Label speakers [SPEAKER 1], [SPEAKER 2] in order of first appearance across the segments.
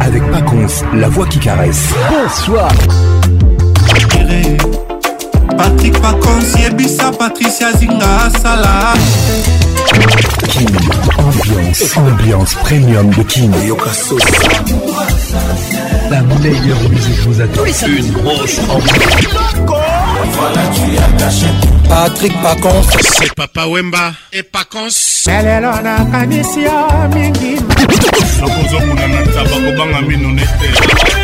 [SPEAKER 1] avec Paconce, la voix qui caresse. Bonsoir. Patrick Paconce, Yebisa, Patricia Zinga, Salah. Kim, ambiance, ambiance premium de Kim. La meilleure musique vous attend. Une grosse ambiance. patrik pacons se papa wemba e pacons lelelo nakanisi yo mingi sokozokuna na taba
[SPEAKER 2] kobanga mino nete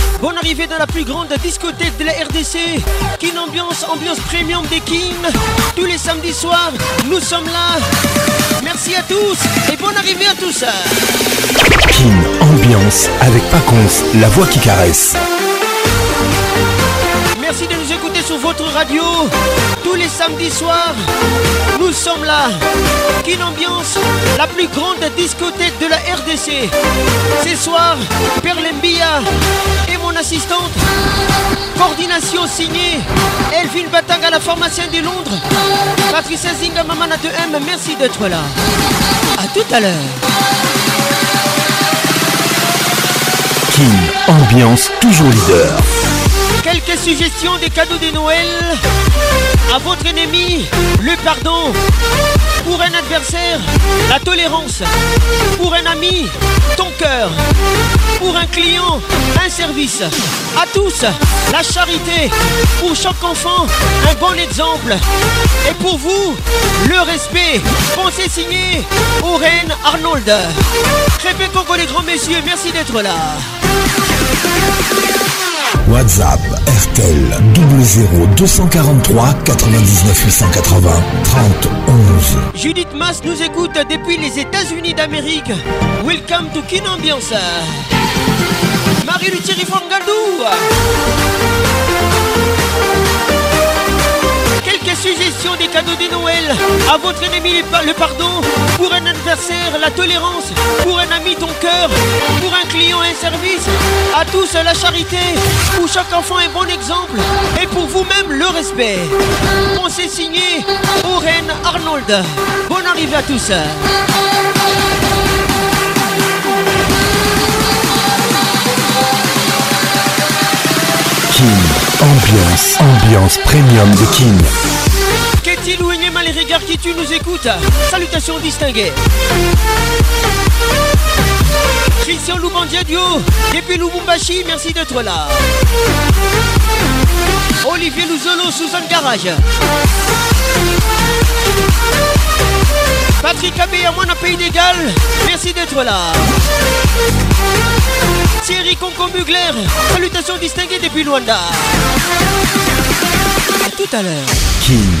[SPEAKER 2] Bonne arrivée dans la plus grande discothèque de la RDC. Kin Ambiance, ambiance premium des Kim. Tous les samedis soirs, nous sommes là. Merci à tous et bonne arrivée à tous.
[SPEAKER 1] Kim Ambiance avec Paconce, la voix qui caresse.
[SPEAKER 2] Merci de nous écouter sur votre radio. Tous les samedis soirs, nous sommes là. Kin Ambiance, la plus grande discothèque de la RDC. Ce soir, Perlembia et mon assistante. Coordination signée Elvin à la pharmacienne de Londres. Patricia Zinga, Mamana de M, merci d'être là. A tout à l'heure.
[SPEAKER 1] Kin Ambiance, toujours leader.
[SPEAKER 2] Quelques suggestions des cadeaux de Noël à votre ennemi, le pardon. Pour un adversaire, la tolérance. Pour un ami, ton cœur. Pour un client, un service. À tous, la charité. Pour chaque enfant, un bon exemple. Et pour vous, le respect. Pensez signé Oren Arnold. Répétons qu'on les grands messieurs, merci d'être là.
[SPEAKER 1] WhatsApp RTL 00243 99 880 30 11.
[SPEAKER 2] Judith Mas nous écoute depuis les États-Unis d'Amérique. Welcome to Kin Ambiance. Marie-Luthier galdou suggestion des cadeaux de Noël, à votre ennemi le pardon, pour un adversaire la tolérance, pour un ami ton cœur, pour un client un service, à tous la charité, pour chaque enfant un bon exemple et pour vous-même le respect. On s'est signé Oren Arnold. Bonne arrivée à tous.
[SPEAKER 1] Kim ambiance, ambiance premium de Kim
[SPEAKER 2] n'est mal les regards qui tu nous écoutes. Salutations distinguées. Christian Loubandiadio, depuis Lubumbashi, merci d'être là. Olivier Louzolo, Suzanne Garage. Patrick Abbé, à à pays d'égal, merci d'être là. Thierry Concombugler, salutations distinguées depuis Luanda. A tout à l'heure.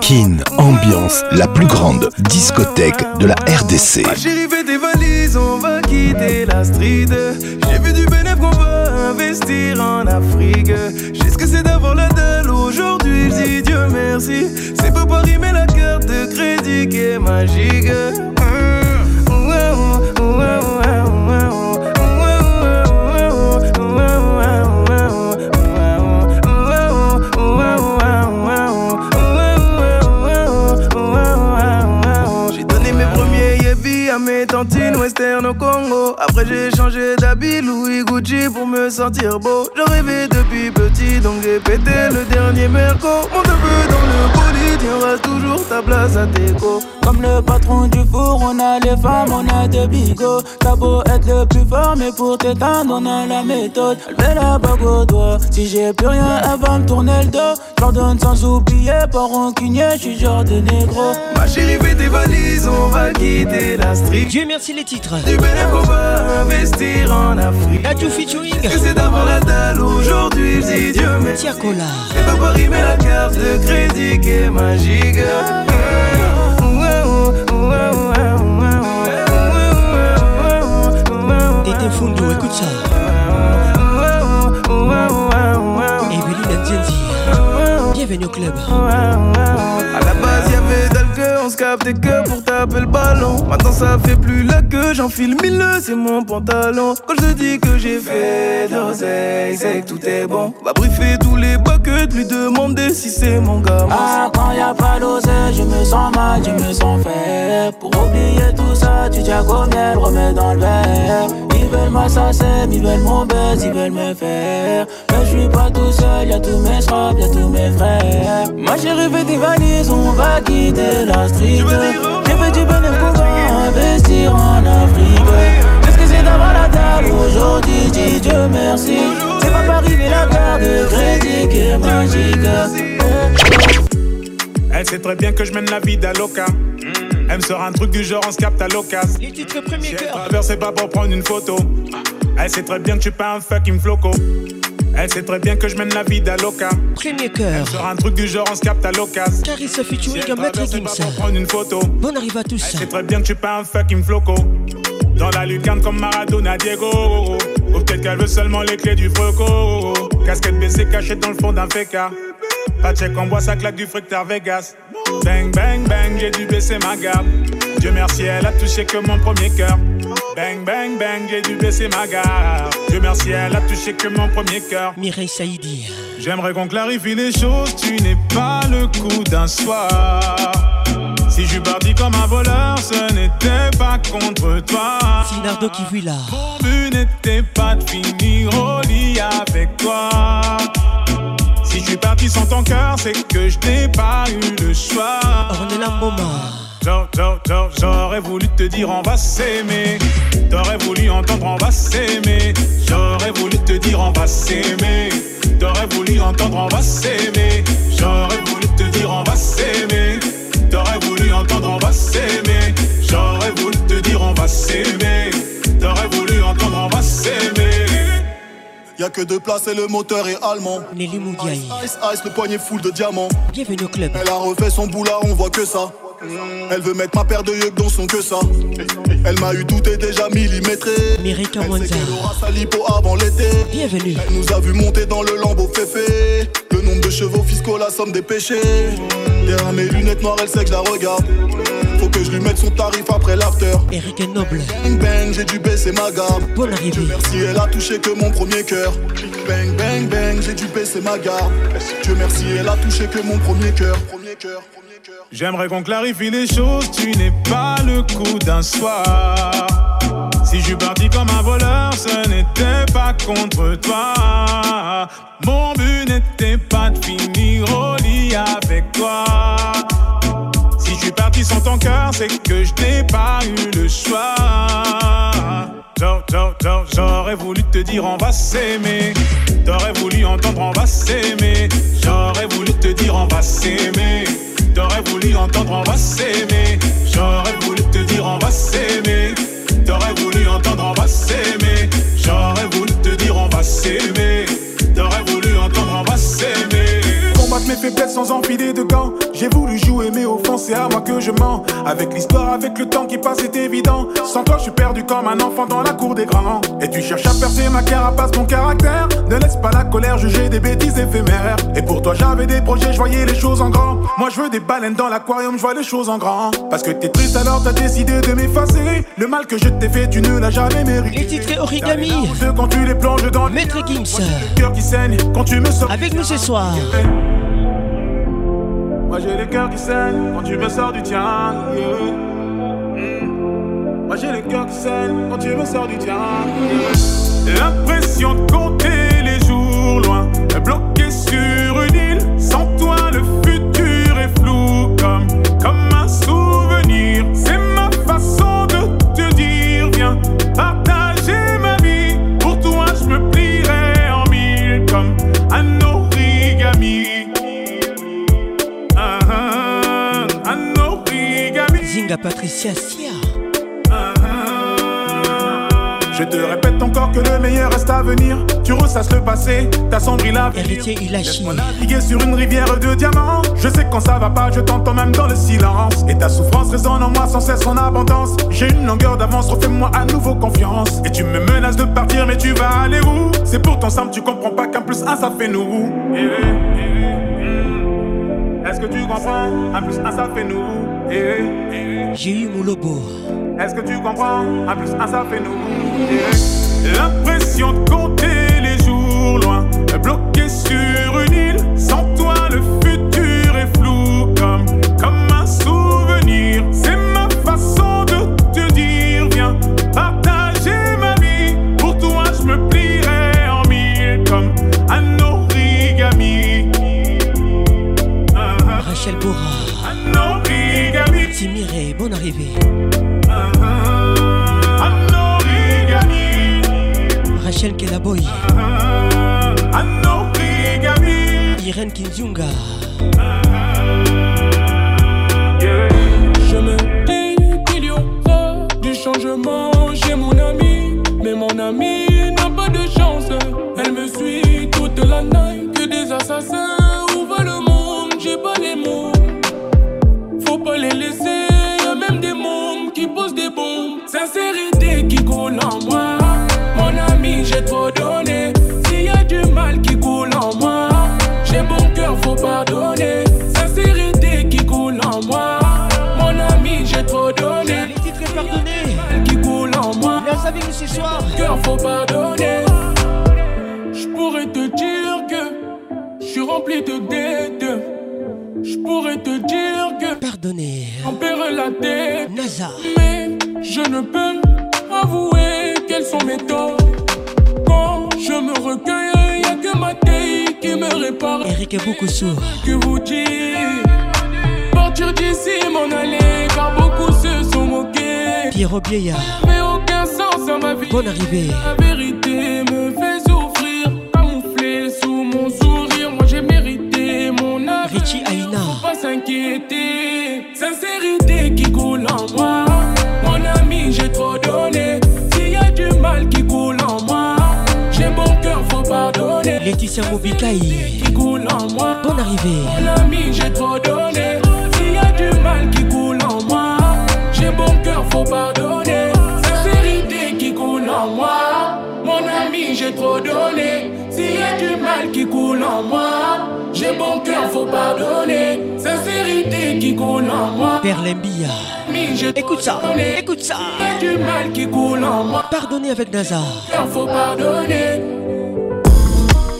[SPEAKER 1] Kin Ambiance, la plus grande discothèque de la RDC.
[SPEAKER 3] J'ai rivé des valises, on va quitter la street. J'ai vu du bénéfice qu'on va investir en Afrique. J'ai ce que c'est d'avoir la dalle aujourd'hui, je dis Dieu merci. C'est pas Paris, mais la carte de crédit qui est magique. Mm. mes tantines western au Congo. Après j'ai changé d'habit Louis Gucci pour me sentir beau. Je rêvais depuis petit donc j'ai pété le dernier merco. Mon peu dans le bolide, il reste toujours ta place à tes Comme le patron du four, on a les femmes, on a des bigots. T'as beau être le plus fort, mais pour t'éteindre, on a la méthode. Elle la bague au doigt. Si j'ai plus rien, elle va me tourner le dos. J'ordonne sans oublier, pas rancunier, j'suis genre de négro. Ma chérie, fais des valises, on va quitter la
[SPEAKER 2] Dieu merci les titres.
[SPEAKER 3] Du bénéfice va investir en Afrique.
[SPEAKER 2] featuring.
[SPEAKER 3] C'est d'avoir la dalle aujourd'hui, je Dieu merci. Tiens,
[SPEAKER 2] Cola.
[SPEAKER 3] Et pas Paris, la carte de crédit qui est magique.
[SPEAKER 2] un Fundo, écoute ça. Evelyn dit. Bienvenue au club
[SPEAKER 3] tes que pour taper le ballon. Maintenant ça fait plus la queue, j'enfile mille, c'est mon pantalon. Quand je dis que j'ai fait d'oseille, c'est que tout est bon. Va briefer tous les de lui demander si c'est mon gars.
[SPEAKER 4] Ah, quand y a pas d'oseille, je me sens mal, je me sens faible. Pour oublier tout ça, tu diagonales, remets dans le verre. Ils veulent m'assasser, ils veulent mon buzz, ils veulent me faire suis pas tout seul, y'a tous mes scrubs, y'a tous mes frères. Ma chérie, rêvé des valises, on va quitter la street. J'ai fait du bonheur pour investir en Afrique. Qu'est-ce que c'est d'avoir la table aujourd'hui, dis Dieu merci. C'est pas Paris, mais la garde de crédit qui est magique.
[SPEAKER 5] Elle sait très bien que je mène la vie d'Aloca. Hmm. Elle me sort un truc du genre on se capte à l'occasion.
[SPEAKER 2] Les titres premier cœur.
[SPEAKER 5] c'est pas pour prendre une photo. Elle sait très bien que tu pas un fucking floco. Elle sait très bien que je mène la vie d'Aloca.
[SPEAKER 2] Premier cœur.
[SPEAKER 5] Sur un truc du genre, on se capte à il se
[SPEAKER 2] un prendre
[SPEAKER 5] une photo.
[SPEAKER 2] Bon arrive à tous. Elle
[SPEAKER 5] sait très bien que tu parles pas un fucking floco. Dans la lucarne comme Maradona Diego. Ou peut-être qu'elle veut seulement les clés du floco Casquette baissée cachée dans le fond d'un féca. Pas de en bois, ça claque du fric Vegas. Bang, bang, bang, j'ai dû baisser ma gamme Dieu merci, elle a touché que mon premier cœur. Bang, bang, bang, j'ai dû baisser ma gare Dieu merci, elle a touché que mon premier cœur.
[SPEAKER 2] Mireille Saïdi.
[SPEAKER 5] J'aimerais qu'on clarifie les choses, tu n'es pas le coup d'un soir. Si je suis parti comme un voleur, ce n'était pas contre toi.
[SPEAKER 2] Sinardo qui vit là.
[SPEAKER 5] Tu n'étais pas fini finir au lit avec toi. Si je parti sans ton cœur, c'est que je n'ai pas eu le choix.
[SPEAKER 2] Ornella Moma.
[SPEAKER 5] J'aurais voulu te dire on va s'aimer. T'aurais voulu entendre on va s'aimer. J'aurais voulu te dire on va s'aimer. T'aurais voulu entendre on va s'aimer. J'aurais voulu te dire on va s'aimer. T'aurais voulu entendre on va s'aimer. J'aurais voulu te dire on va s'aimer. T'aurais voulu entendre on va s'aimer. Y'a que deux places et le moteur est allemand.
[SPEAKER 2] Nelly Moudiaï. ice,
[SPEAKER 5] le poignet full de diamants. Bienvenue
[SPEAKER 2] au club.
[SPEAKER 5] Elle a refait son boulot, on voit que ça. Mm. Elle veut mettre ma paire de yeux dans son que ça. Elle m'a eu tout et déjà millimétré.
[SPEAKER 2] Elle avant l'été.
[SPEAKER 5] Bienvenue. Elle nous a vu monter dans le lambeau féfé. Le nombre de chevaux fiscaux, la somme des péchés. Derrière mes lunettes noires, elle sait que je la regarde je lui mette son tarif après l'after.
[SPEAKER 2] Eric
[SPEAKER 5] est
[SPEAKER 2] noble.
[SPEAKER 5] Bang bang, j'ai dû baisser ma garde Dieu merci, elle a touché que mon premier cœur. Bang bang bang, j'ai dû baisser ma garde. Dieu merci, elle a touché que mon premier cœur. Premier cœur. J'aimerais qu'on clarifie les choses, tu n'es pas le coup d'un soir. Si je parti comme un voleur, ce n'était pas contre toi. Mon but n'était pas de finir au lit avec toi. Qui sont ton cœur, c'est que je n'ai pas eu le choix. J'aurais voulu te dire on va s'aimer. T'aurais voulu entendre on va s'aimer. J'aurais voulu te dire on va s'aimer. T'aurais voulu entendre on va s'aimer. J'aurais voulu te dire on va s'aimer. T'aurais voulu entendre on va s'aimer. J'aurais voulu te dire on va s'aimer. T'aurais voulu entendre on va s'aimer mes faiblesses sans empiler de gants. J'ai voulu jouer, mais au à moi que je mens. Avec l'histoire, avec le temps qui passe, c'est évident. Sans toi, je suis perdu comme un enfant dans la cour des grands. Et tu cherches à percer ma carapace, mon caractère. Ne laisse pas la colère juger des bêtises éphémères. Et pour toi, j'avais des projets, je voyais les choses en grand. Moi, je veux des baleines dans l'aquarium, je vois les choses en grand. Parce que t'es triste, alors t'as décidé de m'effacer. Le mal que je t'ai fait, tu ne l'as jamais mérité.
[SPEAKER 2] Les titres origami.
[SPEAKER 5] Quand tu les plonges dans
[SPEAKER 2] Maître cœur
[SPEAKER 5] qui
[SPEAKER 2] saigne quand
[SPEAKER 5] tu
[SPEAKER 2] me sors. Avec nous ce soir.
[SPEAKER 5] Moi j'ai le cœur qui saigne quand tu me sors du tien. Hmm. Moi j'ai le cœur qui saigne quand tu me sors du tien. L'impression de compter les jours loin, bloqué sur une île.
[SPEAKER 2] La Patricia Sia. Ah,
[SPEAKER 5] je te répète encore que le meilleur reste à venir. Tu ressasses le passé, ta sombré il a
[SPEAKER 2] Héritier il a naviguer
[SPEAKER 5] sur une rivière de diamants. Je sais quand ça va pas, je t'entends même dans le silence. Et ta souffrance résonne en moi sans cesse en abondance. J'ai une longueur d'avance, refais-moi à nouveau confiance. Et tu me menaces de partir, mais tu vas aller où C'est pour ton simple, tu comprends pas qu'un plus un ça fait nous. Eh eh hmm. Est-ce que tu comprends Un plus un ça fait nous.
[SPEAKER 2] Eh, eh. J'ai eu le lobo.
[SPEAKER 5] Est-ce que tu comprends A plus un, ça fait nous. L'impression de compter les jours loin, bloqué sur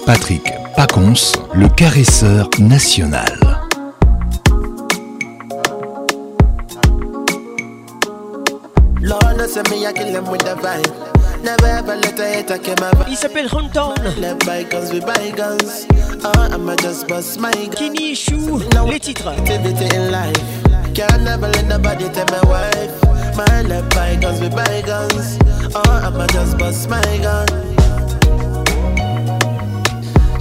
[SPEAKER 1] Patrick Pacons, le caresseur national.
[SPEAKER 2] Il s'appelle Runtown. Kenny Chou, les titres. Can't never let nobody tell my wife. My love bygones with guns, Oh, I'ma just bust my guns.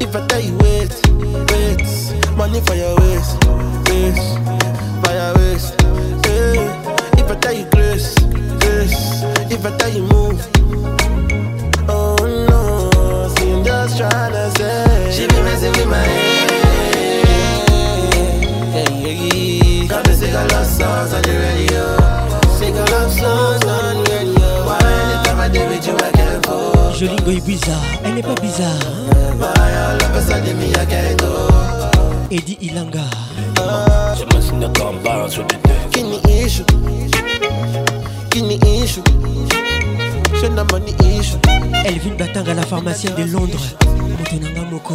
[SPEAKER 6] If I tell you wait, wait, money for your waist, waist, for your waist. Hey. Eh. If I tell you grace, grace. If I tell you move, oh no, see I'm just trying to say. She be messing with my head. Hey, hey, hey. Come and sing a love songs, are you ready?
[SPEAKER 2] bizarre, elle n'est pas bizarre. Hein. Eddie Ilanga.
[SPEAKER 6] Elle me issue,
[SPEAKER 2] me la pharmacie de Londres. Moko.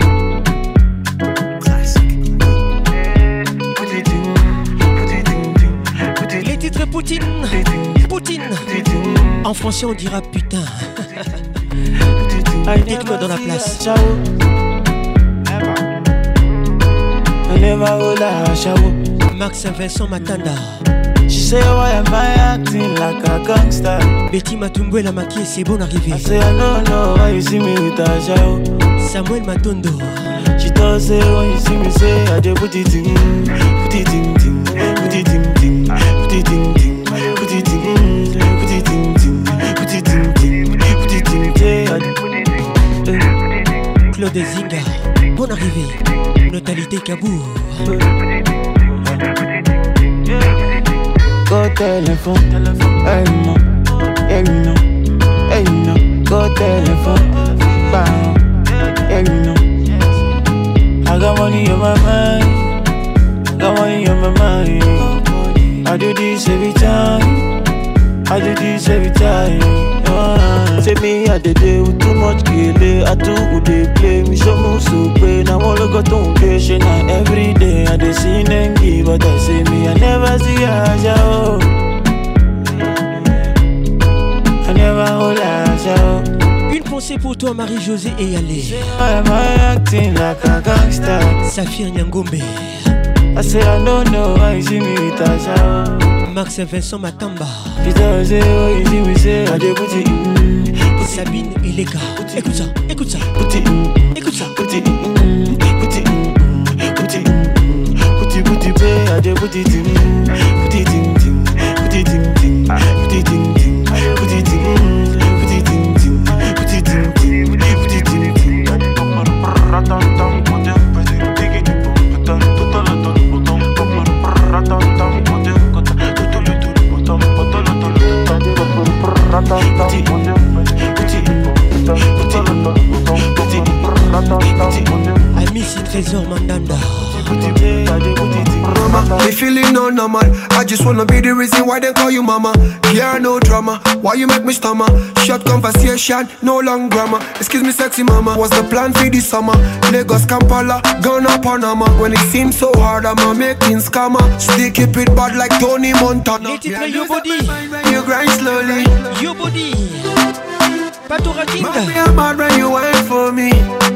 [SPEAKER 2] En français, on dira putain. moi
[SPEAKER 7] dans la place. Ciao.
[SPEAKER 2] Max Vincent Matanda. say why Betty la maquille, c'est bon arrivé. Samuel Matondo. She Claude Zinga, bonne arrivée, notalité Kabour.
[SPEAKER 7] Go téléphone, hey non, hey non, hey non, go téléphone, bye, hey non. I got money on my mind, got money on my mind. I do this every time, I do this every time. Oh. Say me a dey dey with too much kele I too good dey play me show me so pay Now all I got on she now every day I dey see them give but I say me I never see Aja oh I never hold Aja oh
[SPEAKER 2] une pensée pour toi, Marie-Josée et Yale.
[SPEAKER 7] Am I acting like a gangster?
[SPEAKER 2] Safir Nyangombe. I
[SPEAKER 7] say I don't know why you see me with Aja. Max
[SPEAKER 2] et Vincent Matamba.
[SPEAKER 7] Peter say, oh, you see c'est à des boutiques
[SPEAKER 2] Sabine et les gars. Écoute ça, écoute ça. Écoute ça. Écoute Thank you. I miss it, Trésor Mandanda.
[SPEAKER 8] Me feeling no normal. I just wanna be the reason why they call you mama. Yeah, no drama. Why you make me stammer? Short conversation, no long grammar. Excuse me, sexy mama. What's the plan for this summer? Lagos, Kampala, Ghana, Panama. When it seems so hard, I'm going a making scammer. Still keep it bad like Tony Montana.
[SPEAKER 2] Let it yeah, your body.
[SPEAKER 7] You grind slowly. Your
[SPEAKER 2] body when you Patora King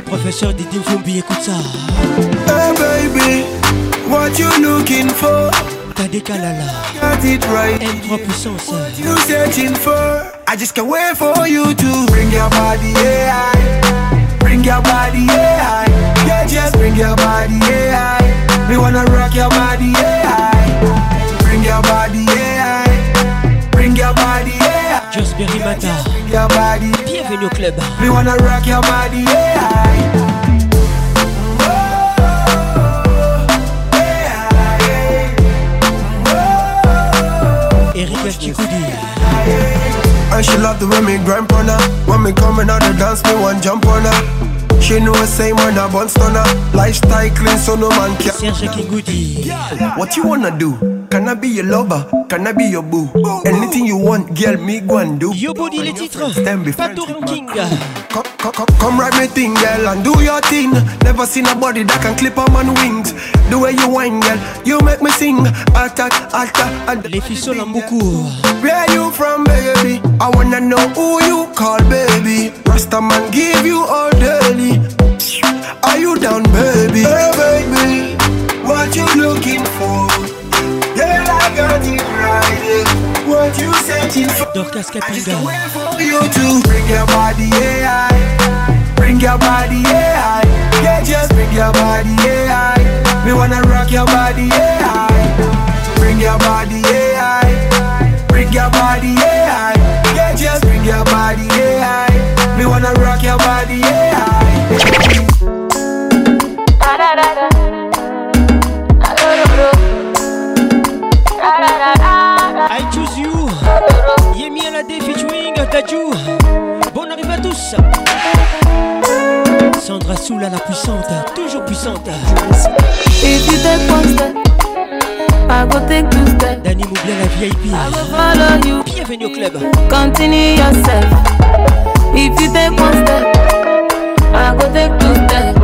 [SPEAKER 2] Professeur Didim Fumbi, écoute ça
[SPEAKER 7] Hey baby, what you looking for
[SPEAKER 2] Tadekalala
[SPEAKER 7] right M3 puissance What you searching for I just can't wait for you to Bring your body, yeah Bring your body, yeah Yeah, just bring your body, yeah We wanna rock your body, yeah Bring your body, yeah Bring your body, yeah Just Berry
[SPEAKER 2] Matin your
[SPEAKER 7] body. Bienvenue au club. We wanna rock your body. Yeah. And she
[SPEAKER 8] love the women me
[SPEAKER 2] grind
[SPEAKER 8] on her When me coming out the dance, me one jump on her She know the same when I bounce on her Lifestyle clean so no man
[SPEAKER 2] can Serge Kigudi
[SPEAKER 8] What you wanna do? Can I be your lover? Can I be your boo? Anything you want, girl, me go and do.
[SPEAKER 2] Yo body les titres. Pato King.
[SPEAKER 8] Come, come, come ride me thing, girl, and do your thing. Never seen a body that can clip on my wings. The way you whine, girl, you make me sing. Attack, attack,
[SPEAKER 2] attack. Where
[SPEAKER 8] you from, baby? I wanna know who you call, baby. Rasta man give you all daily. Are you down, baby?
[SPEAKER 7] Hey, baby, what you looking for? got it right. What you searching for? I just can't wait for you to bring your body AI. Bring your body AI. Yeah, just bring your body AI. We wanna rock your body AI. Bring your body AI. Bring your body AI. Yeah, just bring your body AI. We wanna rock your body AI.
[SPEAKER 2] bonne arrivée à tous. Sandra Soula la puissante, toujours puissante.
[SPEAKER 9] If you take one step, I go take two steps.
[SPEAKER 2] Danny la VIP. I will
[SPEAKER 9] follow you.
[SPEAKER 2] Bienvenue au club.
[SPEAKER 9] Continue yourself. If you take one step, I go take two steps.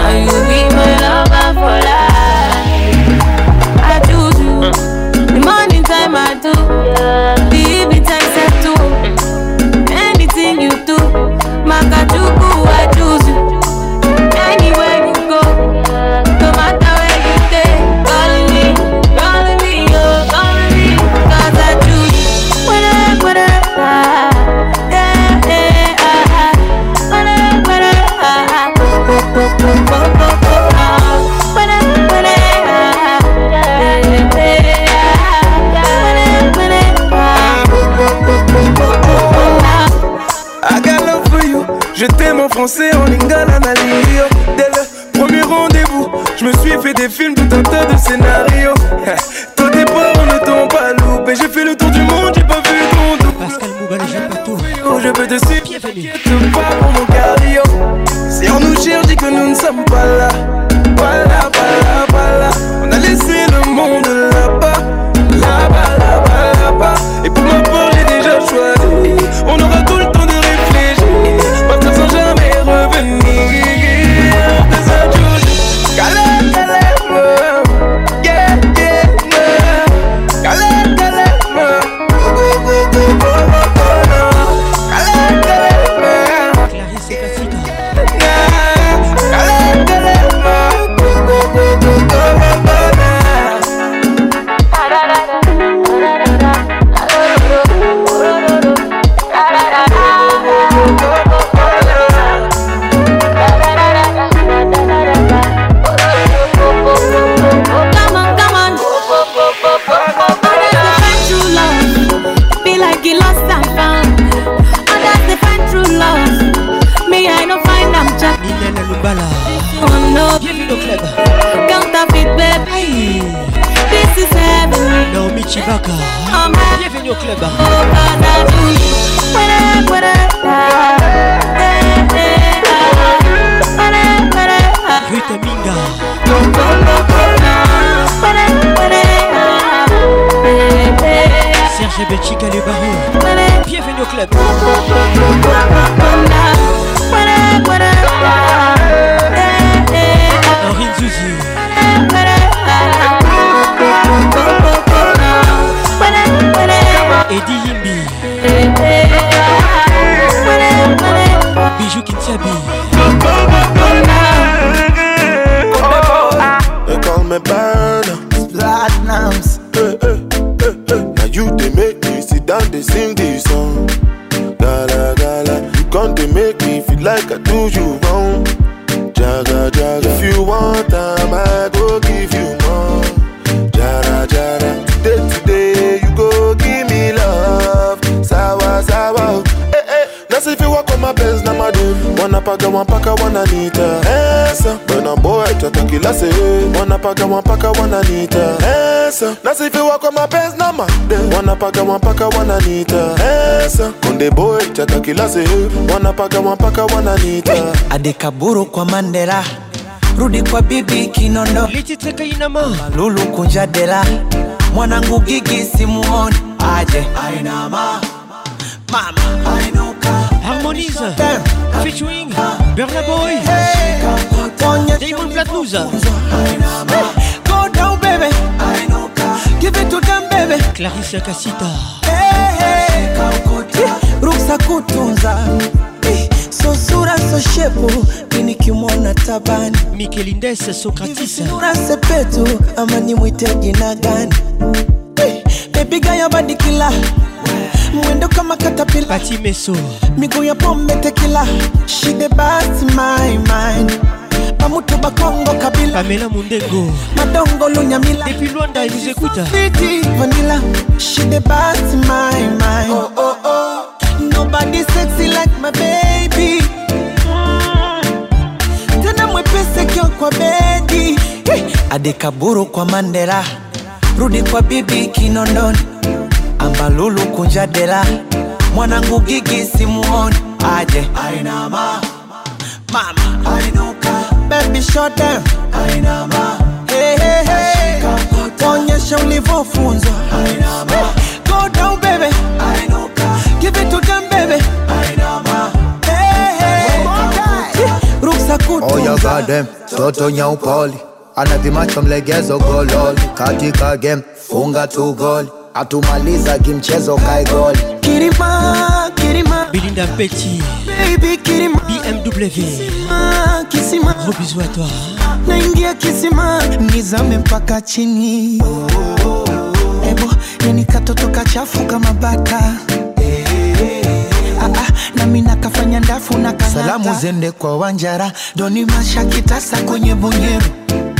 [SPEAKER 9] And you be my lover for life. I do do. The morning time I do. Yeah. got you.
[SPEAKER 10] Je t'aime en français, en lingala, Dès le premier rendez-vous, je me suis fait des films, tout un tas de scénarios. des points on ne tombe pas loupé. J'ai fait le tour du monde, j'ai pas vu ton
[SPEAKER 2] double Pascal je j'ai pas tout. Oh,
[SPEAKER 10] je peux te suivre, te pas pour mon cario Si on nous cherche, dit que nous ne sommes pas là.
[SPEAKER 11] wanapaka mpaka wananiita Esa, nasifiwa kwa mapenzi na made, wanapaka mpaka wananiita Esa, konde boy chaka kila sehemu, wanapaka mpaka wananiita
[SPEAKER 12] Adikaburu kwa Mandela rudi kwa bibi Kinondo,
[SPEAKER 2] lichiteka ma
[SPEAKER 12] lulu kunja dela, mwanangu gigi simuoni aje
[SPEAKER 13] ma mama ainuka
[SPEAKER 2] Harmonize featuring hey. hey. hey. hey. bebe clarisse kasita
[SPEAKER 12] ruksa kutunza eh, sosura soshepo nikimwona tabani
[SPEAKER 2] mikelindese sokratisa
[SPEAKER 12] sepetu ama nimwite jina gani eh, bebiga ya badikila mwendo kama katapila
[SPEAKER 2] patimeso miguu
[SPEAKER 12] ya pombe tekila she the best my mind bamutu bakongo kabila
[SPEAKER 2] pamela mundego
[SPEAKER 12] madongo lunyamila
[SPEAKER 2] depuis lwanda ilizekuta viti
[SPEAKER 12] vanila she the best my mind oh, oh, oh. nobody sexy like my baby mm. tena mwepese kyo kwa bedi hey. adikaburu kwa mandela rudi kwa bibi kinondoni ambalulu kunjadela mwanangu gigi simuoni aje
[SPEAKER 13] Aina, ma. mama Ainu
[SPEAKER 12] be short term. Ainama. Hey, hey, hey. Onyesha ulivyofunzwa. Go down baby. Give it to them baby. Hey, hey.
[SPEAKER 13] Oh, Toto nyaupoli. Anavimacho mlegezo gololi. Katika game funga tu goli. Atumaliza kimchezo kai goli. Kirima, Kirima. Belinda Baby Kirima. BMW. Kirima kisima gros bisou à toi naingia kisima nizame mpaka chini oh, oh, ebo yani katoto kama baka hey, ah, ah, nakafanya ndafu na kanata. salamu zende kwa wanjara doni mashakitasa kwenye bonyeru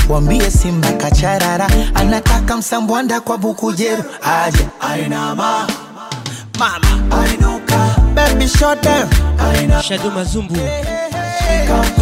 [SPEAKER 13] wambie simba kacharara anataka msambwanda kwa bukujeru aje ainama mama baby shot down Mazumbu hey, hey, hey.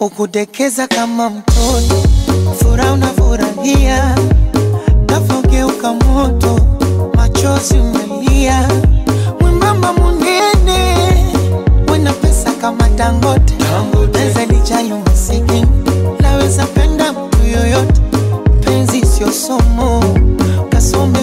[SPEAKER 13] ukudekeza kama mkono, furaha unafurahia, kafogeuka moto, machozi umelia, mwembamba munene, wena pesa kama Dangote, naweza lijayo masiki, naweza penda mtu yoyote, penzi sio somo, kasome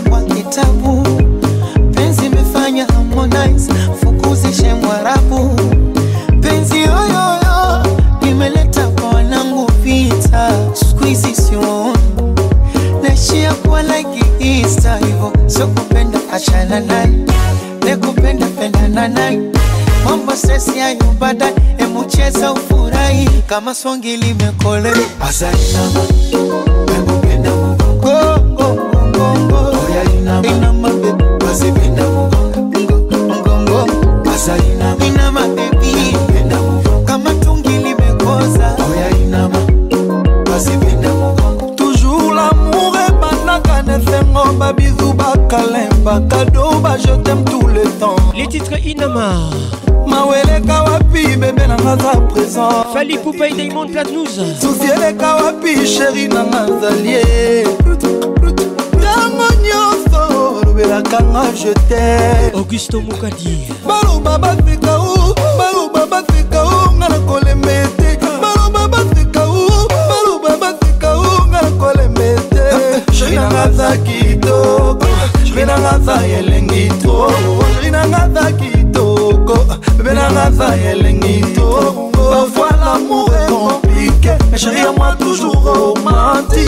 [SPEAKER 13] baadaye, emucheza ufurahi kama songi limekole bali poupei diamond platnus susi eleka wapi sheri na mazalie ntango nyonso olobelaka nga jete augusto mokadi baloba baseka o baloba baseka o nga na kolemba ete baloba baseka o baloba baseka o nga na kolemba ete sheri nanga aza kitoko sheri nanga aza elengi to sheri nanga aza kitoko bebe nanga aza elengi to l'amour est compliqué Mais chérie à moi toujours romantique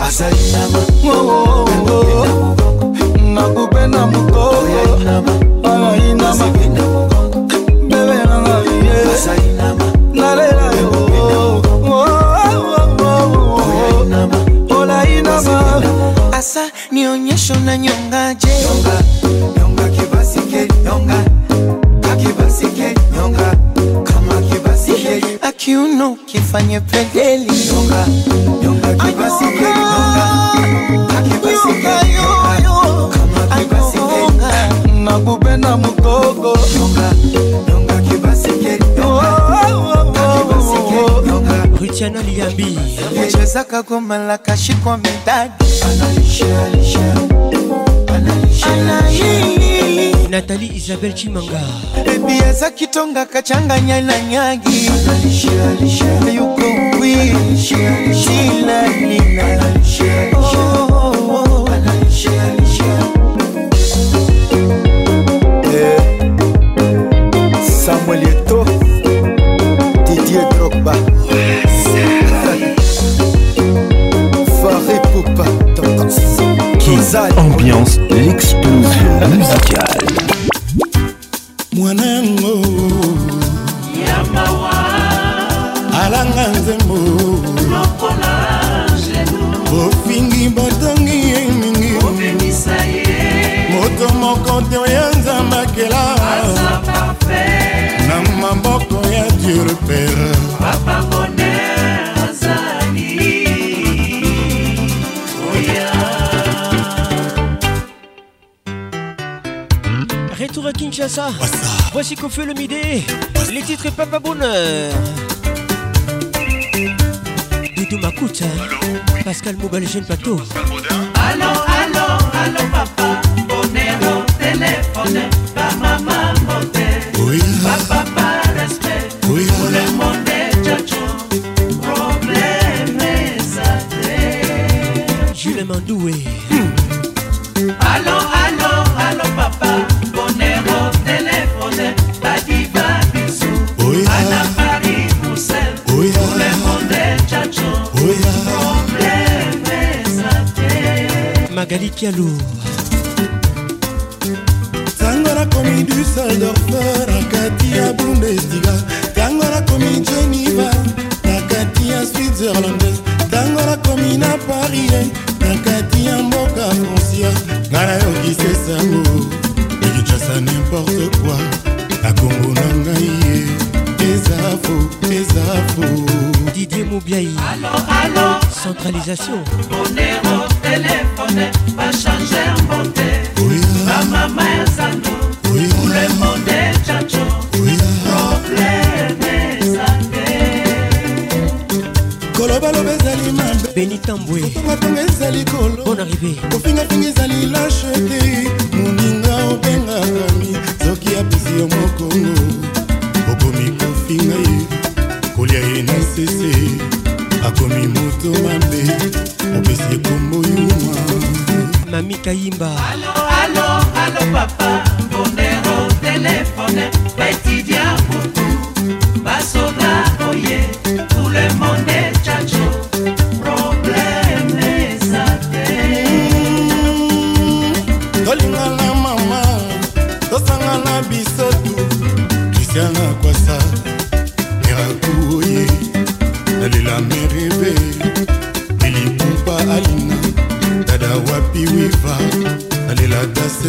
[SPEAKER 13] Azali nama Oh oh oh Nakupe na muko Azali nama Azali nama Bebe na ngai Azali nama Nalela yo Olai nama Asa nionyesho na nyongaje Nyongaje kiuno kifanye pedeli nyonga nyonga kibasi pedeli nyonga kibasi pedeli nyonga kama kibasi pedeli nyonga na bube na mugogo nyonga nyonga kibasi pedeli nyonga Luciano oh, oh, oh, Liambi anachezaka kumalaka shikwa midadi analisha alisha analisha analisha natali isabel chimanga ebi eza kitongaka changanya na nyagi yuko wi silalina oh. Voici qu'on fait le midi. Les titres Papa Bonheur. ma coûte Pascal Mougal, jeune plateau. Pialour.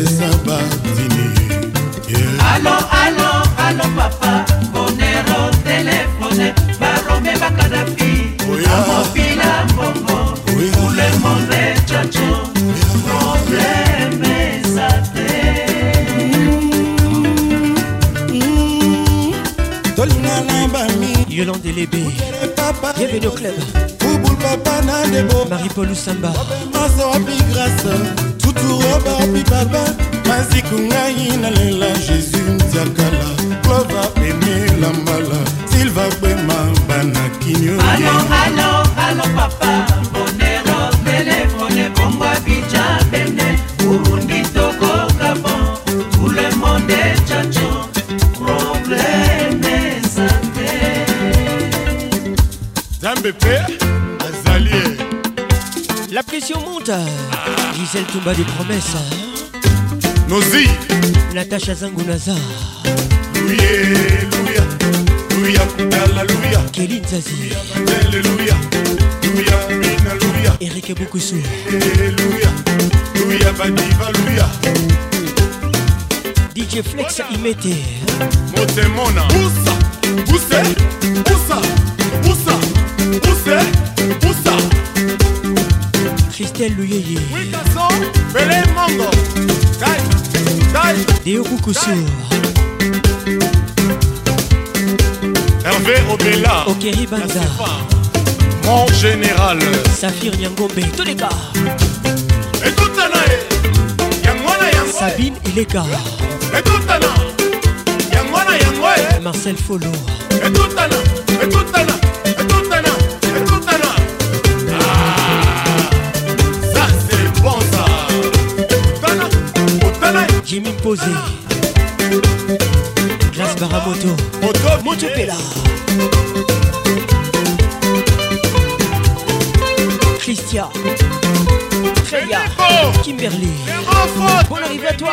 [SPEAKER 14] apesesa bandini alo alo alo papa bonero telefone baromemaka dapi amopila mbongo ulemonde chacho probleme sate tolingana bami yolande lebe bienvenu au club kubul papa na debo marie paul usamba maso api grâce kutu robapi baba maziku ngai nalela jésus nzakala klova pemela mbala silva kwema banakinyo papa bonero telefone bongwa bija bene urundi toko gabon tout le monde chacho probleme sante nzambe mpe azali la pression monte ah. Gisèle Toumba des promesses. Nozi. Natacha Zangunaza. Alléluia. Alléluia. Alléluia. Kéline Zazi. Alléluia. Alléluia. Eric Bokusu. Alléluia. Alléluia. Badiva. Alléluia. DJ Flex Imete. Motemona. Poussa. Pousse. Poussa. Poussa. Pousse. Pousse. Christelle Louyeye. Wilkinson, Belé Mongo. Kai, Kai. Deo Hervé Obella Okeri Banza. Mon général. Safir Nyangombe Tous les gars. Et Écoute, nae, Yangwana Yang Sabine et les gars. nae, Anaé. Yangwana moi Marcel Et nae, Et tout Écoute, nae. Jimmy Posé Grâce Baramoto Moto Christian Freya Kimberly Bonne arrivée à toi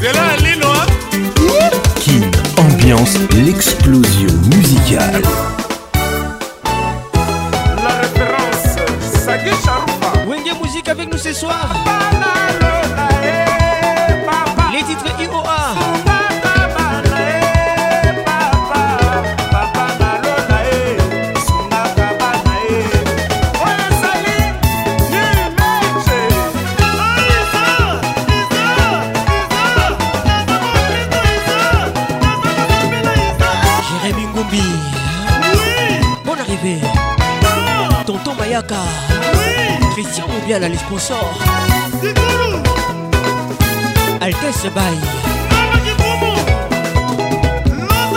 [SPEAKER 14] C'est là Lino hein. ambiance l'explosion musicale La référence Sagui Charoupa Wenge Musique avec nous ce soir Gabriel à sponsor Altesse Baye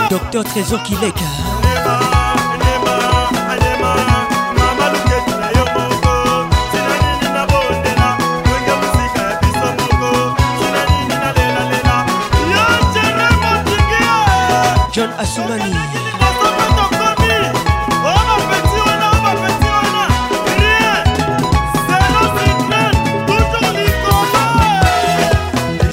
[SPEAKER 14] Docteur Trésor Kileka John Asumani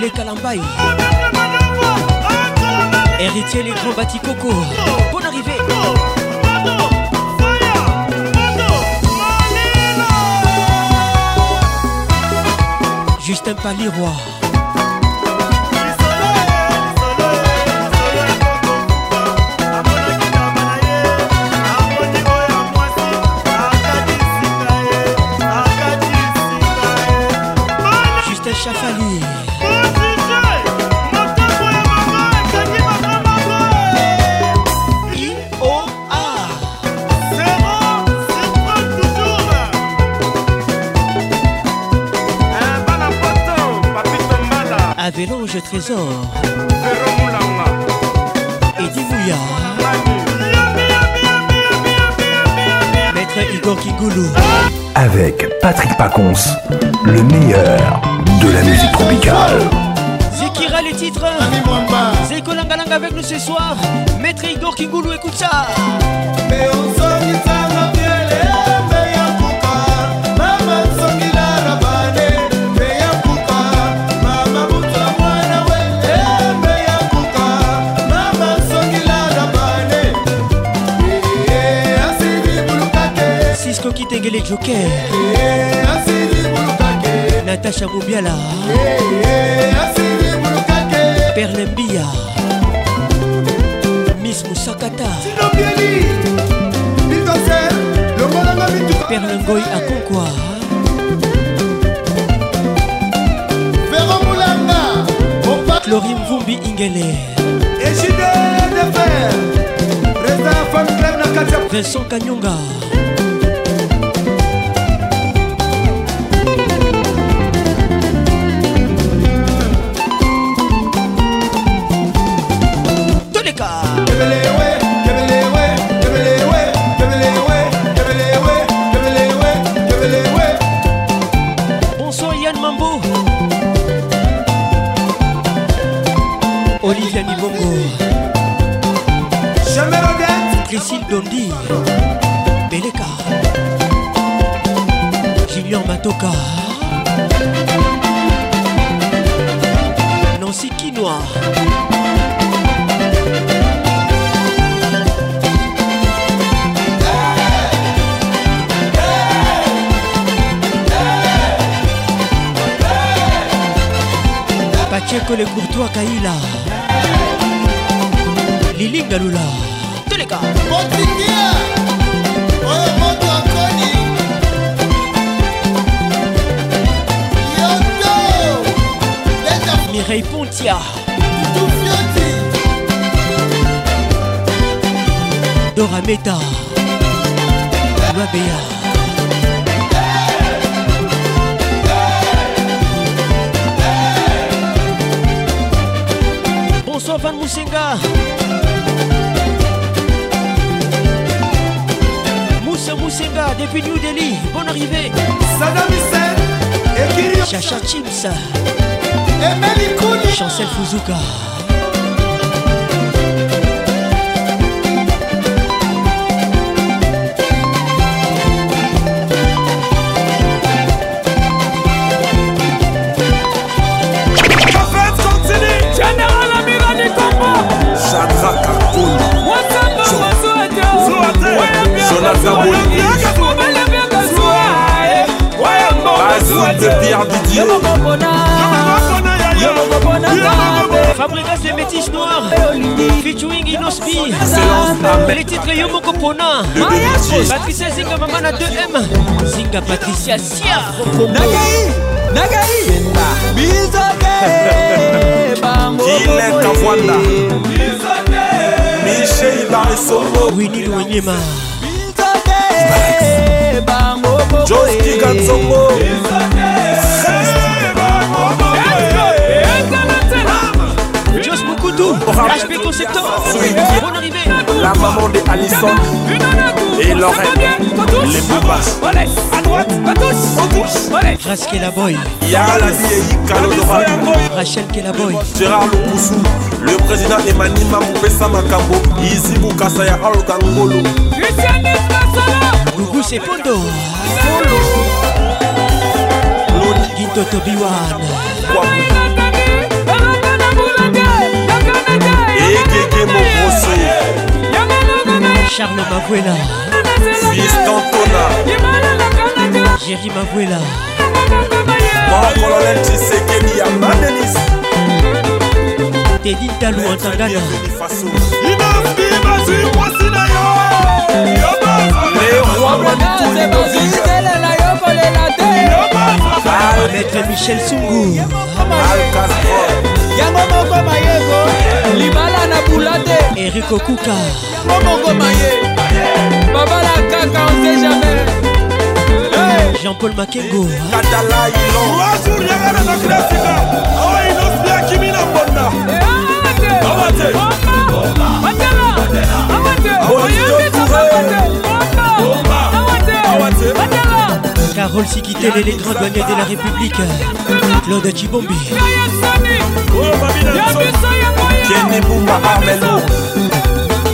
[SPEAKER 14] Les Calambailles Héritier les grands Coco Bonne arrivée roi Juste un Chafali Je Trésor. Et Divouya. Maître Igor Kigoulou. Avec Patrick Pacons, le meilleur de la musique tropicale. Zikira les titres. C'est Langalang avec nous ce soir. Maître Igor Kigoulou, écoute ça. kitengele joker natasha mobiala perlembia miss musakata perlengoi akonkwa Lori Mvumbi Ingele Vincent Kanyonga londi beleka julien matoka nansi kinwa pacheco le courtois kaila lilingalula
[SPEAKER 15] Mireille
[SPEAKER 14] Pontia
[SPEAKER 15] Dora Meta
[SPEAKER 14] Mabea Bonsoir Van Moussinga Patrice Moussenga depuis New Delhi, bonne arrivée.
[SPEAKER 15] Saddam Hussein
[SPEAKER 14] et Chacha Chips. Et Chancel Fuzuka. Pierre Didier Fabricas et métis noirs Featuring Inospi Les titres Yomo Kopona Patricia Zinga Mamana 2M Zinga Patricia Sia
[SPEAKER 15] Nagai Nagai Bizoke
[SPEAKER 16] Bango Kilen Kavwanda Michel Barisombo
[SPEAKER 14] Winnie Louanyema Bizoke Bango Joski
[SPEAKER 16] Katsongo Bizoke
[SPEAKER 14] tout HP Conceptor Bonne arrivée
[SPEAKER 16] La maman de Alison Et Lorraine Les Boubas À droite, pas
[SPEAKER 14] tous, En touche Grace
[SPEAKER 15] la
[SPEAKER 16] Yara
[SPEAKER 15] Lazi
[SPEAKER 16] et Kalodora
[SPEAKER 14] Rachel boy
[SPEAKER 16] Gérard Loukoussou Le président Emani Mamoupessa Makambo Izzy Boukasaya Alokangolo Lucien Nesbasolo Gougou Sepondo Solo Ginto Tobiwan
[SPEAKER 14] Wakou Didier Mogrosso Charles Mavuela
[SPEAKER 16] Fils d'Antona
[SPEAKER 14] Jerry Mavuela Mon colonel
[SPEAKER 16] Tshisekedi Amadenis
[SPEAKER 14] Teddy Talou en Tangana Les rois Manitou maître michel sungu yango moko bayebo libala na bula te kaka on sait jamais jean-paul
[SPEAKER 15] makengo
[SPEAKER 14] Carole les grands douaniers de la République, Claude Chibombi. Kenny Bumba Amelo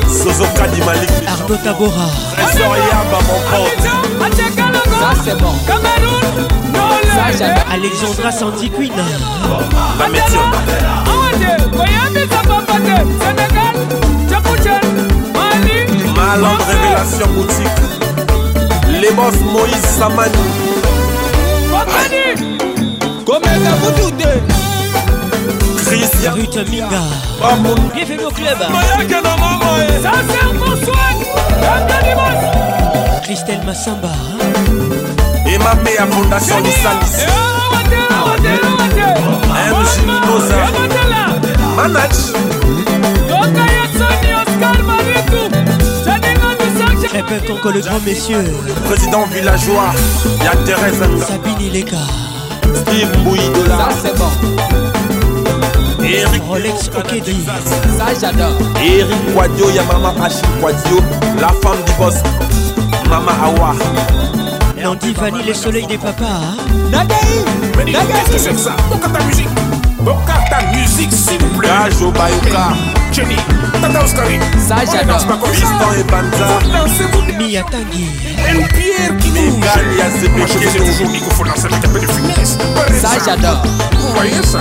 [SPEAKER 14] Sozo Kadimalik Ardo Tabora Trésor Yamba mon pote Ça c'est bon Cameroun Ça j'aime Alexandra Sandiquin Ma métier Amade Koyambi Zapapate Sénégal Tchapouchen
[SPEAKER 16] Mali Malandre Révélation Boutique Les boss Moïse
[SPEAKER 15] Samani Bakani Komeka Boutoude
[SPEAKER 14] Minga eh. Christelle Massamba
[SPEAKER 16] hein. ma Fondation eh, hein, Répète encore le grand messieurs Président villageois, y'a Thérèse
[SPEAKER 14] Sabine Ileka
[SPEAKER 16] Steve Bouidola Ça c'est bon
[SPEAKER 14] Eric Rolex Okedi. Ça j'adore.
[SPEAKER 16] Eric Quadio, y'a Maman Achille Quadio, la femme du boss. Mama Awa.
[SPEAKER 14] Nandi Vanille, le soleil des papas. Nagay hein. Nagay Qu'est-ce que c'est que ça Pourquoi ta
[SPEAKER 15] musique Pourquoi ta musique, s'il vous
[SPEAKER 16] plaît Gajo
[SPEAKER 15] Bayouka. Jenny, Tata Oskari Ça j'adore. Tristan et Banza.
[SPEAKER 14] Mia Tanguy.
[SPEAKER 16] El pierre qui nous. Gagne à ses Moi
[SPEAKER 15] je toujours microphone, ça un peu de finesse.
[SPEAKER 14] Ça j'adore.
[SPEAKER 15] Vous voyez ça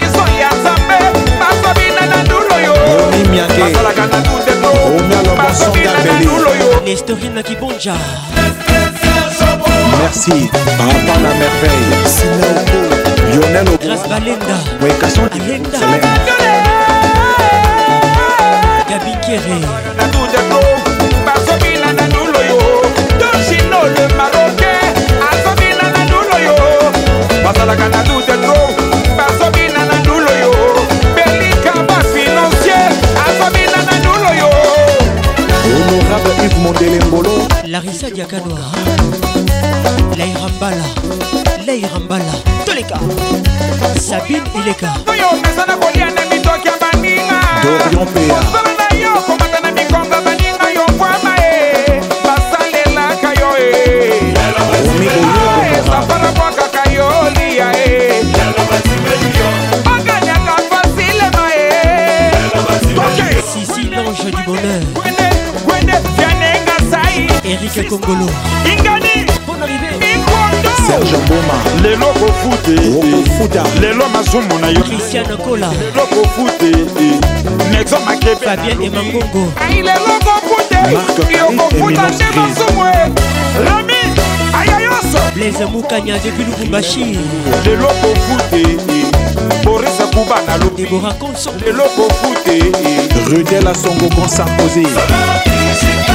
[SPEAKER 14] mimiage omialo
[SPEAKER 16] mosonga beli nestorine kibonja merci papa la merveille sinao lionel grâce balenda moekation alenda gabi kere bazobina na nuloyo dosino le maroke azobina na nuloyo bazalaka na dute tro bazobina Yves Mondele Mbolo
[SPEAKER 14] Larissa Diakanoa Laïra Mbala Laïra Mbala Toleka Sabine Ileka Dorian
[SPEAKER 16] Péa Dominique Kongolo ingani serge mboma lelo kofuta oh, lelo masumu na yo
[SPEAKER 14] lelo kofuta nexo makebeemangongo lelo kofuta yo kofuta nde masumu eh. rami ayayoso blaise mukanya depuis lubumbashi lelo kofuta boris akuba
[SPEAKER 16] na lobi lelo kofuta rudel asongo consamposé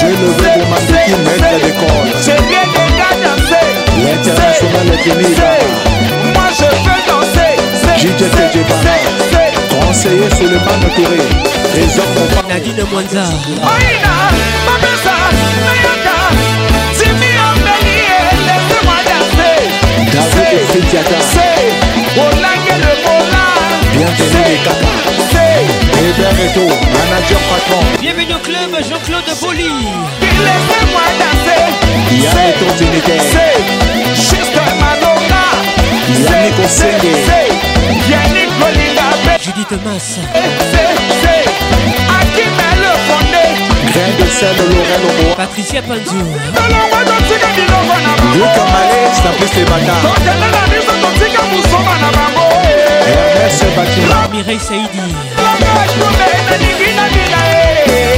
[SPEAKER 16] J'ai levé des mandats qui mettent des cordes. Je
[SPEAKER 15] viens de danser.
[SPEAKER 16] L'international est
[SPEAKER 15] venu Moi je veux danser. JJ
[SPEAKER 16] Tejebana. Conseiller sur le man Touré. Trésor mon Nadine
[SPEAKER 15] Mwanza. Oina, Mabesa, Nayaka. Timmy Ambeli, laissez-moi danser. David et Fitiata. C'est Olangue le
[SPEAKER 16] Bola. Bienvenue les Kaka. C'est
[SPEAKER 14] Hébert Reto,
[SPEAKER 16] manager patron.
[SPEAKER 14] Bienvenue au club Jean-Claude Poli.
[SPEAKER 15] Laissez-moi danser. Yannick
[SPEAKER 16] Ozinité.
[SPEAKER 15] C'est juste Madonna.
[SPEAKER 16] Yannick Osenge.
[SPEAKER 15] Yannick Olinga.
[SPEAKER 14] Judith Mass. C'est
[SPEAKER 15] Akina Le Fondé. Grain
[SPEAKER 16] de sel Laurel
[SPEAKER 14] Leroy. Patricia Panzou.
[SPEAKER 16] Luca Malé, Simplice et Bata. Hermès Bakina. Mireille Saïdi.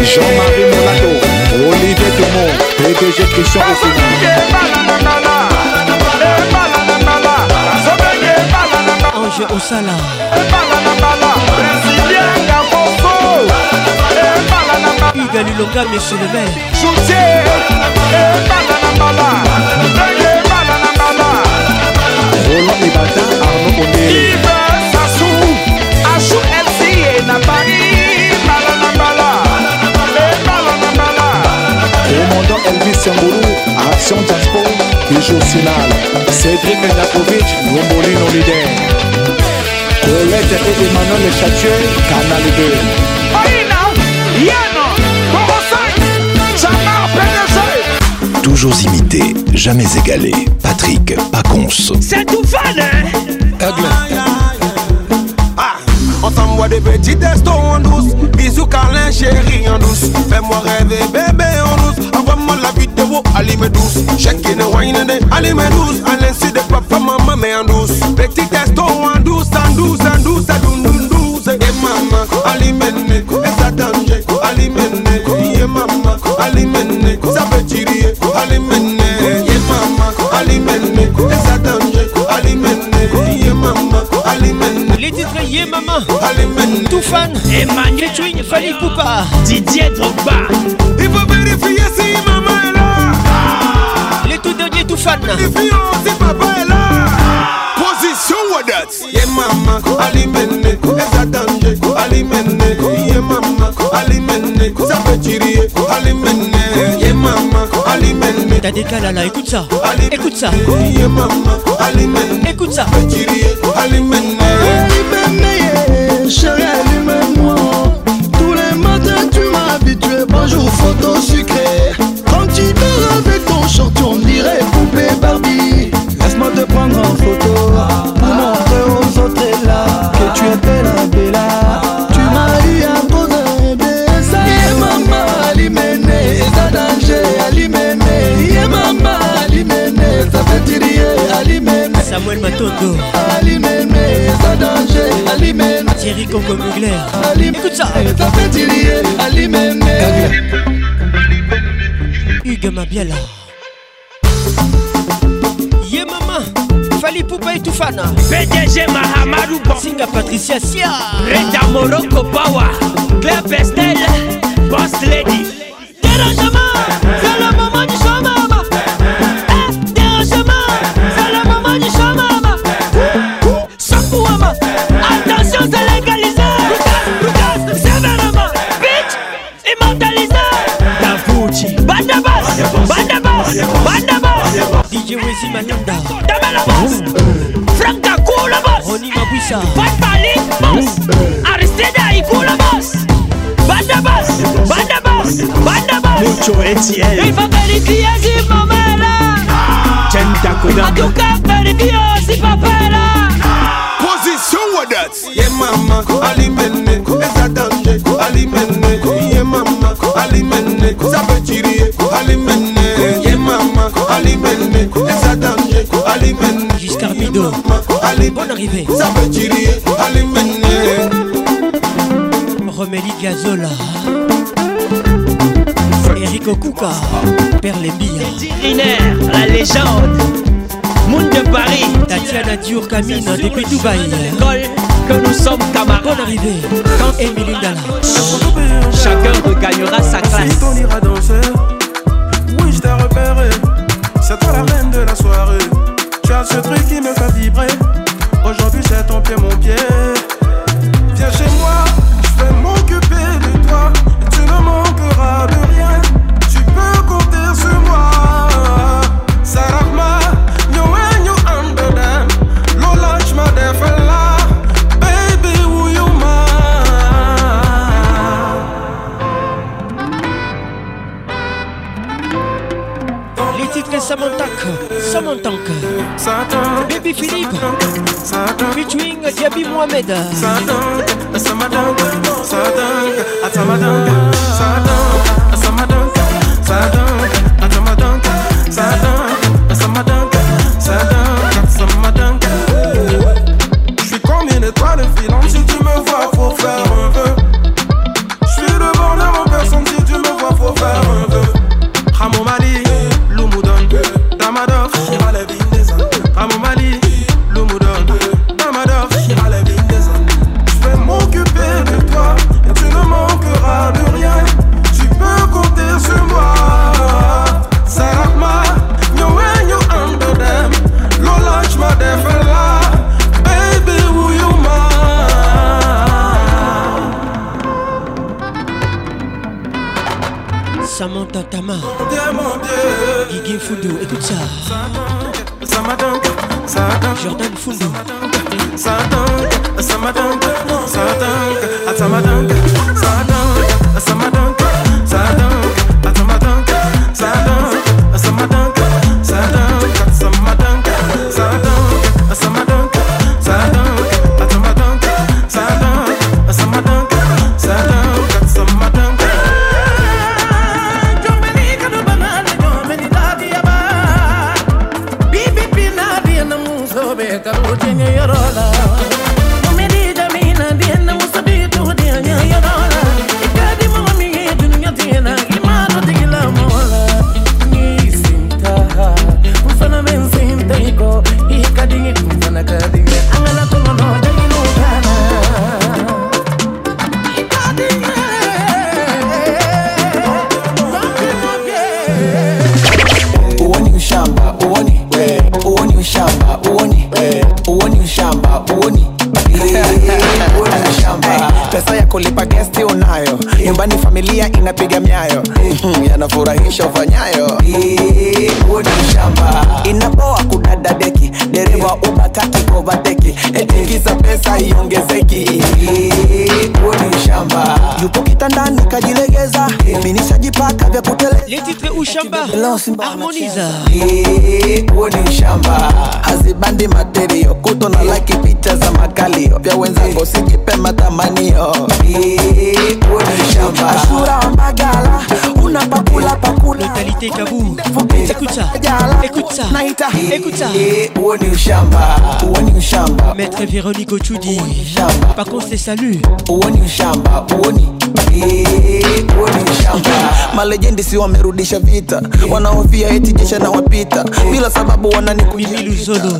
[SPEAKER 16] Jean-Marie Molado, Olivier Dumont, PDG Christian Ofina. E
[SPEAKER 14] Ange Osala. Hugues e Luloka, Monsieur le maire. Soutier,
[SPEAKER 16] Roland Ibata, Arnaud Bonnet. Christian Boulou, Action Transport, Toujours Sinal, Cédric Nakovic, Rombolino Lider, Colette et Emmanuel Chatier, Canal 2. Aïna, Yana, Borosai, Jamar Pénézé. Toujours imité, jamais égalé, Patrick
[SPEAKER 14] Pacons. C'est tout fan, hein?
[SPEAKER 15] On ah, s'envoie des petits testos en douce Bisous câlin chérie en douce Fais-moi rêver bébé en douce Ali la vidéo, allez me douce. Chacune wine de, allez douce. de papa, maman, mais en douce. Petit testo en douce, en douce, en douce, à maman doun douce. Et maman, allez et ça danger, allez maman, allez ça veut dire, allez ne maman, et ça maman, Les yé maman, Position. Fiancé, papa est là. Position what that? Yeah, mama, ali alimene. Et danger, alimene. Yeah, mama, ali alimene. Ça peut tirer, alimene. Yeah, mama, alimene. T'as des
[SPEAKER 14] là, écoute ça. Écoute ça. Yeah, mama, ali alimene. Écoute ça. Ça Ali tirer,
[SPEAKER 15] alimene. Alimene, chérie, allume-moi. Tous les matins, tu m'habitues. Bonjour, photo sucré.
[SPEAKER 14] Samuel Matoto Thierry Coco Mugler Écoute ça Hugues Mabiala Ye maman
[SPEAKER 15] Fali Poupa et Toufana PDG Mahamadou Singa Patricia
[SPEAKER 14] Sia Reda Morocco Power Claire Pestel Boss Lady Dérangement C'est le moment du changement Așa Faci palit, boss Aristida e coolă, boss Banda boss, banda boss, banda boss Mucho ETL Îi fac perichia și
[SPEAKER 16] mamera Centa
[SPEAKER 14] cu dama
[SPEAKER 15] Aducă
[SPEAKER 14] perichia și papera
[SPEAKER 15] Position with us Yeah mama, alimene Ezadande, alimene Yeah mama, alimene ali alimene e mama, ali alimene Ezadande, alimene
[SPEAKER 14] Jusqu'à Mido Allez Bonne arrivée
[SPEAKER 15] Ça peut tirer Allez, Mene
[SPEAKER 14] Romélie Gazola Eric Okuka Perle
[SPEAKER 15] Bia la légende Monde de Paris
[SPEAKER 14] Tatiana Dior Camine depuis Dubaï que nous sommes camarades. Bonne arrivée. Quand Emilie Dala. Chacun regagnera sa classe.
[SPEAKER 16] on ira danser. Oui, je t'ai repéré. C'est toi la reine de la soirée. Tu as ce truc qui me fait vibrer mettre en mon pied
[SPEAKER 14] Mohamed.
[SPEAKER 16] yupo kitandani kajilegeza mimi nishajipaka vya kutele
[SPEAKER 14] Les titres Ushamba Harmonise
[SPEAKER 16] huo ni ushamba hazibandi materio kuto na laki picha za makalio vya wenzango sikipema tamanio huo ni ushamba ashura wa magala una pakula pakula
[SPEAKER 14] kabu naita ni ni maître Ochudi par contre c'est ni
[SPEAKER 16] ushamba huo ni ni ushamba malegendi si wame inarudisha vita, wanaofia eti jesha na wapita bila sababu wananikulimekata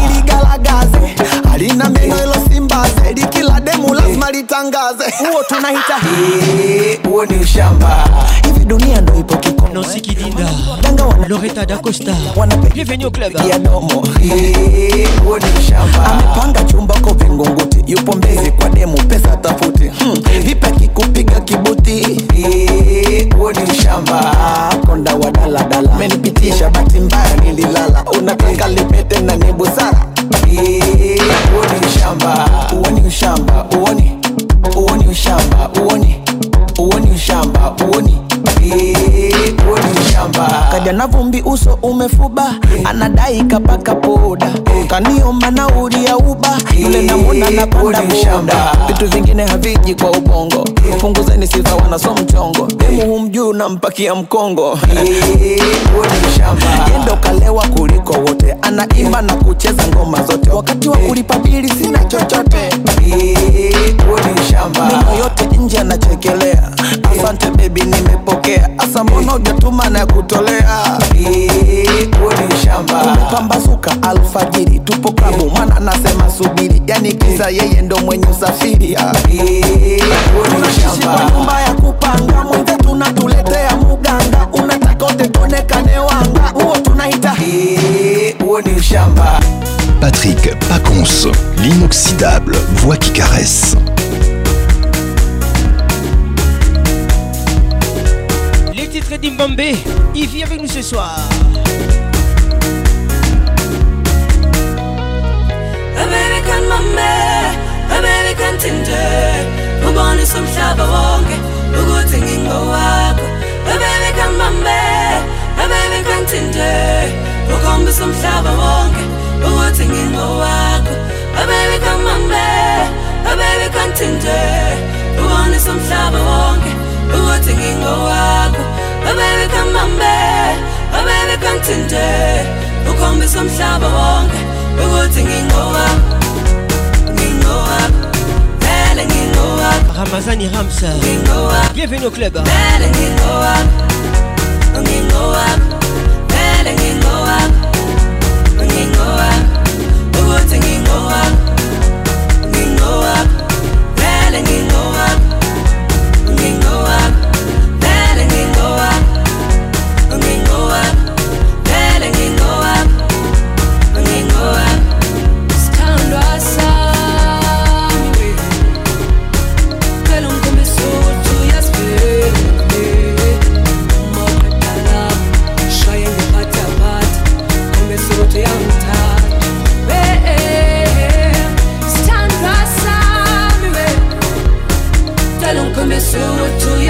[SPEAKER 16] niligalagaze alina meno ilo simbaze likila demu
[SPEAKER 14] lazima litangaze huo tunahita huo ni ushamba hivi dunia ndo ipo Nancy Kidinda Loretta Dacosta Bienvenue au club amepanga chumba ko vingunguti yupo
[SPEAKER 16] Mbezi kwa demu pesa tafute hmm. vipi akikupiga kibuti huo ni ushamba konda wa daladala menipitisha bati mbaya nililala unataka lipete na ni busara ni ushamba huo ni ushamba huo ni uoni ushamba uoni uoni ushamba uoni eh, vumbi uso umefuba eh. anadai kapaka poda eh. kaniomba nauli ya uba yule na panda mshamba vitu vingine haviji kwa ubongo punguzeni sifa wanaso mchongo demu humjuu nampakia mkongo yendo kalewa kuliko wote anaimba na kucheza ngoma zote wakati wa kulipa bili sina chochote shamba. Mimi yote nje anachekelea asante baby, nimepokea. Asa mbona hujatuma na kutolea? Uni shamba umepambazuka alfajiri, tupo klabu mana nasema subiri, yani kisa yeye ndo mwenye usafiri. Tunashishi kwa nyumba ya kupanga, mwenze tunatuletea muganga, unataka utekonekane wanga, huo tunaita uni shamba. Patrick Pacons, l'inoxydable voix qui caresse.
[SPEAKER 14] titre d'Imbambé. Il vit avec nous ce soir. American mama, American Tinder. Ubonisa umhlaba wonke ukuthi ngingowakho. American mama, American Tinder. Ukhombisa umhlaba wonke ukuthi ngingowakho. American mama, American Tinder. Ubonisa umhlaba wonke ukuthi ngingowakho. Oh baby come bambe Oh baby kangithinte Ukhombisa umhlaba wonke Ukuthi ngingowakho Ngingowakho Vele ngingowakho Ramazani Ramsa Ngingowakho Bienvenue au club Vele ngingowakho Ngingowakho Vele ngingowakho Ngingowakho Ukuthi ngingowakho Ngingowakho Vele ngingowakho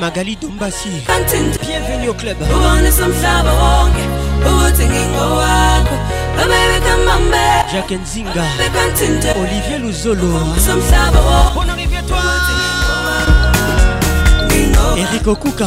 [SPEAKER 14] Magali Dombasi Bienvenue au club Jacques Nzinga Olivier Luzolo Bonne arrivée toi Eric Okuka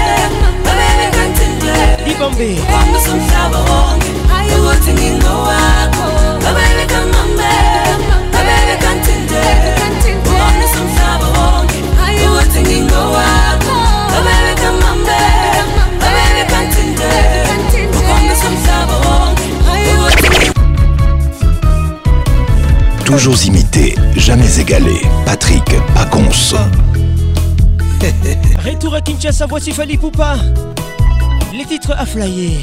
[SPEAKER 16] Toujours imité, jamais égalé. Patrick Pagonce
[SPEAKER 14] Retour à Kinshasa, voici Fali Poupa les titres à flyer.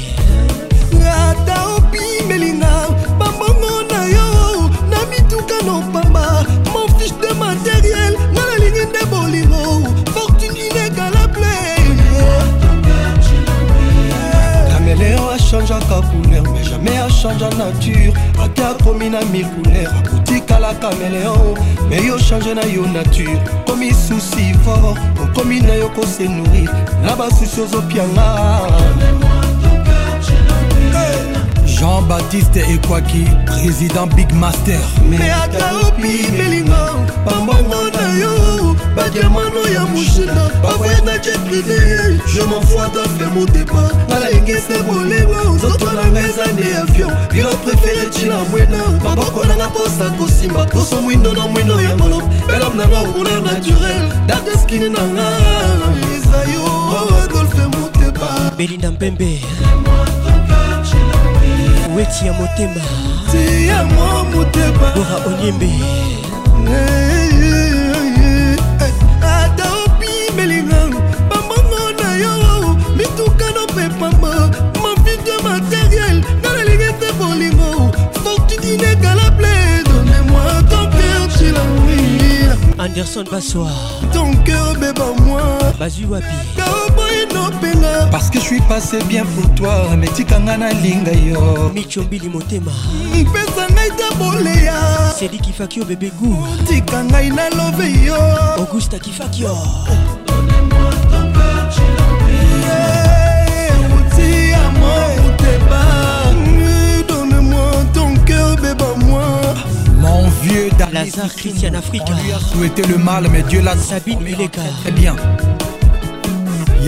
[SPEAKER 15] achangeaka
[SPEAKER 16] couleur mais jamais achangea nature ate akomi na micouleur akotikala caméléon oh. mais yo change na yo nature komi susi fort okomi oh, na yo kose nourrir na basusi ozopianga jean-baptiste ekwaki président big master me ata opi belinga bambongo na yo badiamano ya mushina bavoyangaki privé je m'enfoi dafe motema nalengese bolengo nzoto nanga eza nde avion bilo préféré
[SPEAKER 14] ntina mwena maboko nanga mposa kosimba poso mwindo na mwindo ya molom elom nanga okuna naturel dadeskini nanga eza yo adolfe motema belinda mpembe
[SPEAKER 15] weti ya motema tiyango motema dora onyembe eh, eh, eh, ata opimelinga bambongo na yo mitukano mpe pamba mavide materiel nga nalingi te bolingo fortune inégalable donne-moi ton père chilamourir anderson basoir ton cœur beba moi bazwi
[SPEAKER 14] wapi
[SPEAKER 16] kopenga parceke suis passé bien pour toi metikanga nalinga yo
[SPEAKER 14] micombili motema
[SPEAKER 15] mpesa ngai ta boleya
[SPEAKER 14] sedikifakio bebegu
[SPEAKER 15] otika ngai nalobe yo
[SPEAKER 14] augusta kifakio mm,
[SPEAKER 16] Mon vieux Lazare
[SPEAKER 14] Christian Africa. On lui a
[SPEAKER 16] souhaité le mal, mais Dieu l'a
[SPEAKER 14] Sabine Mileka. Très
[SPEAKER 16] bien.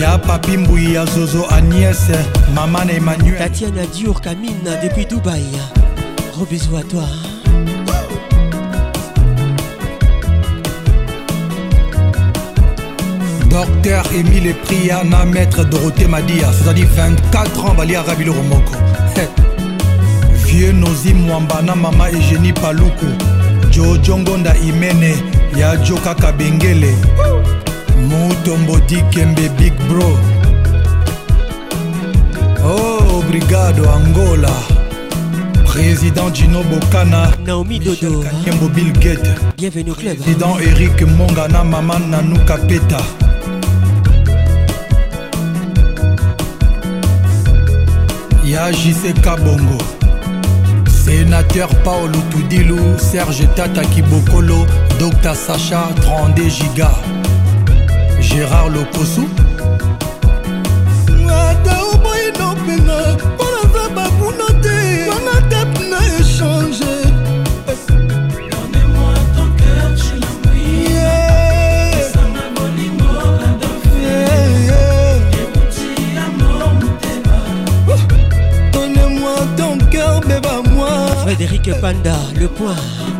[SPEAKER 16] ya papi Mbouya, zozo agnès maman emmanuel
[SPEAKER 14] tatiana dior camine depuis dubaï gros bisous à toi
[SPEAKER 16] docteur Emile pria na maître Dorothée madia C'est-à-dire 24 ans balia le moko vieux nozi Mwambana, na mama Paloukou paluku jojongonda imene ya jo kaka Mutombo Dikembe Big Bro. Oh, obrigado Angola. Président Gino Bocana.
[SPEAKER 14] Naomi Dodo. Kanyembo
[SPEAKER 16] Bill
[SPEAKER 14] Bienvenue
[SPEAKER 16] Président Eric Mongana Maman Nanuka Peta Yajise Kabongo. Sénateur Paolo Tudilou, Serge Tata Kibokolo, Dr Sacha 32 Giga. gérard lokosu
[SPEAKER 15] ata oboyino mpena mpo naza bakuna te wana tep na échange
[SPEAKER 14] Frédéric Panda, le point.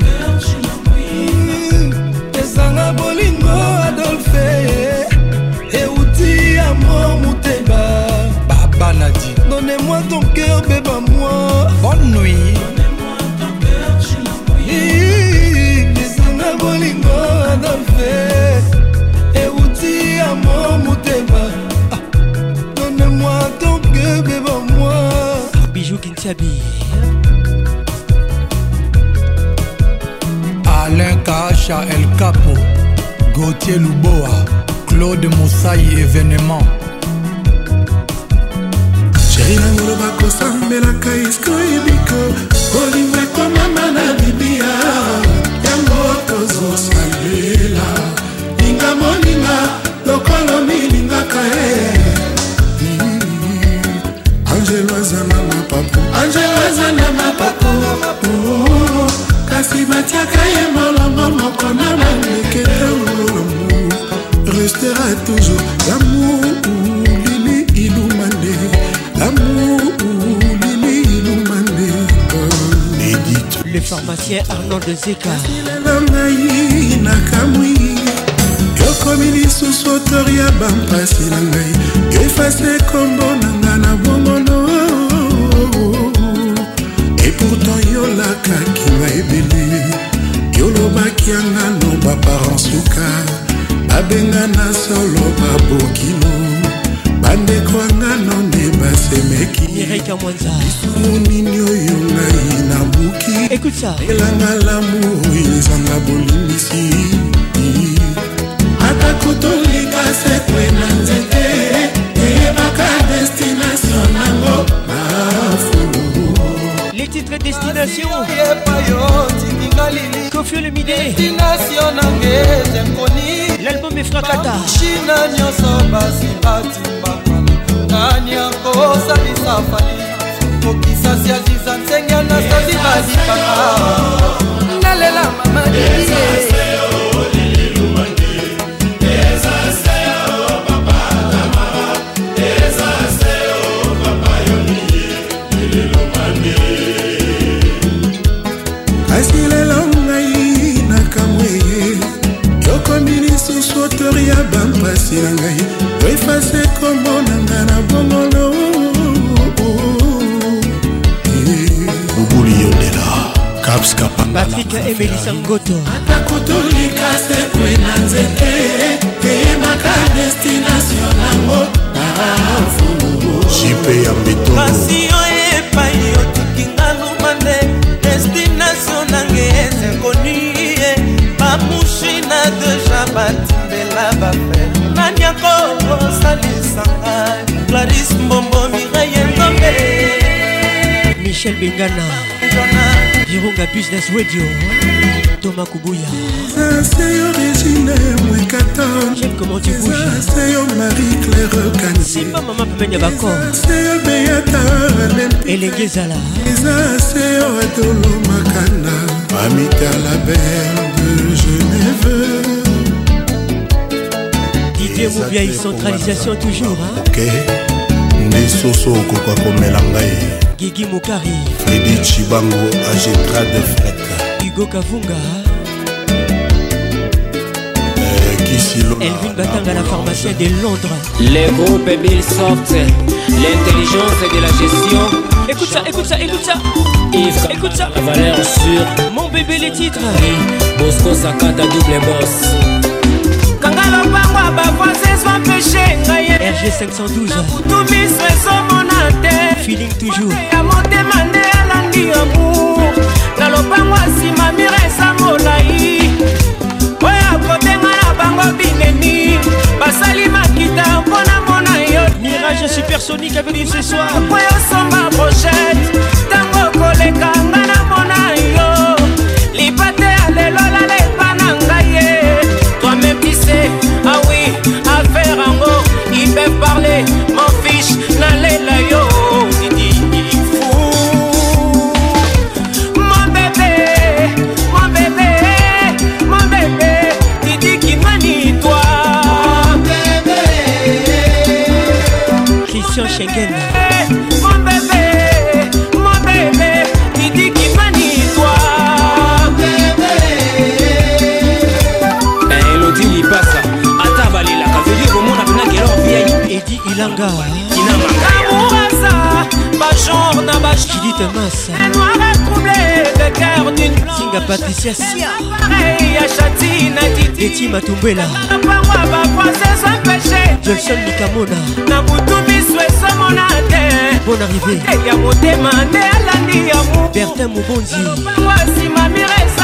[SPEAKER 15] cœur, bébé-moi.
[SPEAKER 16] Bonne nuit.
[SPEAKER 15] lisanga bolingo nave euti ya mo motema donemoi ah, tonke bebamoi
[SPEAKER 14] bijou kintiabi
[SPEAKER 16] alain kacha el capo gautier luboa claude mosai événement ntina ngolo bakosambelaka isko ebiko olingo ekomama na libia yango tozosalela linga moninga lokolo milingaka e angelo aza na
[SPEAKER 14] mapapu angelo aza na mapapu kasi batiaka ye molongo moko na bandeke restera toujours pharmacien arnold zekaasila na ngai nakamwi yokomi lisusu otor ya bampasi na ngai efase kombo na nga na bongono epourtant yolakaki nga ebele yolobaki yanga no baparansuka babenga na solo babokino bandeko yanga none basemekisunini oyo ngai nabuki elanga lamu ezanga bolimbisi atako tolika sekwe na nzete eyebaka destination nango mafulu les titres destination kofio le midedestination nange ezenkoni l'album efrakata china nyonso basiba bafali mokisasi aziza nsenge anastasi balipaka nalela mamadie
[SPEAKER 15] lisusu otori ya bampasi na ngai oefase kombo na nga na bongolo
[SPEAKER 14] patrika emelisa ngoto ata kotolika sekwe na nzete eyemaka destination
[SPEAKER 15] nango jipe ya mbitopasi oyo epai otikinga lumande destination nange ezekoni bamushi na deja batindela bafe nani akokosalisanga claris mbombo mireyendobe michel bengana
[SPEAKER 14] irunga business radio toma kubuya j'aime comment tu bougesimba
[SPEAKER 15] mama pemene ya bakor elenge
[SPEAKER 14] ezala
[SPEAKER 15] amita la belle de genève didier
[SPEAKER 14] mobiai centralisation toujours hein? okay. nde soso
[SPEAKER 16] okoka komela ngai
[SPEAKER 14] gigi mokari
[SPEAKER 16] fredi chibango agetra de frek hugo
[SPEAKER 14] kavunga eh, Elvin Batanga, ah, la pharmacienne de Londres.
[SPEAKER 15] Les groupes Bill sortent, l'intelligence de la gestion.
[SPEAKER 14] Écoute ça, écoute ça, écoute ça. Yves, écoute ça.
[SPEAKER 15] Valère sur.
[SPEAKER 14] Mon bébé, les titres.
[SPEAKER 15] Bosco Sakata, double boss.
[SPEAKER 14] croisés soit péché ngaye RG 512 nakutumisa ezomona te feeling toujours ya
[SPEAKER 15] motema nde alandi amour na lopango nsima mire eza molai oyo akobenga na bango binemi basali
[SPEAKER 14] makita mpona mona yo mirage supersonique avenu ce soir po yosomba
[SPEAKER 15] brochete ntango okoleka nga na mona yo libate ya lelo lalepa na ngai ye twamepise ngai affaire yango
[SPEAKER 17] il
[SPEAKER 15] peut
[SPEAKER 17] parler
[SPEAKER 15] mon fiche nalela
[SPEAKER 17] yo
[SPEAKER 14] Christian Schengen. manga amoureuse bagenre na
[SPEAKER 17] bagenresinga patricia siaeti matumbwelajohnson
[SPEAKER 14] mikamona na butu miso esomona te bon arrivé ya motema nde alandi ya mu bertin mobonzi nsima miresa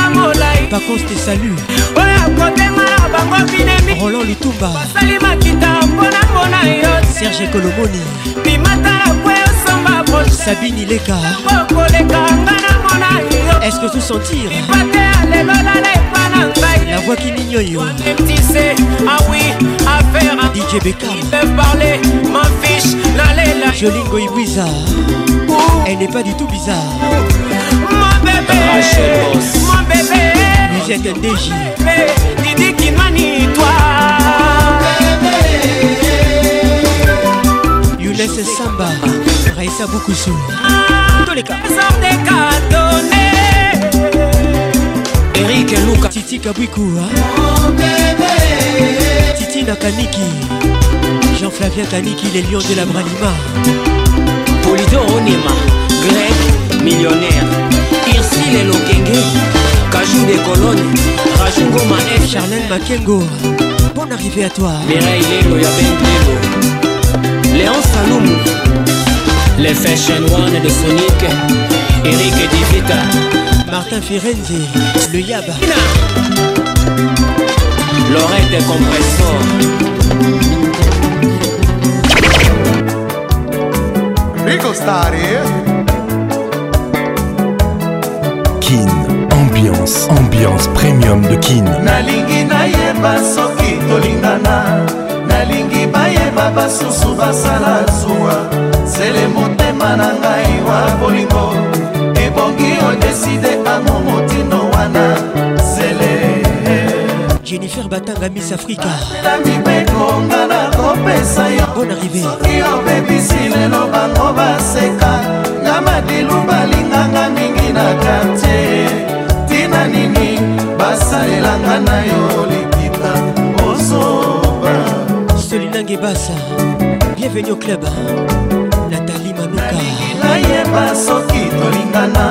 [SPEAKER 14] bakoste salu oyo akobema na bango binemi roland litumba basali makita mpona mpona yo serge kolomoni bimata na po yosomba proje sabini leka okoleka nga na mona yo est-ce que tu sentir ipate ya lelo lala epa na ngai la voix qui nignoyo emtise awi ah affaire dj bekam peuvent parler m'en fiche nalela jolingo ibwiza elle n'est pas du tout bizarre mon bébé Rachel Boss bébé Musette DJ Didi Kimani toi Younes Samba Raissa Boukoussou ah, Tous les cas Sors des cartonnés Eric Luka Titi Kabouikoua Titi Nakaniki Jean-Flavien Kaniki les lions de la Branima Polydor Onema Greg millionnaire ursile lokenge kajou de cologne rajungoma f charlene makengo bon arrivé à toi mirai lelo ya bendelo léon salumu les fashion one de sonic eric divita martin firenzi le yaba lorette compressor
[SPEAKER 18] Rico Stari eh? kin ambiance ambiance premium de kin nalingi nayeba soki tolingana nalingi bayeba basusu basala zuwa sele motema na ngai wa bolingo ebongi
[SPEAKER 14] odeside ango motindo wana sele jennifer batanga miss afrika mibekonga na kopesa yo soki obebisi lelo bango baseka na madilu balinganga mingi na kartie na nini basalelanga na yo likita osoba selinange basa bienvenu au club natali manukanayeba soki tolingana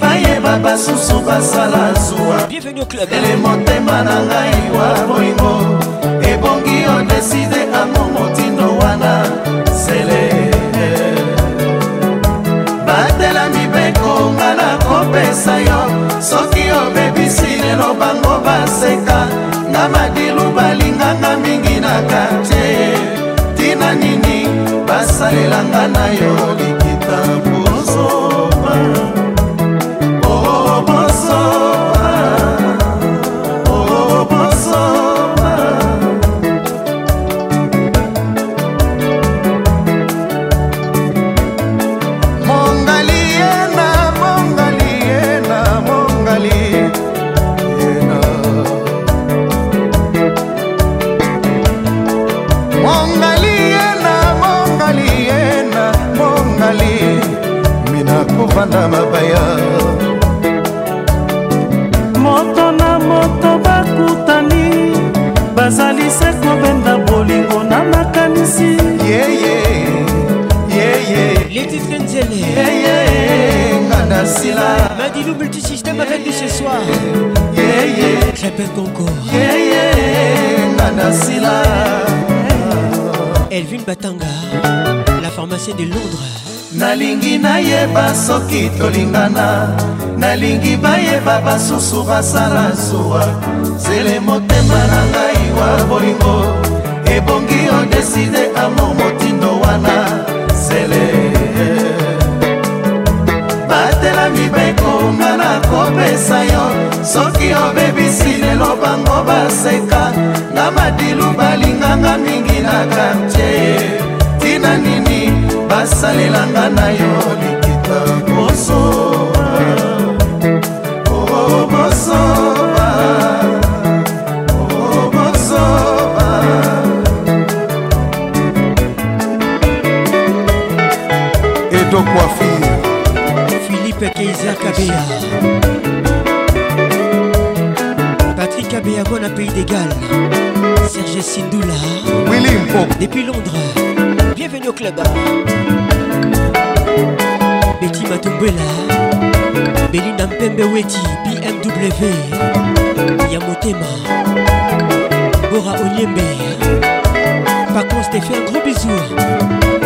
[SPEAKER 14] bayeba basusu basala zuwaele motema na ngai wa bolingo ebongi odeside ango motindo wana sele kopesa yo soki obebisi lelo bango baseka nga madilu balinganga mingi na kartie
[SPEAKER 19] tina nini basalelanga na yo liki
[SPEAKER 14] Gisele Nganda Sila Madilou Multisystème avec nous ce soir Répète encore Nganda Sila Elvin Batanga La pharmacie de Londres nalingi nayeba soki tolingana nalingi bayeba basusu basala zuwa zele motema
[SPEAKER 20] na ngai wa bolingo ebongi odeside amo motindo wana zele soki bekonga na kopesa yo soki obebisi lelo bango baseka na madilu balinganga mingi na kartie tina nini basalelanga na yo likita bosoba o oh, bosoba o
[SPEAKER 14] oh, bosoba edokoafi avec Isaac Kabea Patrick Kabea Gona Pays des Galles Serge Sindoula Willy Mpo Depuis Londres Bienvenue au club Betty Matumbela Belinda Mpembe Weti BMW Yamotema Bora Onyembe Par contre, je te fais un gros bisou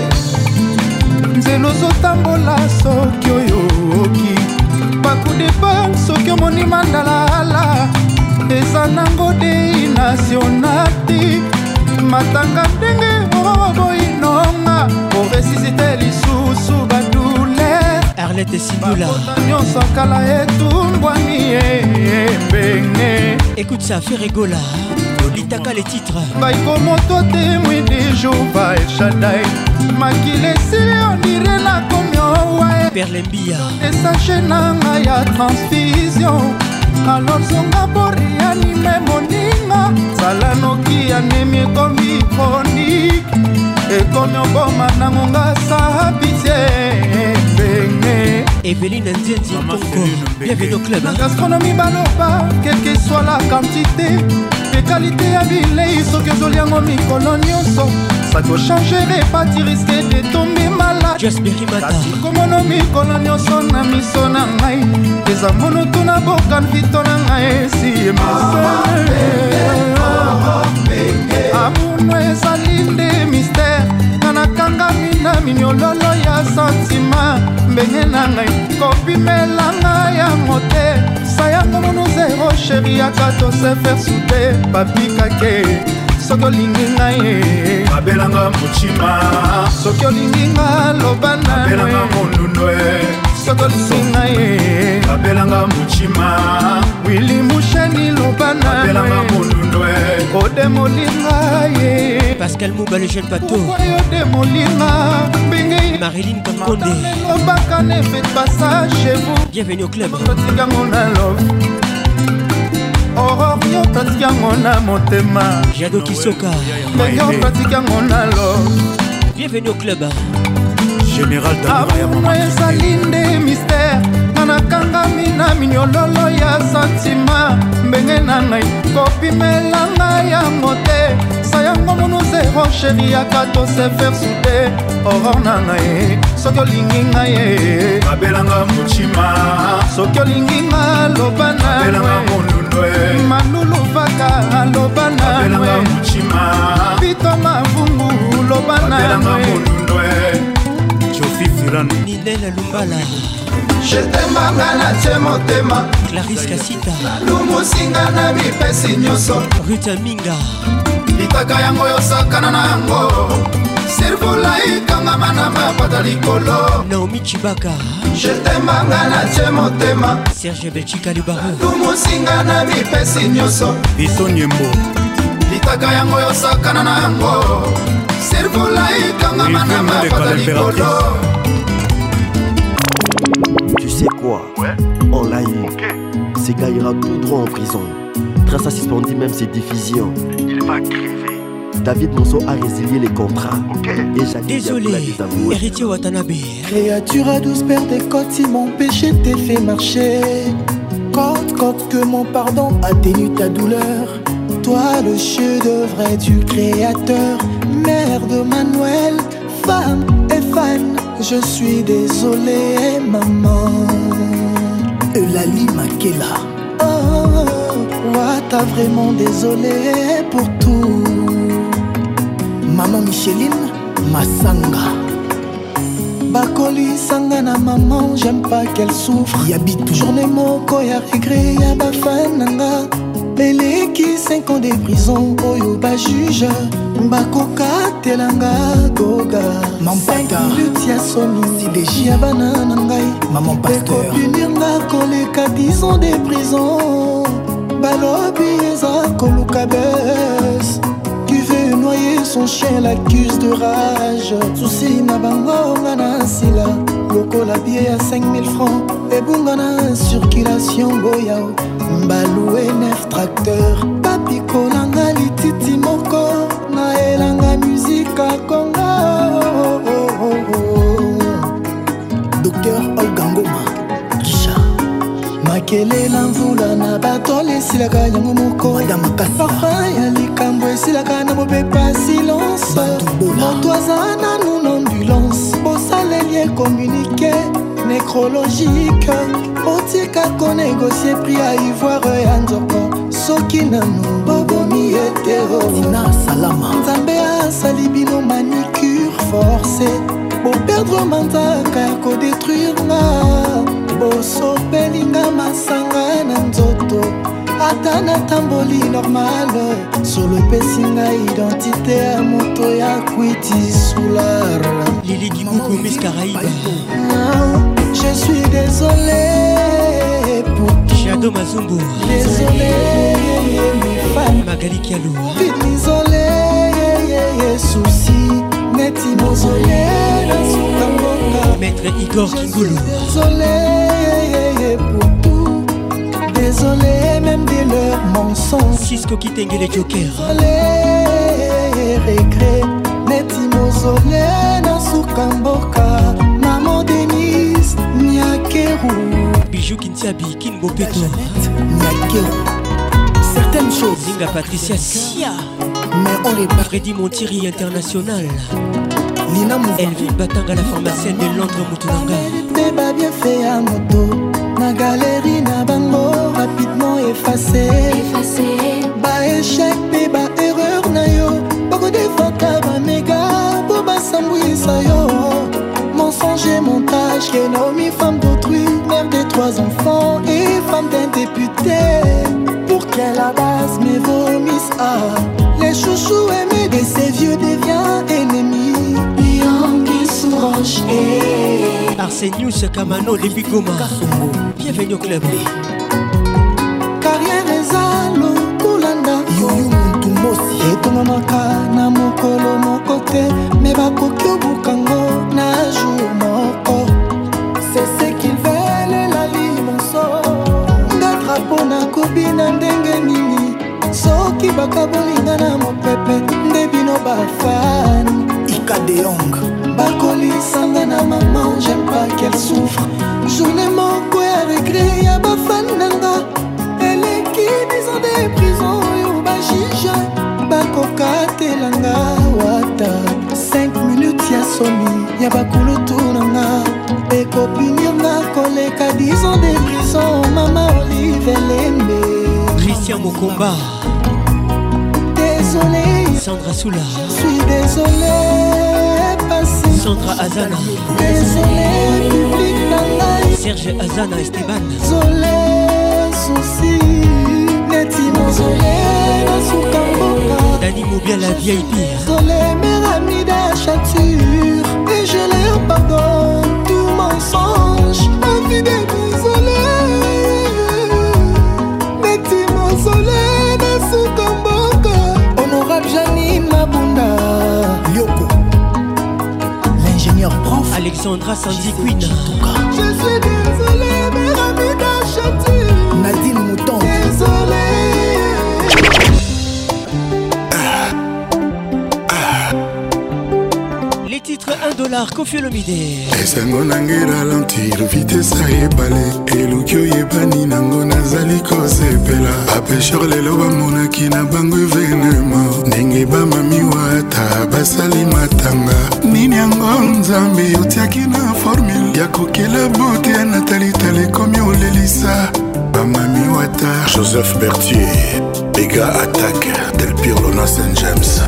[SPEAKER 14] lelo ozotambola soki oyo oki bakudepa soki omoni mandalaala eza nango dei nationati matanga ndenge oboinonga oresisite lisusu badule arlete sibula nyonso akala etumbwani ebenge ekute sa feregola bataka le titre baikomoto témoin de jova eshadai makili esili ondire nakomi owa e- perlembia esache na ngai ya transfusion alozonga borianime moninga zala noki anemi ekomi fonike ekomi oboma nango nga sabitie mbenge eveline ndiendikongo bienvenu au club gastronomie baloba kelke soit la quantité ekalite ya bilei soki ozoli yango mikolo nyonso sakochange repati riske detombi maladikasi komono mikolo nyonso na miso na ngai eza mono tuna
[SPEAKER 21] bokan fito na ngai esiyemasele amuno ezali nde mistere nga nakangami na miniololo ya santima mbenge na ngai kopimelanga yango te faya komonu zero sheri aka tosefer sute papikake soki olingi ngai ye eh. babelanga motima soki olingi nga loba naelanga mondundo soki olingi ngai ye babelanga motima wili musheni loba
[SPEAKER 14] naelanga eh. mondundo ndwe odemolinga ye pascal mouba le jeune bato odemolinga mbenge mariline kakonde obaka nefet pasa chez vous bienvenue au club otikango na love oror yo pratike yango na motema jado ah kisoka ndenge opratike yango na love bienvenue au club
[SPEAKER 22] général amour ezali nde mystère ekangami na minyololo ya santima ndenge na nai kopimelanga yango te sayango monuse rocheri yaka
[SPEAKER 21] tosefer sude oror na ngai soki olingi ngai ye abelanga mocima soki olingi nga loba na malulu vaka loba na bito mavungu loba
[SPEAKER 22] na sofi
[SPEAKER 14] firanninela lumbala
[SPEAKER 23] jetemanga na tie motema
[SPEAKER 14] claris kasita
[SPEAKER 23] nalumusinga na bipesi nyonso
[SPEAKER 14] ruta minga
[SPEAKER 23] litaka yango yosakana na yango sirvula ekangama na mapata likolo
[SPEAKER 14] naomi cibaka
[SPEAKER 23] jetemanga na tie motema
[SPEAKER 14] serge belchika libaro
[SPEAKER 23] nalumusinga na bipesi nyonso
[SPEAKER 14] bitonyembo Tu
[SPEAKER 24] sais quoi On En live, ces tout droit en prison. Trace à suspendu même ses diffusions. David Monceau a résilié les contrats. Et Et
[SPEAKER 14] Désolé, héritier Watanabe.
[SPEAKER 25] Créature à douce des côtes, si mon péché t'est fait marcher. Quand, quand que mon pardon a atténue ta douleur toi le de vrai du créateur, mère de Manuel, femme et fan. Je suis désolé, maman. Eulali Makela. Oh, oh, t'as vraiment désolé pour tout.
[SPEAKER 26] Maman Micheline Masanga.
[SPEAKER 25] bakoli sanga na maman j'aime pas qu'elle souffre journée moko ya regret ya leleki 5 ans de prison oyo bajuge bakokatelanga koga luti ya soni ya bana na ngai ekopunirnga koleka 10 ans de prison balobi eza koluka bes cuve noye son chien l'accuse de rage susi na bangonga na sila lokola bie ya 5000 francs ebungana circulation boyao mbalue 9 tracteur papikolanga lititi moko naelanga musika kongo ekele na mvula na batole esilaka yango moko papa ya likambo esilaka na mopepa silence moto aza nanu na ambulance bosaleli ekomunike necrologique otika konegosie pri ya ivoire ya nzoko soki nanu bobomi eteosalama nzambe asali bino manicure force boperdre manzaka ya kodetruire nga bosopelinga masanga na nzoto ata natamboli normale solo epesi ngai identite ya moto ya kwiti
[SPEAKER 14] sular lilikibuku mis caraibe
[SPEAKER 25] je suis désolé pour shado mazumbu désolé
[SPEAKER 14] magali kialu
[SPEAKER 25] vite isolé souci neti mozoye dans
[SPEAKER 14] Maître Igor Kingolo
[SPEAKER 25] Désolé pour tout Désolé même de leurs mensonges
[SPEAKER 14] Cisco qui tengue les jokers Désolé
[SPEAKER 25] regret neti mozole na mboka maman Denise, Nyakero.
[SPEAKER 14] bijou kintiabi kinbopeto nyakeru certaines choses. Zinga Patricia Sia. Mais on est pas. Freddy Montieri International nina battant à la pharmacienne de londres motunanga
[SPEAKER 25] bien babiefe à moto na galeri na bango rapidement efase baeshek mpe baerreur na yo bokodefaka bamega mpo basambwisa yo mensonge montage kenomi femme d'autrui mère de trois enfants et femme d'un député pour qu'elle abasse mes vomisse ah. les chouchous aimés de ces vieux deviens ennemis
[SPEAKER 14] orange et eh. Arsenius Kamano Lévi Goma Bienvenue au club
[SPEAKER 25] Carrière ezalo kolanda yoyo mutu mosi etongamaka na mokolo moko te me bakoki obukango na jour moko c'est ce qu'il veulent la limonso ngatra mpo nakobi na ndenge nini soki bakabolinga na mopepe nde bino bafani
[SPEAKER 14] ikadeong
[SPEAKER 25] bakolisanga na mama jaime pas qu'elle souffre journée moko ya regre ya bafan nanga eleki bizande prison oyo bajije bakokatelanga wata 5 minutes ya somi ya bakulutu nanga ekopinirnga koleka dison de prison mama olivelembe
[SPEAKER 14] ritia mokomba
[SPEAKER 25] désolé
[SPEAKER 14] sandra soula
[SPEAKER 25] suis désolé
[SPEAKER 14] passé centre azana
[SPEAKER 25] désolé public
[SPEAKER 14] na ngai serge azana esteban
[SPEAKER 25] zole susi neti mozole nasuka mboka
[SPEAKER 14] dani mobia la vip
[SPEAKER 25] zole meramida ya chature et je leur pardonne tout mensonge infidélité
[SPEAKER 14] ingénieur prof Alexandra Sandy Queen Je
[SPEAKER 25] suis désolé mais rapide Chantilly
[SPEAKER 14] 1 dollar Kofi Olomide esango nange ralentir vitese ayebale eluki oyebani nango nazali kosepela bapesher lelo bamonaki na bango evenema ndenge bamamiwa ata basali matanga nini yango nzambe otiaki na formule ya kokela bote ya natalitala ekomi olelisa bamami wata joseph bertier bega attaque del pirlona st james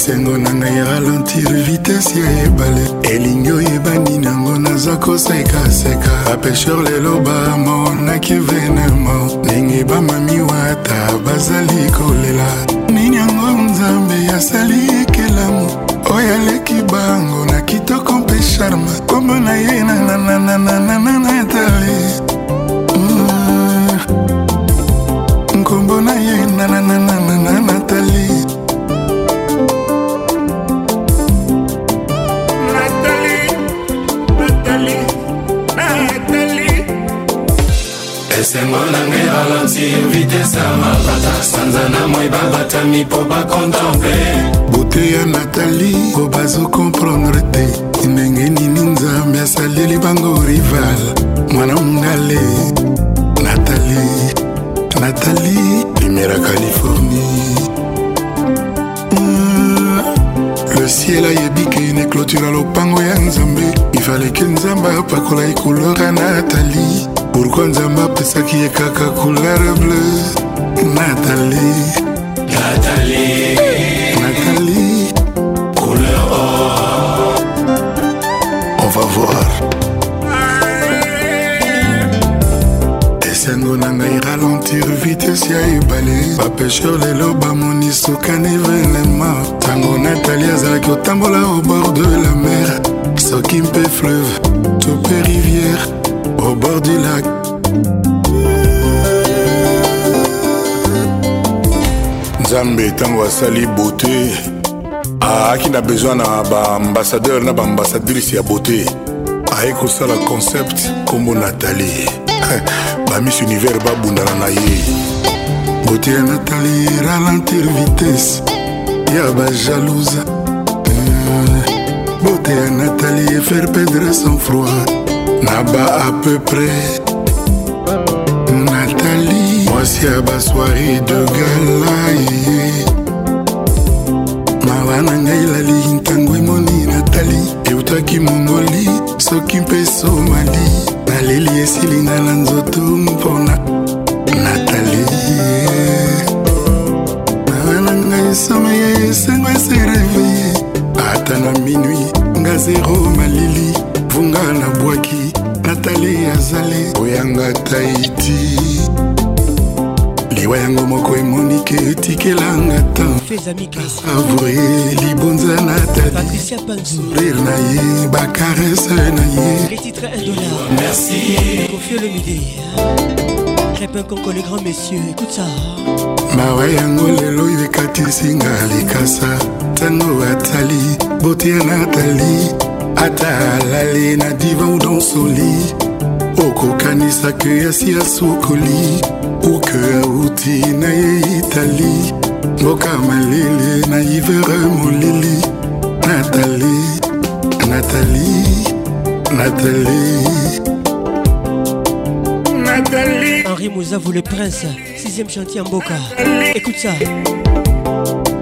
[SPEAKER 14] esengo na ngai ya ralentir vitese ya ebale elingi oyebani nango naza kosekaseka
[SPEAKER 23] bapesher lelo bamonaki venema ndenge bamami wata bazali kolela nini yango nzambe asali ekelamu oyo aleki bango na kitoko mpe charme kombo na ye nanananananana etali nkombo na ye nananana esengo na ngai ralentir vitese ya mabata sanza na moi babatami mpo bakontemple bote ya natali po bazokomprendre te ndenge nini nzambe asaleli bango rival mwana mongale natali natali primera californie hmm, le ciel ayebi kene clôtura lopango ya nzambe ifaleke nzambe apakola ekolora natali pourkua nzambe apesaki ye kaka
[SPEAKER 27] couleur
[SPEAKER 23] bleu natalie
[SPEAKER 27] natalie
[SPEAKER 23] natalie
[SPEAKER 27] couleur or
[SPEAKER 23] on va voir esengo na ngai ralentir vitese ya ebale bapesher lelo bamoni sukani evenema ntango natalie azalaki kotambola au bord de la mer soki mpe fleuve to mpe rivière au bord du lac. nzambe ntango asali beauté aaki na besoin na baambasadeur na baambasadrice ya beauté aye kosala concept nkombo natali bamis univers babundana na ye beauté ya natali ralentir vitesse ya bajalousa eh, beauté ya natali efaire perdre sans froid na ba à peu près nathalie mwasi ya basoire de galaye mawa na ngai lali ntango emoni natali eutaki mongoli soki mpe somali naleli esilinga na nzoto mpona natali mawa na ngai someye esengo esereveye ata na minui nga zero malili vunga nabwaki natali azali oyanga taiti liwa yango moko emonike etikelanga
[SPEAKER 14] taavre
[SPEAKER 23] libonza
[SPEAKER 14] natalisourire
[SPEAKER 23] na ye bakarese
[SPEAKER 27] na
[SPEAKER 23] ye
[SPEAKER 14] Crépin Conco, les grands messieurs, écoute ça.
[SPEAKER 23] mawa yango lelo ekatisinga likasa ntango atali botia natali ata alali na divan udonsoli okokanisaka yasi asukoli uke auti na ye itali mboka malele
[SPEAKER 27] na ivere molili natali natali natali Henri Mouza, vous le prince, sixième chantier en Boca. Écoute ça.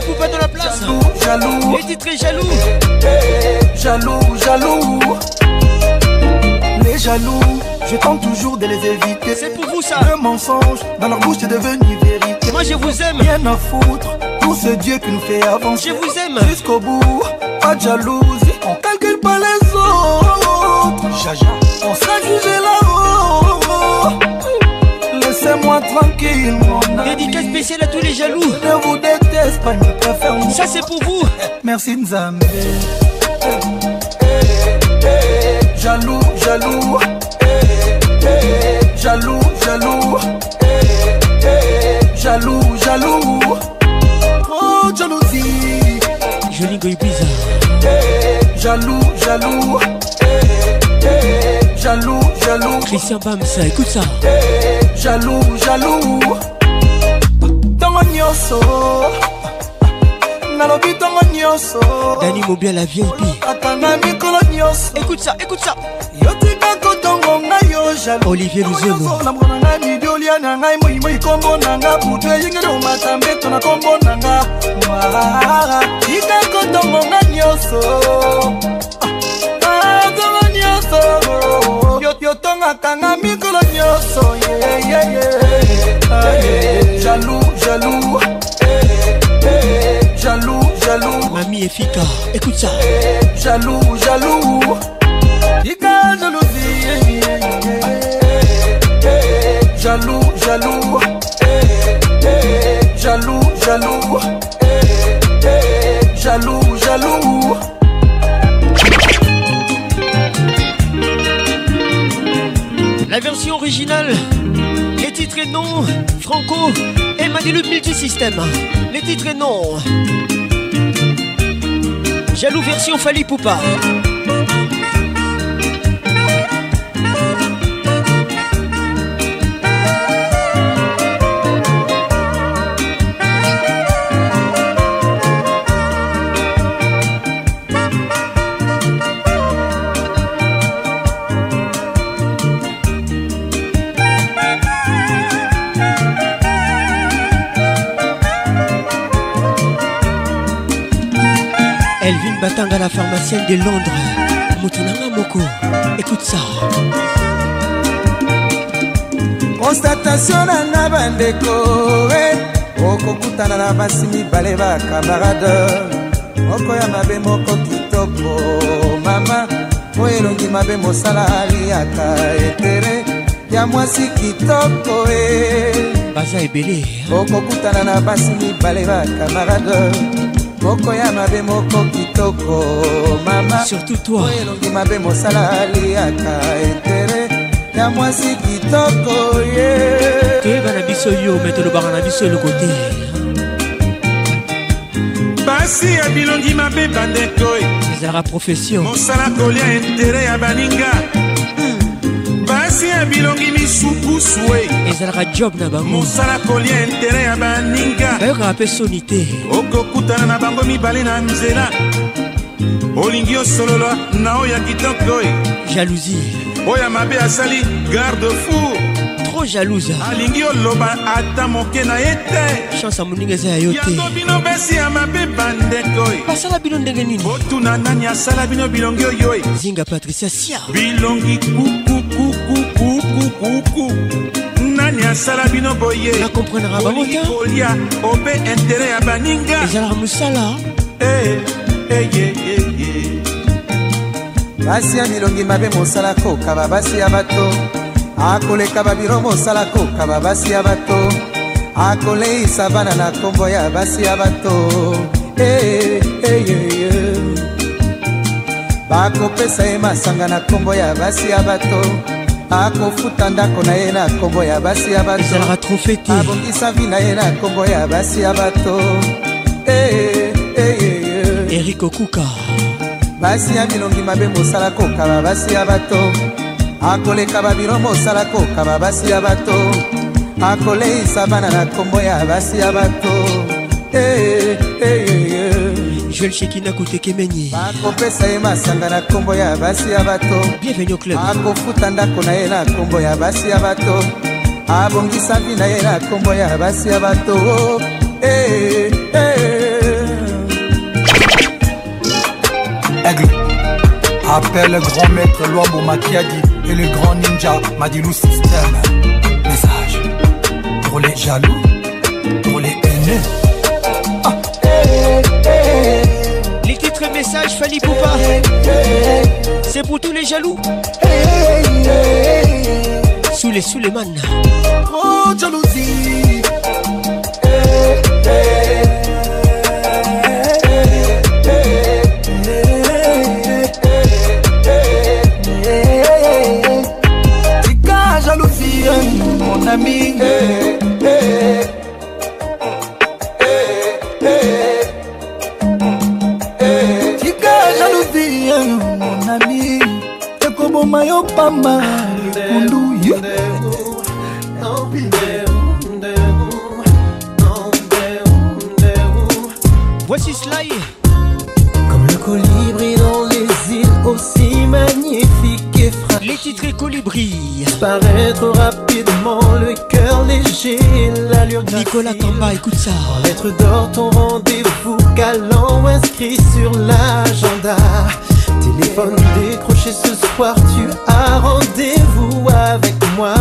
[SPEAKER 14] Vous pas de la place.
[SPEAKER 28] Jaloux, jaloux.
[SPEAKER 14] Les titres jaloux.
[SPEAKER 28] Eh, eh, jaloux, jaloux. Les jaloux, je tente toujours de les éviter.
[SPEAKER 14] C'est pour vous ça.
[SPEAKER 28] Le mensonge dans leur bouche est devenu vérité.
[SPEAKER 14] Moi je vous aime.
[SPEAKER 28] Rien à foutre. Tout ce Dieu qui nous fait avancer.
[SPEAKER 14] Je vous aime.
[SPEAKER 28] Jusqu'au bout, pas de jalousie. On calcule pas les autres. Jaja, on s'agit
[SPEAKER 14] Dédicace spéciale à tous les jaloux.
[SPEAKER 28] Je vous déteste pas, je préfère
[SPEAKER 14] Ça, c'est pour vous.
[SPEAKER 28] Merci, N'Zam Jaloux, jaloux. Jaloux, jaloux. Jaloux, jaloux. Oh, jalousie.
[SPEAKER 14] Jolie goy bizarre.
[SPEAKER 28] Jaloux, jaloux. Jaloux, jaloux.
[SPEAKER 14] Christian ça, écoute ça.
[SPEAKER 28] jaloux jaloux ntongo nyonso nalobi ntongo nyonso
[SPEAKER 14] dani mobia la vip
[SPEAKER 28] ata na mikolo nyonso écoute
[SPEAKER 14] ça écoute ça yotika kotongo ngai yo jaloux olivier luzono na ngai midiolia na ngai moimoi kombo na nga butu eyingeli omata mbeto na kombo na nga tika kotongo ngai
[SPEAKER 28] nyonso atongo ah, nyonso soki otongaka nga mikolo nyonso jalu jalu jalu jalu mami
[SPEAKER 14] efika écoute ça
[SPEAKER 28] jalu jalu tika jalousie jalu jalu jalu jalu jalu jalu
[SPEAKER 14] La version originale Les titres et noms Franco et de Multisystème Les titres et noms Jaloux version Fali Poupa batanga la pharmacienne de londres moto nanga moko écoute ça
[SPEAKER 29] constatation nanga bandeko okokutana na basi mibale bakamarade moko ya mabe moko kitoko mama po elongi mabe mosala aliaka etere ya mwasi kitoko e
[SPEAKER 14] baza ebele
[SPEAKER 29] okokutana na basi mibale bakamarade moko ya
[SPEAKER 14] mabe moko kitoko mama surtout toi elongi mabe mosala liaka intere ya mwasi kitoko ye toyeba na biso yo me tolobaka na biso eloko te
[SPEAKER 30] basi ya bilongi mabe
[SPEAKER 14] bandeko e. ezalaka profession mosala kolia intere ya baninga
[SPEAKER 30] kasi ya bilongi misukusue ezalaka job na bango mosala kolia intere ya baninga bayokaka mpe soni te okokutana na bango mibale na nzela olingi osolola na oyo ya kitoko
[SPEAKER 14] jalousie oyo mabe asali
[SPEAKER 30] garde four trop jalouse
[SPEAKER 14] alingi oloba ata moke na ye te chance ya moninga eza ya yo teyango bino besi ya mabe bandeko basala bino ndenge nini botuna nani asala bino
[SPEAKER 30] bilongi oyo zinga patricia sia bilongi kuku kukuku nani asala bino
[SPEAKER 14] boyekolia
[SPEAKER 30] obe intere ya baninga
[SPEAKER 14] ezalaka mosala
[SPEAKER 30] eh, eh,
[SPEAKER 29] basi ya milongi mabe mosala kokaba basi ya bato akoleka babiro mosala kokaba basi ya bato akoleisa bana na nkombo ya basi ya bato eh, bakopesa ye masanga na nkombo ya basi ya bato hey, hey, hey, hey. akofuta ndako na ye na nkombo ya basi ya batoabongisa vi na ye na nkombo ya basi ya bato eh, eh, eh,
[SPEAKER 14] erik okuka
[SPEAKER 29] basi ya milongi mabe mosala kokaba basi ya bato akoleka babiro mosala kokaba basi ya bato akoleisa bana na nkombo ya basi ya bato hey, hey, hey.
[SPEAKER 14] chez qui Koute Kemeni
[SPEAKER 29] akopesa ye masanga na kombo ya basi ya bato
[SPEAKER 14] bienvenu au club
[SPEAKER 29] akofuta ndako na ye na nkombo ya basi ya bato abongisa vi na ye na nkombo ya basi ya bato hey, eh, eh. hey. Appelle
[SPEAKER 31] le grand maître Loambo Makiadi et le grand ninja Madilou System. Message pour les jaloux.
[SPEAKER 14] votre message, Fanny Poupa. C'est pour tous les jaloux. Sous les sous les man. Oh, jalousie. jalousie, mon ami. Voici Sly
[SPEAKER 32] Comme le colibri dans les îles aussi magnifique et fragile
[SPEAKER 14] Les titres et colibri
[SPEAKER 32] Paraître rapidement le cœur léger l'allure
[SPEAKER 14] Nicolas Tamba écoute ça
[SPEAKER 32] En lettres d'or ton rendez-vous calant inscrit sur l'agenda Téléphone décroché ce soir, tu as rendez-vous avec moi.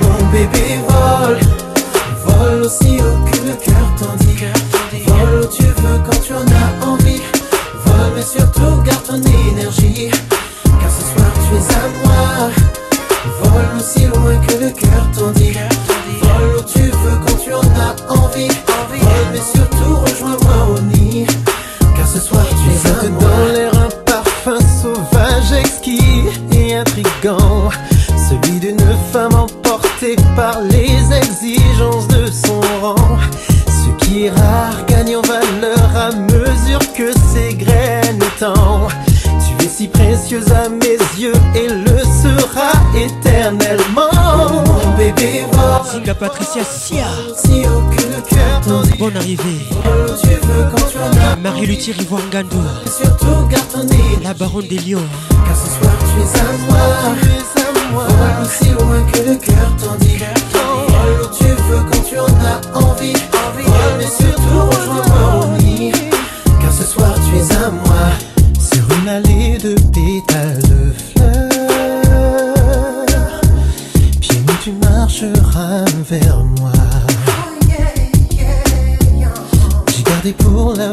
[SPEAKER 32] mon bébé vole, vole aussi haut que le cœur dit Vole où tu veux quand tu en as envie. Vole mais surtout garde ton énergie. Car ce soir tu es à moi. Vole aussi loin que le cœur dit Vole où tu veux quand tu en as envie. par les exigences de son rang. Ce qui est rare gagne en valeur à mesure que ses graines tend Tu es si précieuse à mes yeux et le sera éternellement. Mon bébé
[SPEAKER 14] Singa Patricia
[SPEAKER 32] Sia. Si aucune cœur
[SPEAKER 14] Bonne arrivée. tu
[SPEAKER 32] veux
[SPEAKER 14] Marie
[SPEAKER 32] Luthier Surtout
[SPEAKER 14] La baronne des lions.
[SPEAKER 32] Car ce soir tu es à moi moi aussi loin que le cœur t'en dit où tu veux quand tu en as envie Mais surtout rejoins-moi Car ce soir tu es à moi Sur une allée de pétales de fleurs Pieds nus tu marcheras vers moi oh, J'ai gardé pour la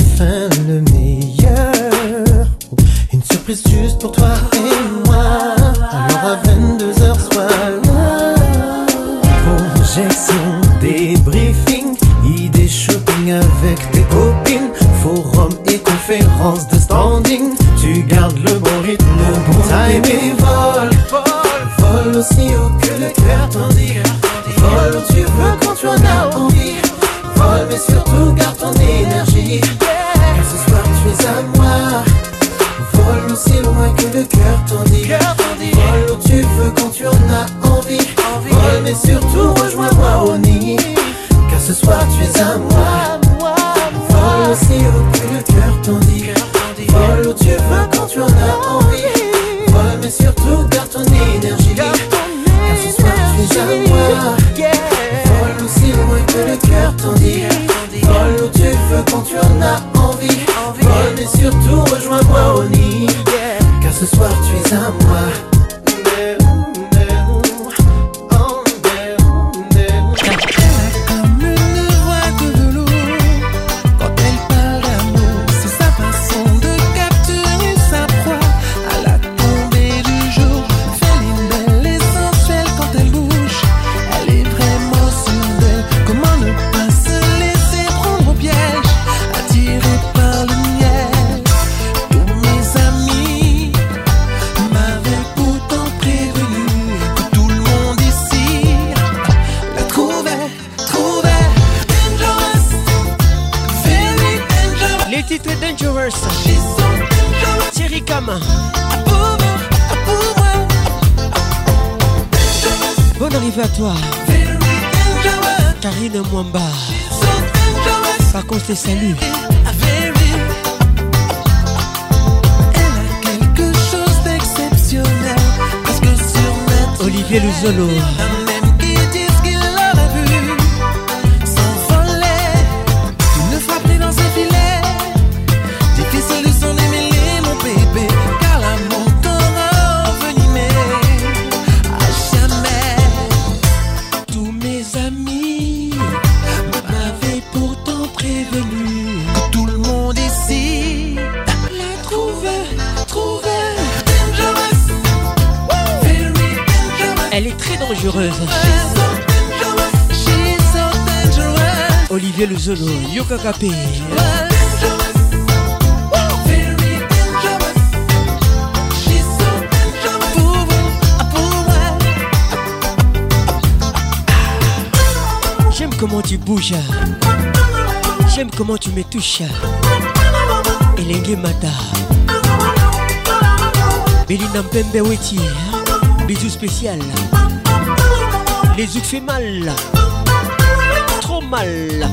[SPEAKER 32] de standing. Tu gardes le bon rythme au bon timing. Vol, vol, vol aussi
[SPEAKER 14] Et elenge mata belinda mpembe weti Bisous spécial les yeux fait mal trop mal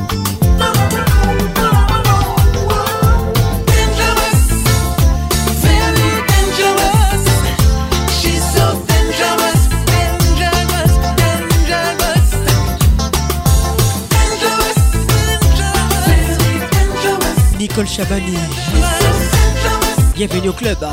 [SPEAKER 14] Chabani. Bienvenue au club. Hein.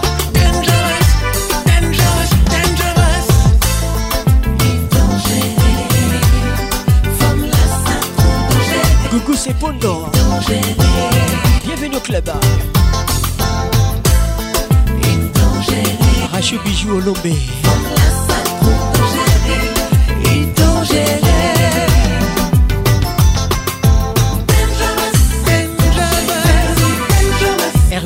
[SPEAKER 14] Coucou, c'est
[SPEAKER 32] Pondo. Hein. Bienvenue au club. Hein.
[SPEAKER 14] Rachel Bijou lombé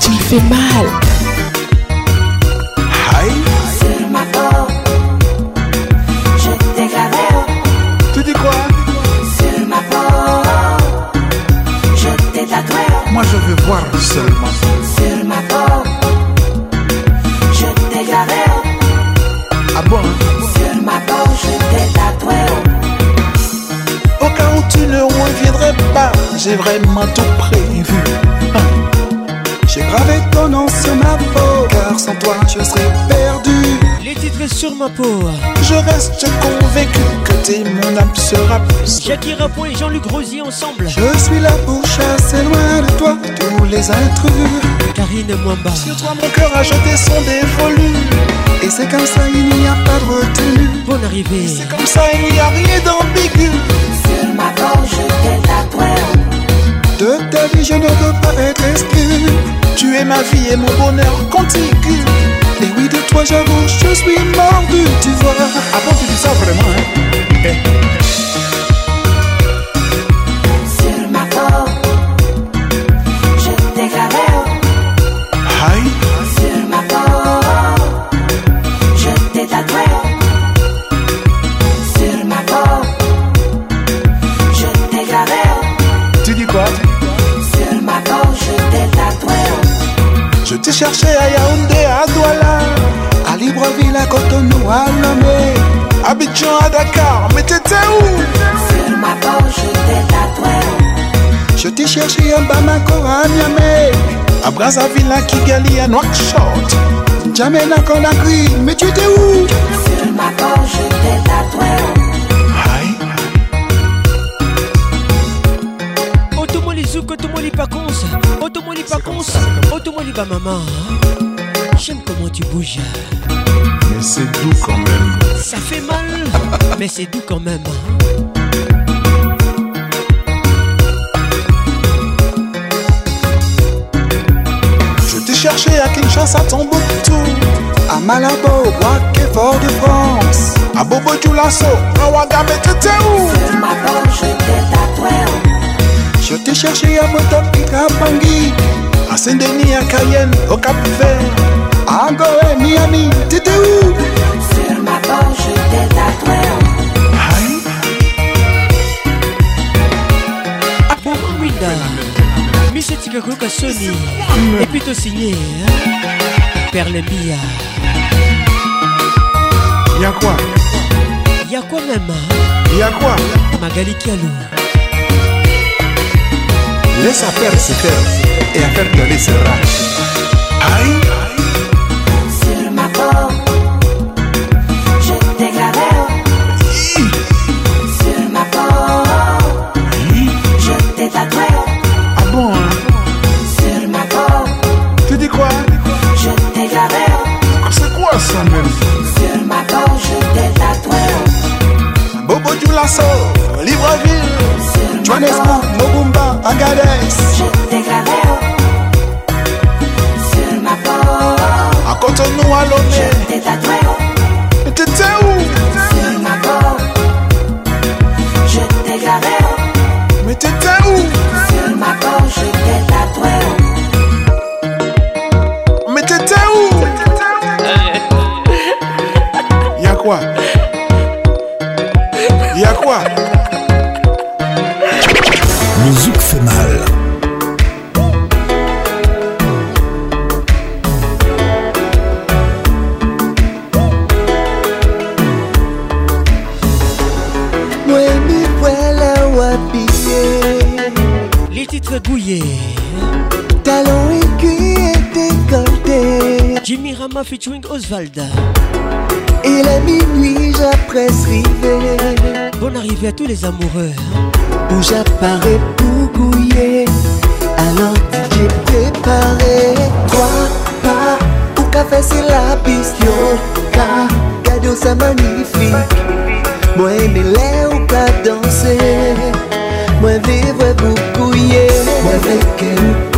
[SPEAKER 14] tu me fais mal. Aïe.
[SPEAKER 33] Sur ma peau, je t'ai gravé.
[SPEAKER 14] Tu dis quoi hein?
[SPEAKER 33] Sur ma peau, je t'ai tatoué.
[SPEAKER 14] Moi je veux voir seulement.
[SPEAKER 33] Sur ma peau, je t'ai gravé.
[SPEAKER 14] Ah bon
[SPEAKER 33] Sur ma peau, je t'ai tatoué.
[SPEAKER 34] Au cas où tu ne reviendrais pas, j'ai vraiment tout prêt je serai perdu.
[SPEAKER 14] Les titres sur ma peau.
[SPEAKER 34] Je reste convaincu que t'es mon âme sera plus.
[SPEAKER 14] Jacques Point et Jean-Luc Rosier ensemble.
[SPEAKER 34] Je suis la bouche assez loin de toi tous les intrus.
[SPEAKER 14] Karine bas
[SPEAKER 34] Sur toi, mon cœur a jeté son dévolu. Et c'est comme ça, il n'y a pas de retour
[SPEAKER 14] Bonne arrivée.
[SPEAKER 34] C'est comme ça, il n'y a rien d'ambigu. Sur
[SPEAKER 33] ma gorge je
[SPEAKER 34] t'ai De ta vie, je ne veux pas être exclu. Tu es ma vie et mon bonheur continue et oui de toi j'avoue Je suis
[SPEAKER 14] mort tu vois
[SPEAKER 34] Avant
[SPEAKER 33] ah tu
[SPEAKER 14] dis ça vraiment hein.
[SPEAKER 33] eh. Sur ma peau Je t'ai gravé Sur ma peau Je t'ai tatoué Sur ma peau Je t'ai gravé Tu
[SPEAKER 14] dis quoi Sur
[SPEAKER 33] ma peau je t'ai tatoué
[SPEAKER 34] Je t'ai cherché à à Dakar, mais t'étais où
[SPEAKER 33] Sur ma banque, je t'ai tatoué.
[SPEAKER 34] Je t'ai cherché à Bamako, à Niamey, à Brazzaville, à Kigali, à Nouakchott. Jamais la Conakry, mais
[SPEAKER 33] tu
[SPEAKER 34] étais où Sur ma peau, je t'ai tatoué.
[SPEAKER 14] les Zouk, Otomoli Pacons, Otomoli Pacons, Otomoli maman J'aime comment tu bouges.
[SPEAKER 34] Mais c'est doux quand même.
[SPEAKER 14] Ça fait mal mais c'est tout quand même.
[SPEAKER 34] Je t'ai cherché à Kinshasa, à Tombouctou, à Malabo, au Fort de France, à Bobo Dioulasso, à Wagame et où Sur
[SPEAKER 33] ma banque, je t'ai tatoué.
[SPEAKER 34] Je t'ai cherché à motopika à Bangui, à Saint-Denis, à Cayenne, au Cap-Vert, à Angoé, Miami, où
[SPEAKER 33] Sur ma banque, je
[SPEAKER 14] biso etika koyoka soni epuis tosigne perle bia ya kwa ya kwa meme ya kwa magali kialo laisse à faire se faire et à faire donner sera aïe
[SPEAKER 33] quand même. Sur ma gorge, des tatouages.
[SPEAKER 34] Bobo Djoulasso, Libreville,
[SPEAKER 33] Johannesburg,
[SPEAKER 34] Mobumba, Agadez. Je
[SPEAKER 33] garé sur ma peau. À Cotonou, à
[SPEAKER 34] Lomé.
[SPEAKER 33] Je t'ai tatoué.
[SPEAKER 14] Et t'étais où
[SPEAKER 33] Sur ma peau. Je garé Mais t'étais
[SPEAKER 14] où Sur
[SPEAKER 33] ma peau, je t'ai tatoué.
[SPEAKER 14] Il y a quoi Le fait mal. Les titres bouillés.
[SPEAKER 35] Talons aiguilles et décolletés.
[SPEAKER 14] Jimmy Rama featuring Oswald
[SPEAKER 35] il la minuit, j'apprécie river.
[SPEAKER 14] Bonne arrivée à tous les amoureux. Hein.
[SPEAKER 35] Où j'apparais pour gouiller. Alors j'ai préparé trois pas. Pour café, c'est la piste. Car cadeau, ça magnifique. Moi, aimer les ou pas danser. Moi, vivre pour gouiller. Moi, avec elle.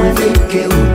[SPEAKER 14] mueve que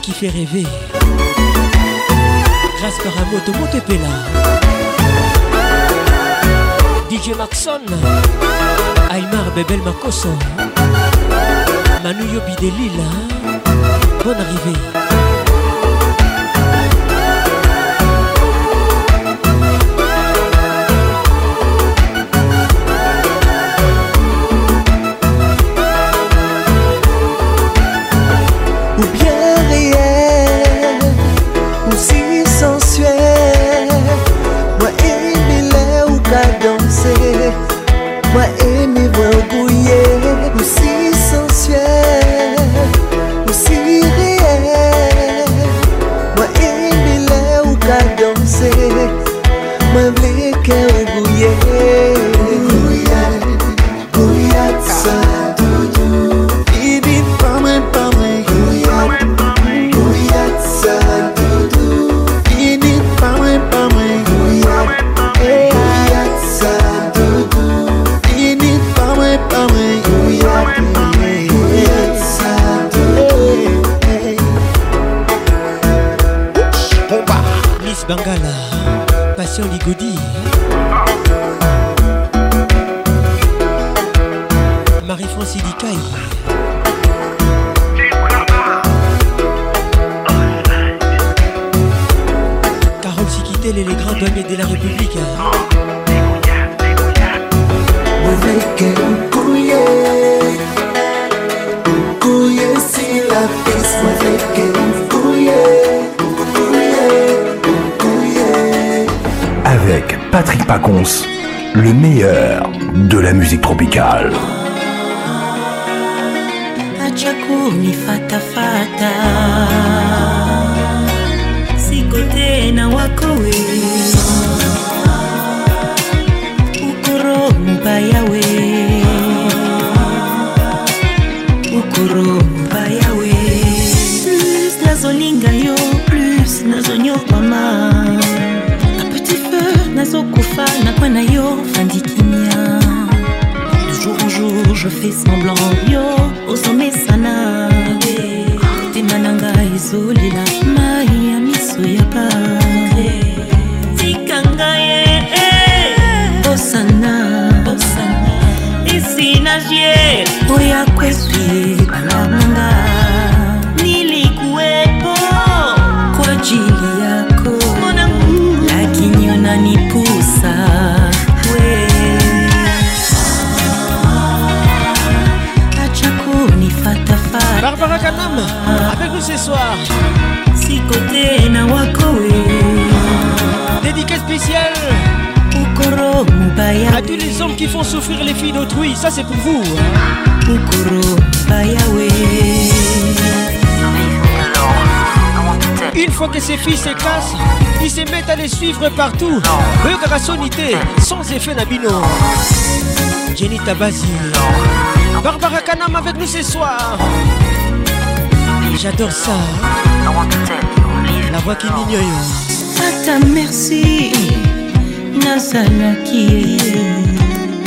[SPEAKER 14] qui fait rêver. Grâce à un mot de DJ Maxon. Aymar Bebel Makoso. Manu Yobi Bonne arrivée. Stéphane Nabino Jenny Tabazi, Barbara Kanam avec nous ce soir. J'adore ça. La voix qui m'ignore.
[SPEAKER 36] A ta merci,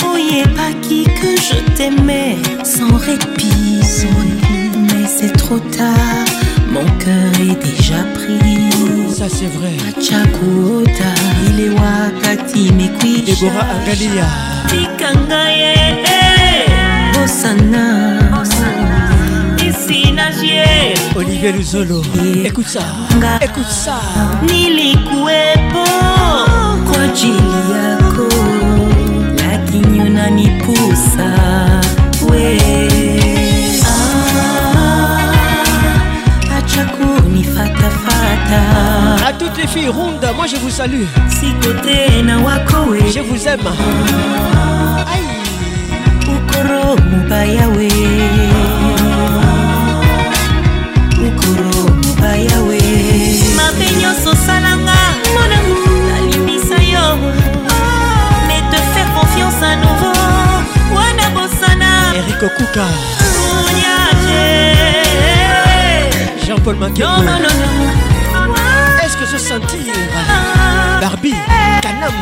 [SPEAKER 36] pas qui que je t'aimais sans répit, sans répit. Mais c'est trop tard, mon cœur est déjà pris.
[SPEAKER 14] ça c'est vrai achakuta
[SPEAKER 36] ile wakati imekwisha
[SPEAKER 14] debora angalia tikanga
[SPEAKER 36] ye bosana
[SPEAKER 14] Olivier Luzolo, écoute ça, écoute ça.
[SPEAKER 36] Nilikuwepo kwa ajili yako, lakini unanipusa wewe.
[SPEAKER 14] À toutes les filles rondes, moi je vous salue. Je vous aime. Aïe.
[SPEAKER 37] mabe nyonso osalanga monangu nalimisa yo mais te faire confiance à nouveau wana bosana
[SPEAKER 14] erik okuka jean-paul makeononono Arbi
[SPEAKER 37] Kanam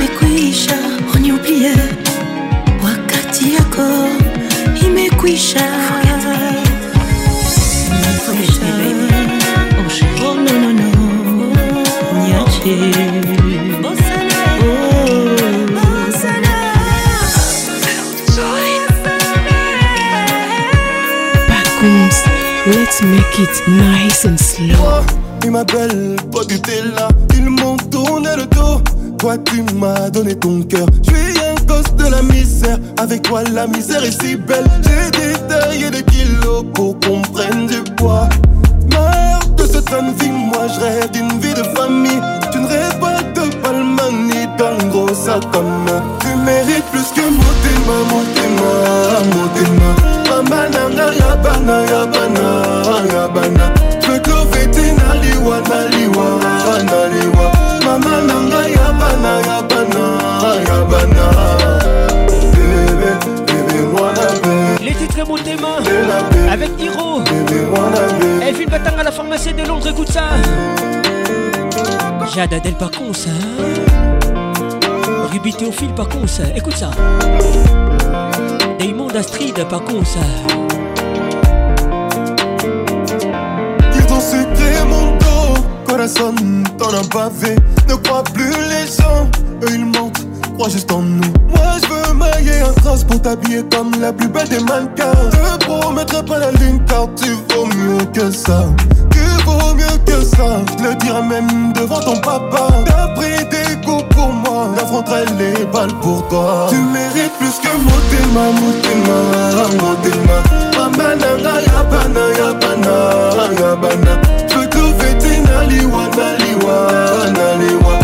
[SPEAKER 37] imekwisha uniupie wakati yako imekwisha Oh, no, no, no. Niache.
[SPEAKER 38] Let's make it nice and slow.
[SPEAKER 39] Il m'appelle, pas du là. Ils m'ont tourné le dos. Toi, tu m'as donné ton cœur. Je suis un gosse de la misère. Avec quoi la misère est si belle. J'ai et des kilos pour qu'on prenne du poids. Mort de cette vie, moi je rêve d'une vie de famille. Tu ne rêves pas de palme ni d'un gros comme Tu mérites plus que Motema, Motema, Motema. Mamana, yabana, yabana, yabana.
[SPEAKER 14] avec Niro, Elle vit le à la pharmacie de Londres, écoute ça. Jade Adèle, par con ça. Ruby Théophile, pas con ça. Écoute ça. Damon Astrid, pas con ça.
[SPEAKER 39] quand la corazón, t'en as bavé. Ne crois plus les gens, eux ils mentent crois juste en nous. Moi je veux mailler un pour t'habiller comme la plus belle des mannequins. Te promettrai pas la lune car tu vaux mieux que ça. Tu vaux mieux que ça. Je le dirai même devant ton papa. T'as pris des coups pour moi. J'affronterai les balles pour toi. Tu mérites plus que Motima, Motima, Motima. Ramanana, Yabana, Yabana, Yabana. Je veux tout Vetina, naliwa, Naliwa, Naliwa.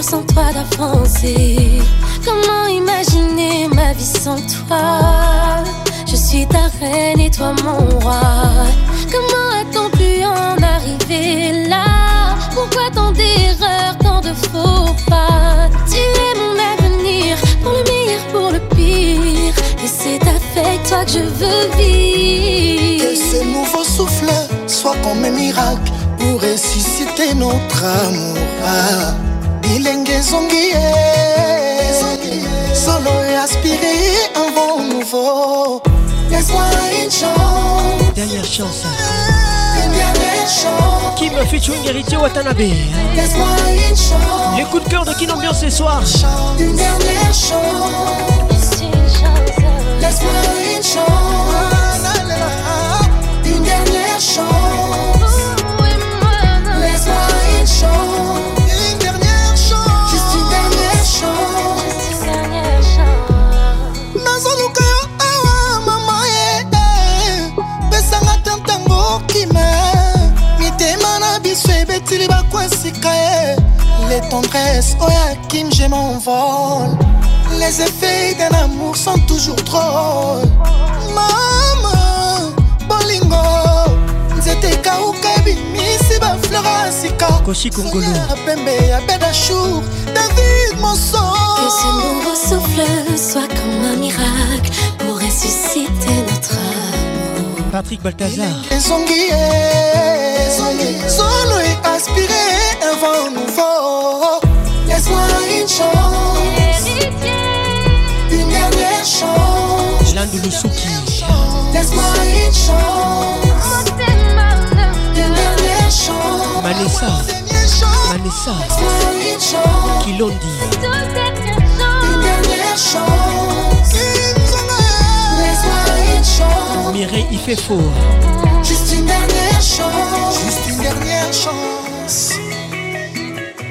[SPEAKER 40] sans toi d'avancer. Comment imaginer ma vie sans toi Je suis ta reine et toi mon roi. Comment a-t-on pu en arriver là Pourquoi tant d'erreurs, tant de faux pas Tu es mon avenir, pour le meilleur, pour le pire. Et c'est avec toi que je veux vivre.
[SPEAKER 41] Que ce nouveau souffle soit comme un miracle pour ressusciter notre amour. Ah bilenge ezongi ye solo e aspire un vent nouveau laisse-moi une chance
[SPEAKER 14] dernière chance eh Kim featuring héritier Watanabe Les coups de cœur de qui Ambiance ce soir
[SPEAKER 41] Une dernière chance Laisse-moi une chance Une dernière chance tika ye eh. les tendresses oya oh, kim je m'envole les effets d'un amour sont toujours drôles mama bolingo nzete ekauka ebimisi bafleur ya sika
[SPEAKER 14] koshikongoloya
[SPEAKER 41] pembe ya
[SPEAKER 40] bedashour david monso Que ce nouveau souffle soit comme un miracle
[SPEAKER 14] Patrick Balthazar.
[SPEAKER 41] Solo et aspiré un vent nouveau. Laisse-moi une chance. Une dernière chance. L'un de
[SPEAKER 14] Lusuki. Laisse-moi une chance. Une dernière chance. Manessa. Manessa. dit Une dernière chance. Mireille il fait faux
[SPEAKER 41] Juste une dernière chance Juste une dernière chance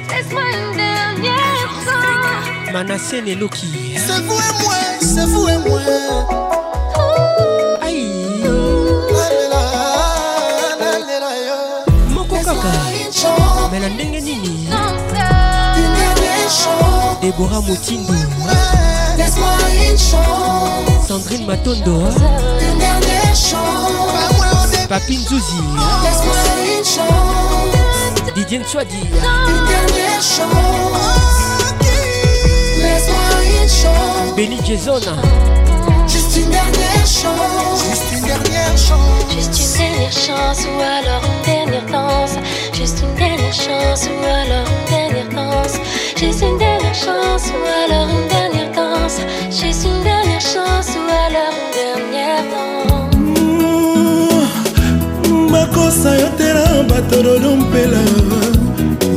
[SPEAKER 41] Laisse-moi une
[SPEAKER 14] dernière chance Manassène et Loki
[SPEAKER 41] C'est vous et moi, c'est vous et moi Aïe
[SPEAKER 14] Moko kaka Mais la Une dernière chance Déborah Moutindu Sandrine Matondo hein. Une dernière chance Papine Zouzi hein. Laisse-moi une chance Une dernière chance
[SPEAKER 42] Laisse-moi
[SPEAKER 14] une chance
[SPEAKER 42] Benny Jason Juste une dernière chance Juste une dernière chance Juste une dernière chance ou alors une dernière danse Juste une dernière chance ou alors une dernière danse Juste une dernière chance ou alors une dernière chance, juste une dernière chance ou alors une dernière danse.
[SPEAKER 43] bakosa mmh, yo tela batololo mpela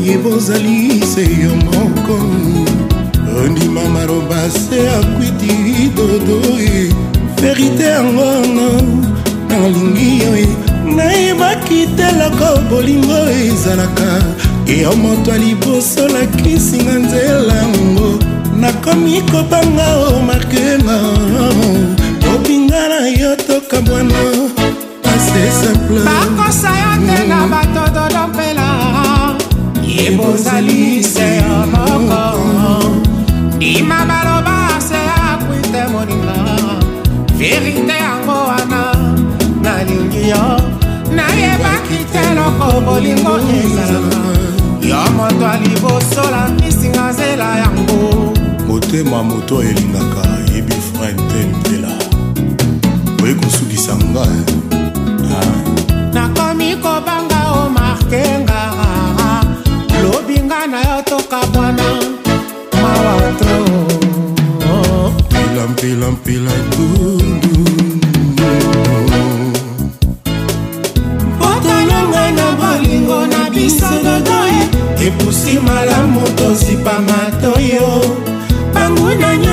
[SPEAKER 43] ye bozali se yo moko ondima maroba se akwiti dodoi eh. verite yangono eh. nalingi yo nayebaki telako bolingo ezalaka eh, yo moto alibosolakisi nga nzela yango nakomi kobanga o makena obinga na yo tokabwana ase simple bakosa yo te na bato
[SPEAKER 44] dodompela ye bozali se yo moko bima baloba se akwite moninga verite yango wana nalingi yo nayebaki te loko bolingo ezalaka yo moto alibosolaka
[SPEAKER 45] motema moto elingaka yebi fran tel mpela oye kosukisa ngai
[SPEAKER 44] nakomi kobanga o marke nga lobi nga na yo toka bwana mawatro mpilampilampila tundu potananga na bolingo na biso dodoi eh. epusi malamu tosipa mato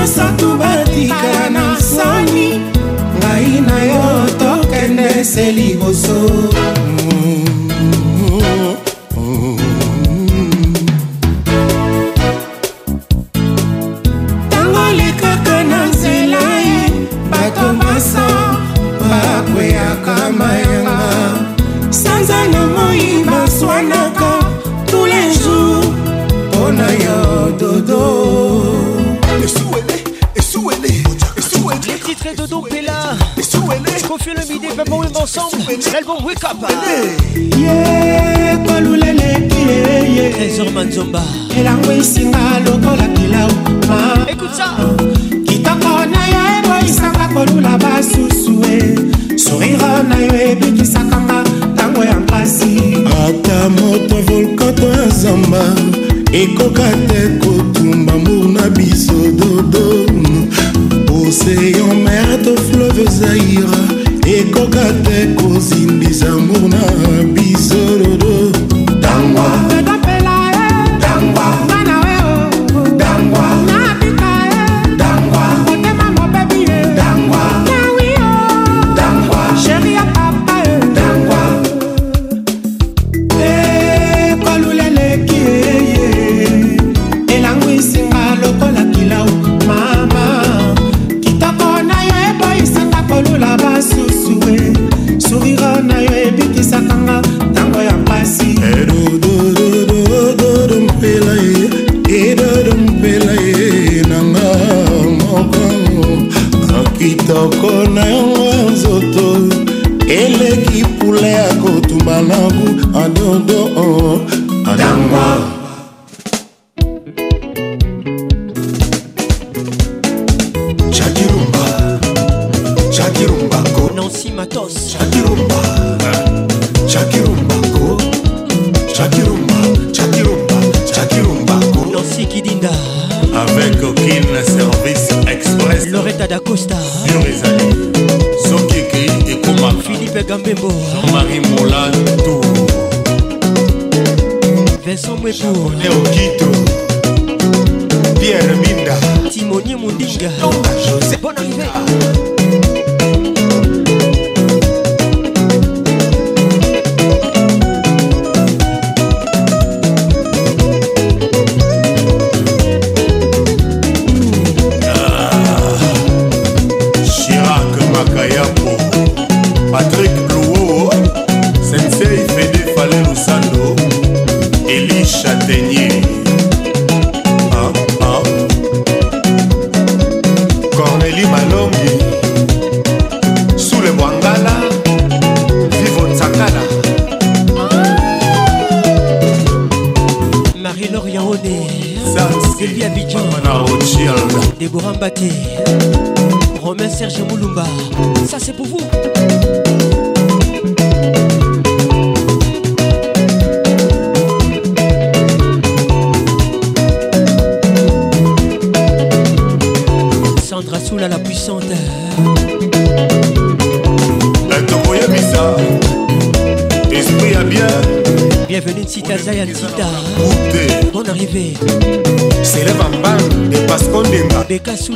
[SPEAKER 44] misato batikala na sani ngai na yo tokende se liboso
[SPEAKER 14] manzomba
[SPEAKER 44] elango esinga lokola pilau kitoko na yo eboyisanga kolula basusu e sourire na yo ebikisakanga ntango ya mpasi ata moto volkato ya zamba ekoka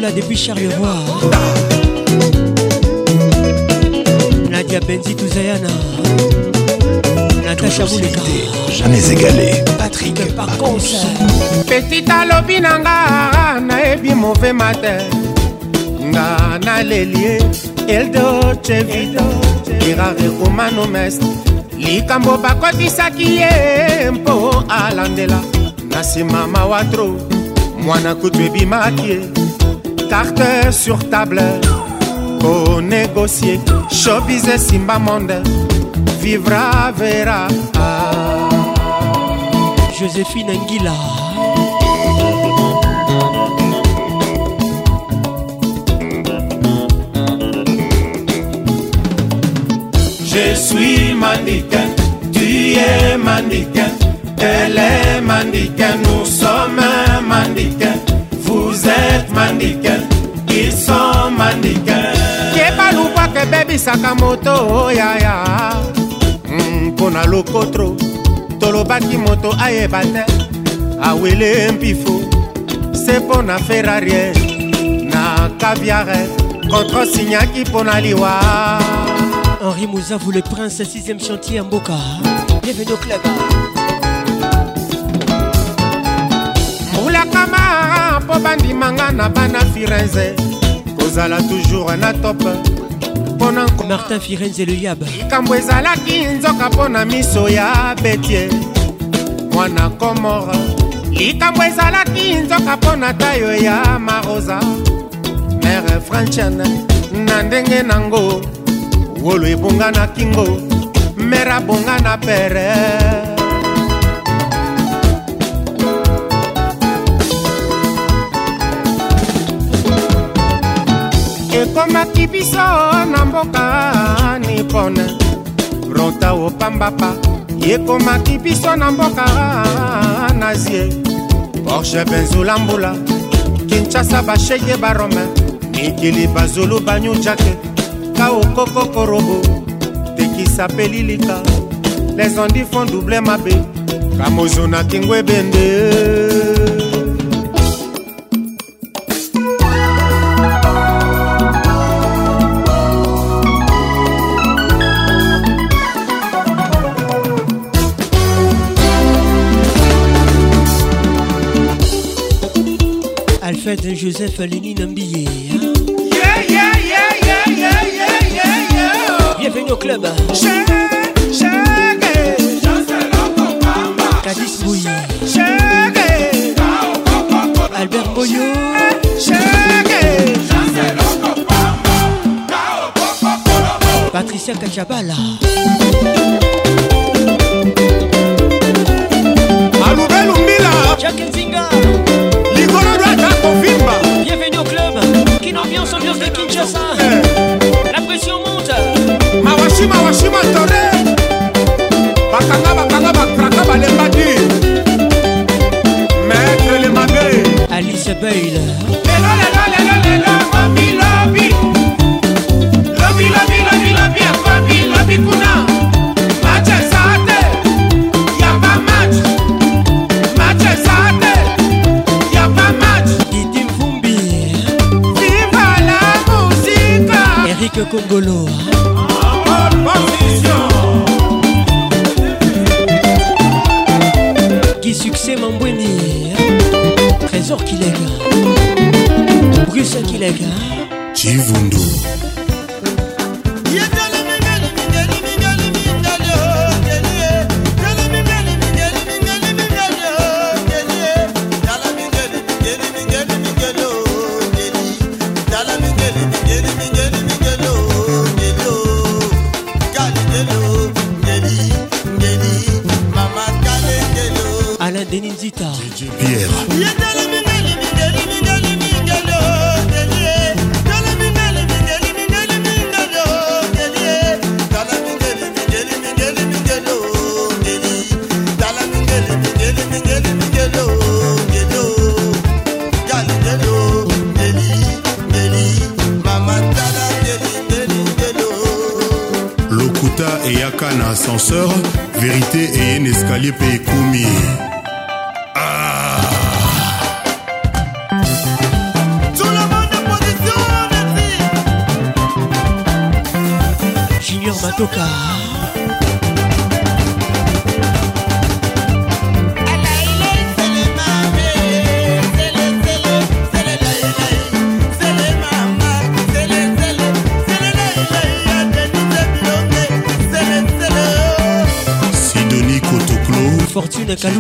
[SPEAKER 14] Lula depuis Charleroi Nadia Benzi Touzayana Natacha Mouleka Jamais égalé Patrick Pacons
[SPEAKER 46] Petit alobi nanga nayebi mauvais matin nga naleli eldo chevido irare romano mest likambo bakotisaki ye mpo alandela na nsima mawatro mwana kutu ebimaki ye tarte sur table Au négocier showbiz et simba monde vivra verra
[SPEAKER 14] Joséphine Anguilla
[SPEAKER 47] Je suis mannequin, tu es mannequin, elle est mannequin, nous sommes mannequins kenneth mandikel
[SPEAKER 46] kiso mandikel kebalubwaka
[SPEAKER 47] ebebisaka moto
[SPEAKER 46] oyaya oh, hmm, mpona mm, lokotro tolobaki moto ayeba te awele mpifo se mpo na ferrarie na kaviare contre signaki mpo na liwa
[SPEAKER 14] henri mozavu le prince 6e chantier ya mboka bienvenu au club
[SPEAKER 46] moko bandimanga na bana firenze kozala toujours na top
[SPEAKER 14] mpona martin firenze leyaba likambo ezalaki nzoka mpo na miso ya betie
[SPEAKER 46] mwana komora likambo ezalaki nzoka mpo na tayo ya marosa mere franchen na ndenge nango wolo ebonga na kingo mere abonga na pere ekomaki biso na mboka nipone rota opambapa ekomaki biso na mboka nazie porshe benzula mbula kinshasa bashege barome mikili bazulu banyujake kaokokokorobo tekisa mpe lilika les ondifon double mabe kamozo na kingo ebende
[SPEAKER 14] fête Joseph Lénine Mbillé. Yeah, yeah, yeah, yeah, yeah, yeah, Bienvenue au club. Cadiz Bouilly. Albert Boyo. Patricia Kachabala. Congolô.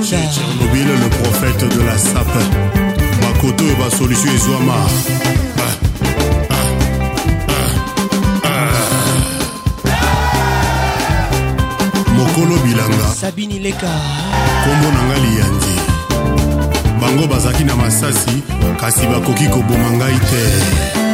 [SPEAKER 14] Kinshasa Tchernobyl
[SPEAKER 48] le prophète de la sape bakoto oyo basolution ezwama
[SPEAKER 46] ah, ah, ah, mokolo bilanga sabini leka nkombo na ngai liyandi bango bazalaki na masasi kasi bakoki koboma ngai te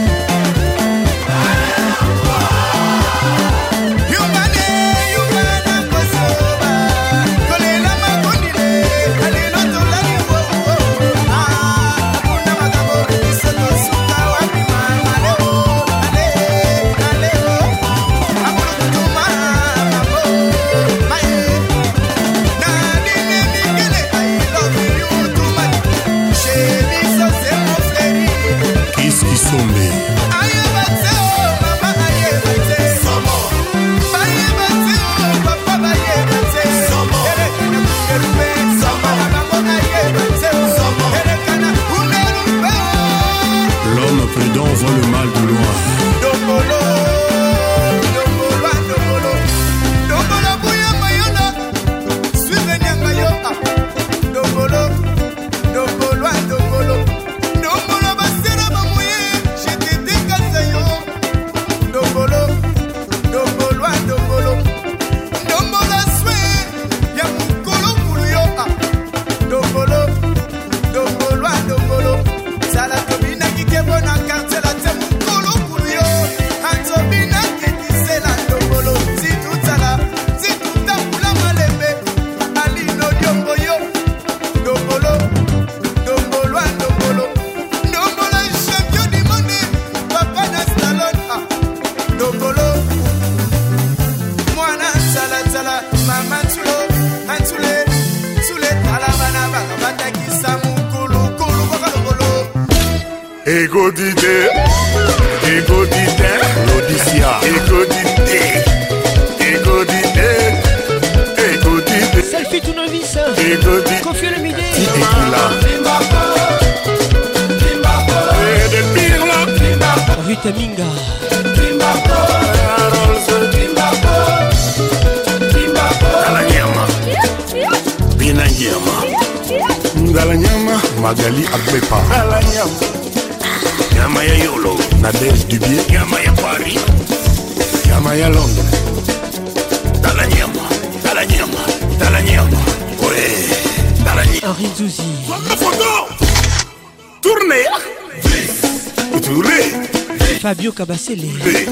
[SPEAKER 46] Sélé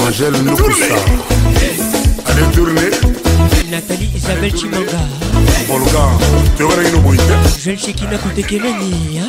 [SPEAKER 46] Angèle Noukoussa Allez tourner Nathalie Isabelle Chimanga Volga Théorène Bouyte Jeune Chekina Koutekeleni Hein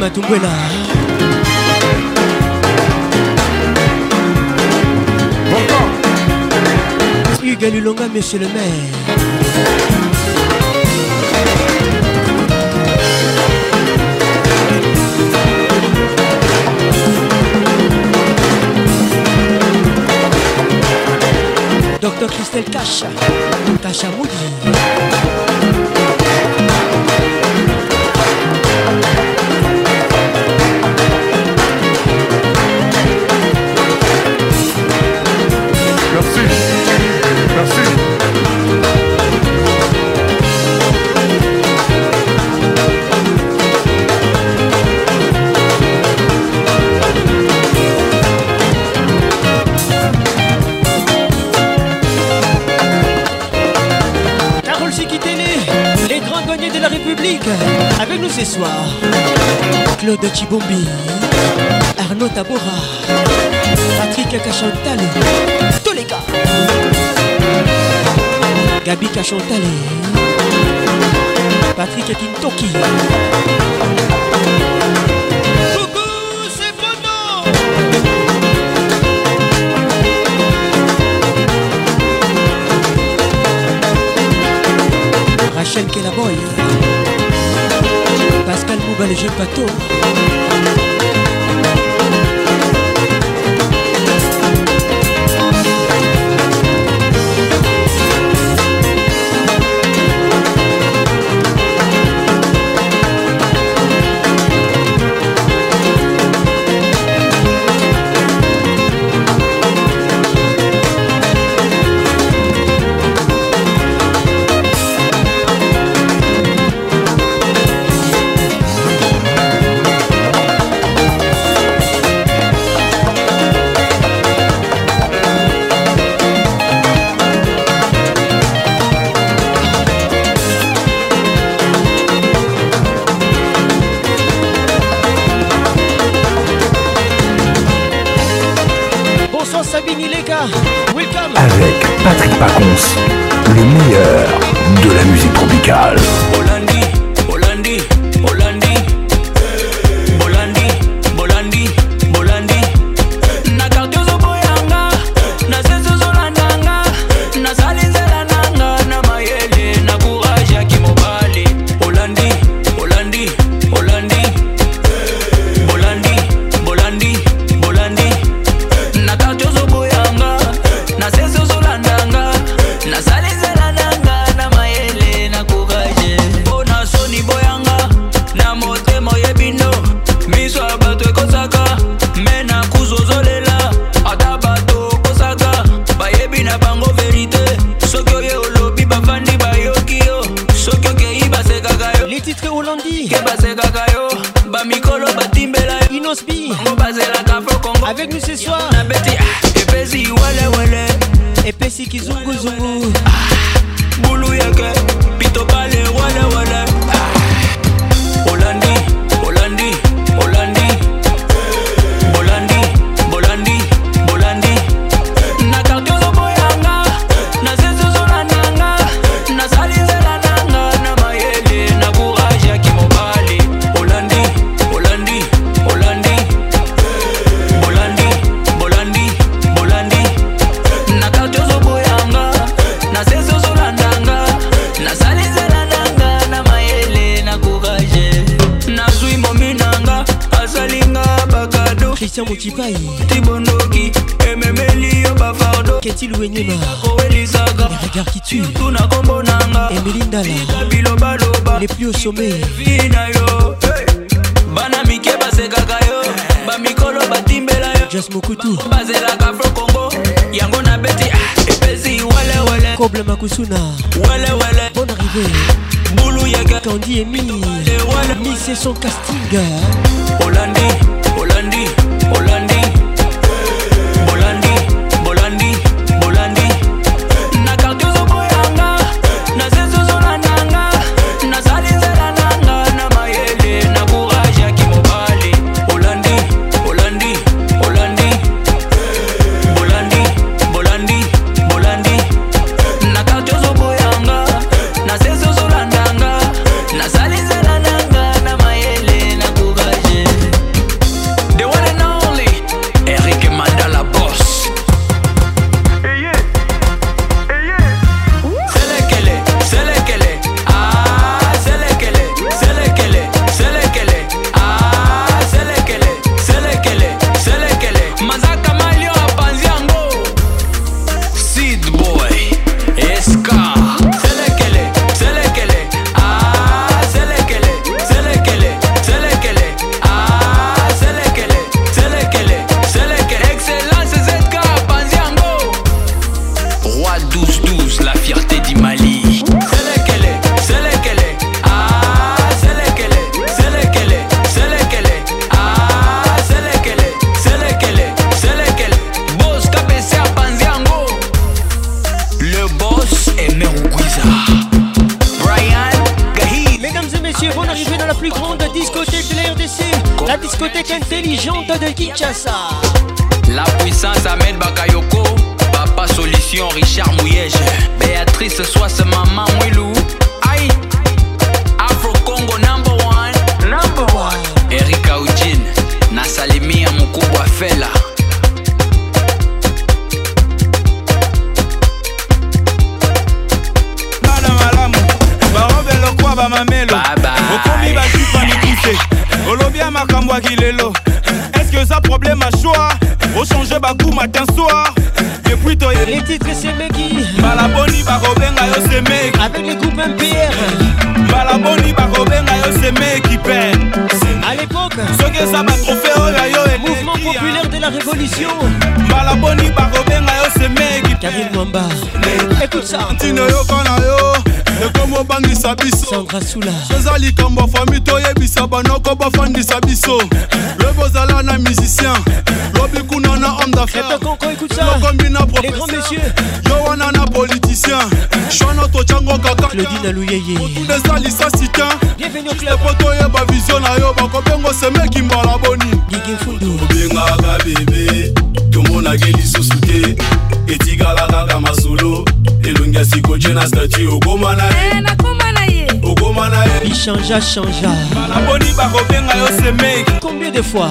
[SPEAKER 46] Matumbwela Hugues Lulonga, monsieur le maire Docteur Christelle Cacha, Cacha Moudi. ce soir Claude Chibombi Arnaud Tabora Patrick Cachantale Tous les gars Gabi Cachantale Patrick Kintoki Rachel Kellaboy. Baba les jeux bateaux muchas je bakou matin soir Depuis toi Les titres c'est Meggy Balaboni bakobenga yo c'est mec Avec les groupes MPR Balaboni bakobenga yo c'est mec qui peine À l'époque Soki eza batrophée oyo oh, yo Mouvement populaire de la révolution Balaboni bakobenga yo c'est mec qui peine Karim Mwamba Écoute ça Tino yo kona yo ekomi obangisa biso eza likambo fami toyebisa banoko bafandisa biso lwe bozala na musicien homme d'affaires. Le combina professeur. Les grands messieurs. Yo, on en a politicien. Shana to chango kaka. Claudine Alouyeye. Tout les alisa sitin. Bienvenue au club. Poto ye ba vision na yo. Ba kopengo se me kimba la boni. Gigi Fundo. Obenga ka bébé. tomona ke lisusu te etikalaka kaka masolo elongi ya sikoje na statu okoma na ye eh, na ye ichangea changea balaboni bakobenga yo semeki combien de fois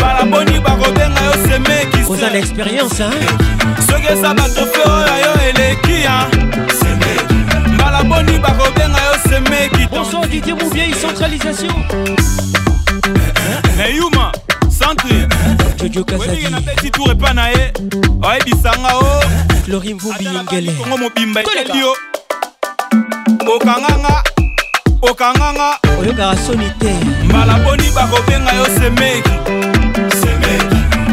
[SPEAKER 46] balaboni bakobenga yo semeki oza na expérience soki eza batofe oyo yo eleki balaboni bakobenga yo semeki bonsoir didie mouvieille centralisation eyuma centre jojokasaiki tour epa na ye oyebisanga o oh. clori mvumbi yingelekongo mobimba etelio oh. okanganga okanganga oyokaka soni te mbala boni bakobenga yo semeki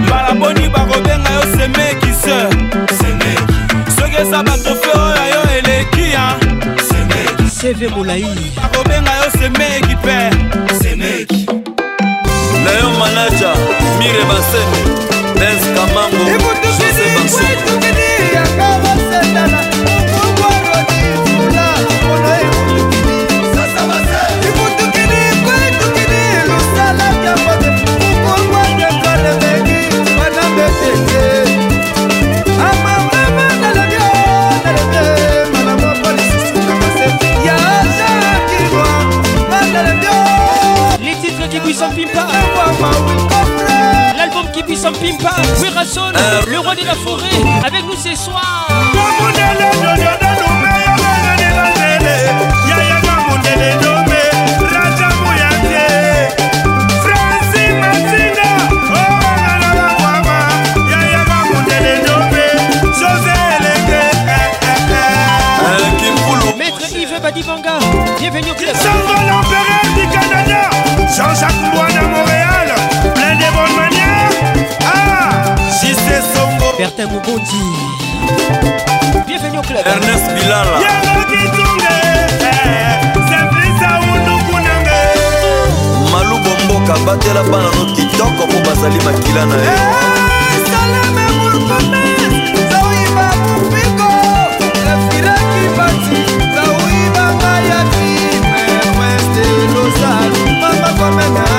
[SPEAKER 46] mbala boni bakobenga yo semeki ser soki eza batrofe oyo yo eleki ya seve molai bakobenga yo semeki mpe semeki na yo manaja mire basemi nes kamango jose baso L'album qui en Pimpa rassol, euh. le roi de la forêt Avec nous ce soir Divanga, bienvenue au club. Samba l'empereur du Canada, Jean-Jacques Bois à Montréal, plein de bonnes manières. Ah, J.C. Songo. Bertin Moubondi. Bienvenue au club. Ernest Bilala. Yamaki Tunde, Zemplisa eh, eh, Ounukunange. Malou Bomboka, Batela Banano, Kitoko, pour Basali Makila na ye. Eh, Salame Mourpame. forma nada.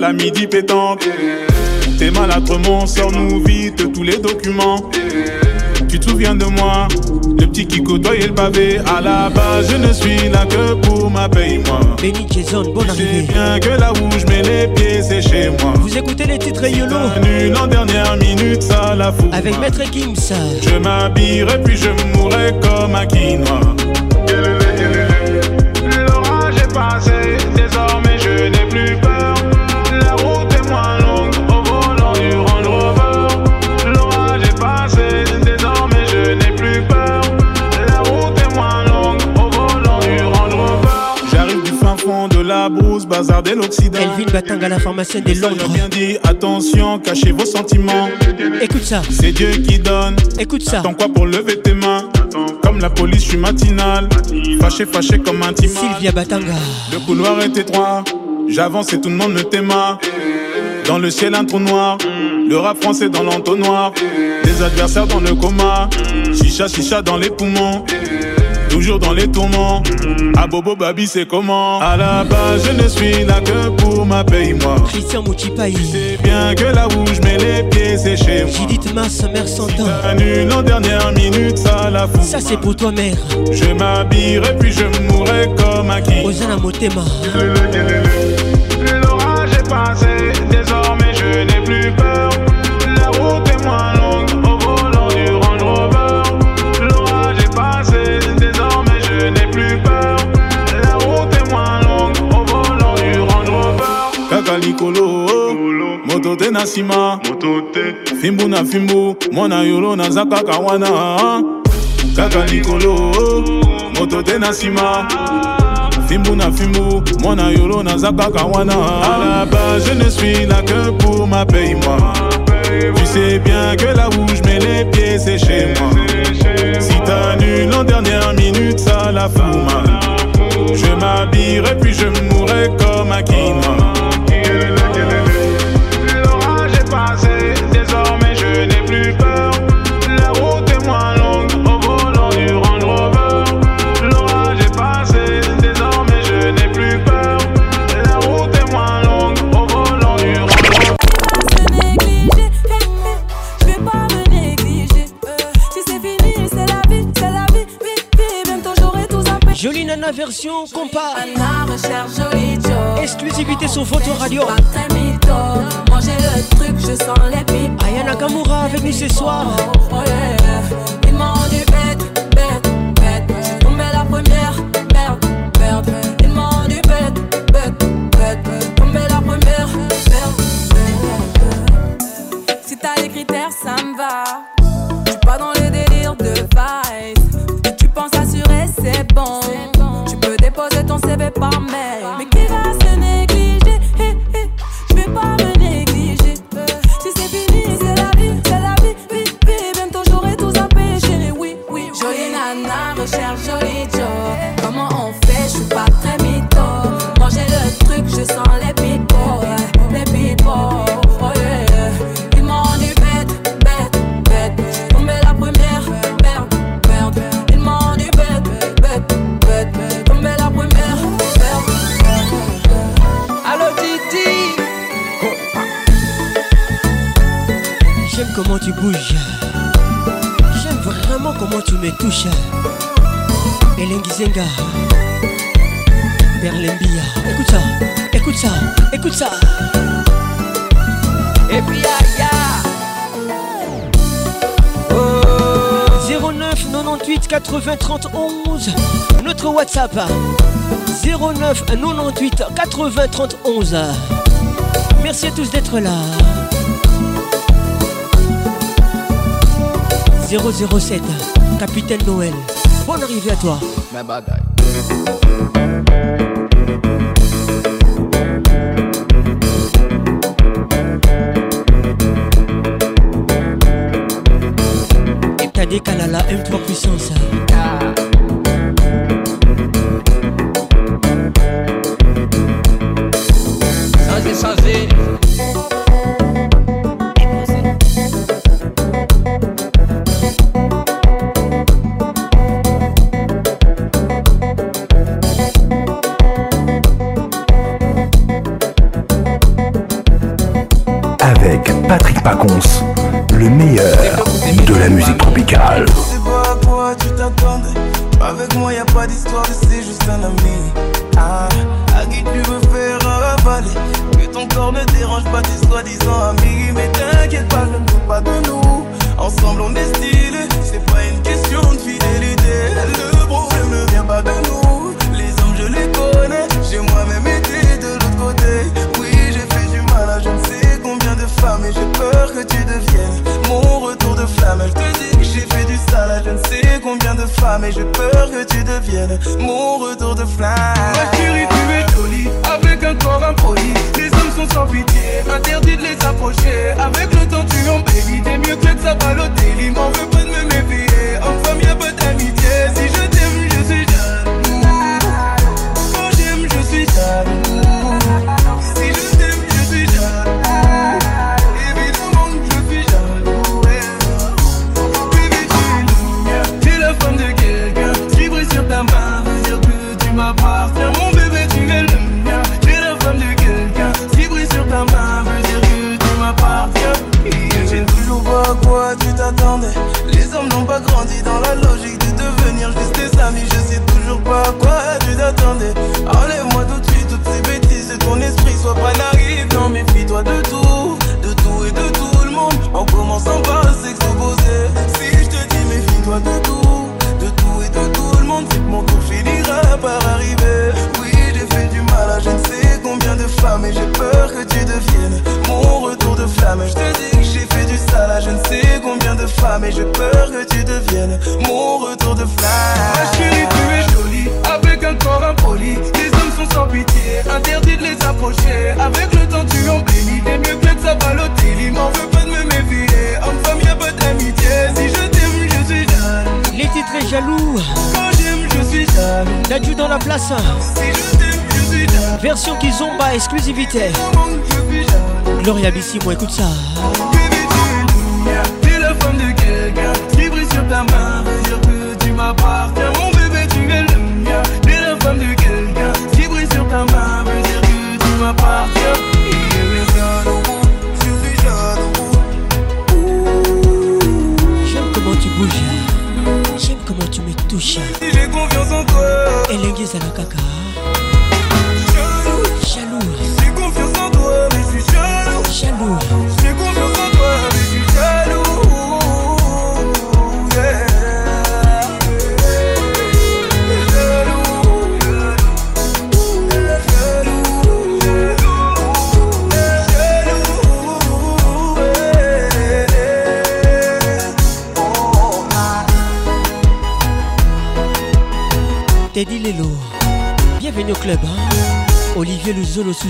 [SPEAKER 49] la midi pétante T'es maladrement, sors-nous vite tous les documents. Tu te souviens de moi, le petit qui côtoyait le pavé. À la base, je ne suis là que pour ma paye, moi. Béni bien que là où je les pieds, c'est chez moi.
[SPEAKER 50] Vous écoutez les titres YOLO
[SPEAKER 49] Nul dernière minute, ça la fout.
[SPEAKER 50] Avec Maître Gims.
[SPEAKER 49] Je m'habillerai puis je mourrai comme un quinoa. de l'Occident. Elvin
[SPEAKER 50] Batanga, la pharmacienne des Londres.
[SPEAKER 49] bien dit, attention, cachez vos sentiments.
[SPEAKER 50] Écoute ça.
[SPEAKER 49] C'est Dieu qui donne.
[SPEAKER 50] Écoute ça.
[SPEAKER 49] Attends quoi pour lever tes mains Comme la police, je suis matinal. Fâché, fâché comme un timon.
[SPEAKER 50] Sylvia Batanga.
[SPEAKER 49] Le couloir est étroit. J'avance et tout le monde me téma. Dans le ciel, un trou noir. Le rap français dans l'entonnoir. Des adversaires dans le coma. Chicha, chicha dans les poumons toujours dans les tourments. À Bobo Babi, c'est comment À la base, je ne suis là que pour ma
[SPEAKER 50] paye,
[SPEAKER 49] moi.
[SPEAKER 50] Christian Moutipaï
[SPEAKER 49] C'est bien que là où je mets les pieds, c'est chez moi.
[SPEAKER 50] Judith sa mère s'entend.
[SPEAKER 49] Annule en dernière minute, ça la fout.
[SPEAKER 50] Ça, c'est pour toi, mère.
[SPEAKER 49] Je m'habillerai, puis je mourrai comme un qui.
[SPEAKER 50] Osana Motema.
[SPEAKER 51] L'orage est passé, désormais je n'ai plus peur.
[SPEAKER 49] motote na nsima fimbu na fimbu mwana yolo naza kaka wana kaka likolo motote na nsima fimbu na fimbu mwana yolo naza kaka wana alaba je ne suis là que pour ma paye moi tu sais bien que là où je mets les pieds c'est chez moi si t'annules en dernière minute ça la fout mal je m'habillerai puis je mourrai comme un quinoa
[SPEAKER 52] l'émission compas à la recherche jolie Joe.
[SPEAKER 50] Exclusivité sur photo radio
[SPEAKER 52] Manger le truc je sens les pipes
[SPEAKER 50] Ayana Kamura avec nous ce soir
[SPEAKER 52] déposer ton CV par mail. Mais qui va
[SPEAKER 50] berlin Bia Écoute ça, écoute ça, écoute ça Et puis 09 98 80 31 Notre WhatsApp 09 98 80 11 Merci à tous d'être là 007 Capitaine Noël Bonne arrivée à toi. Ma bagaille. Kalala puissance. Hein.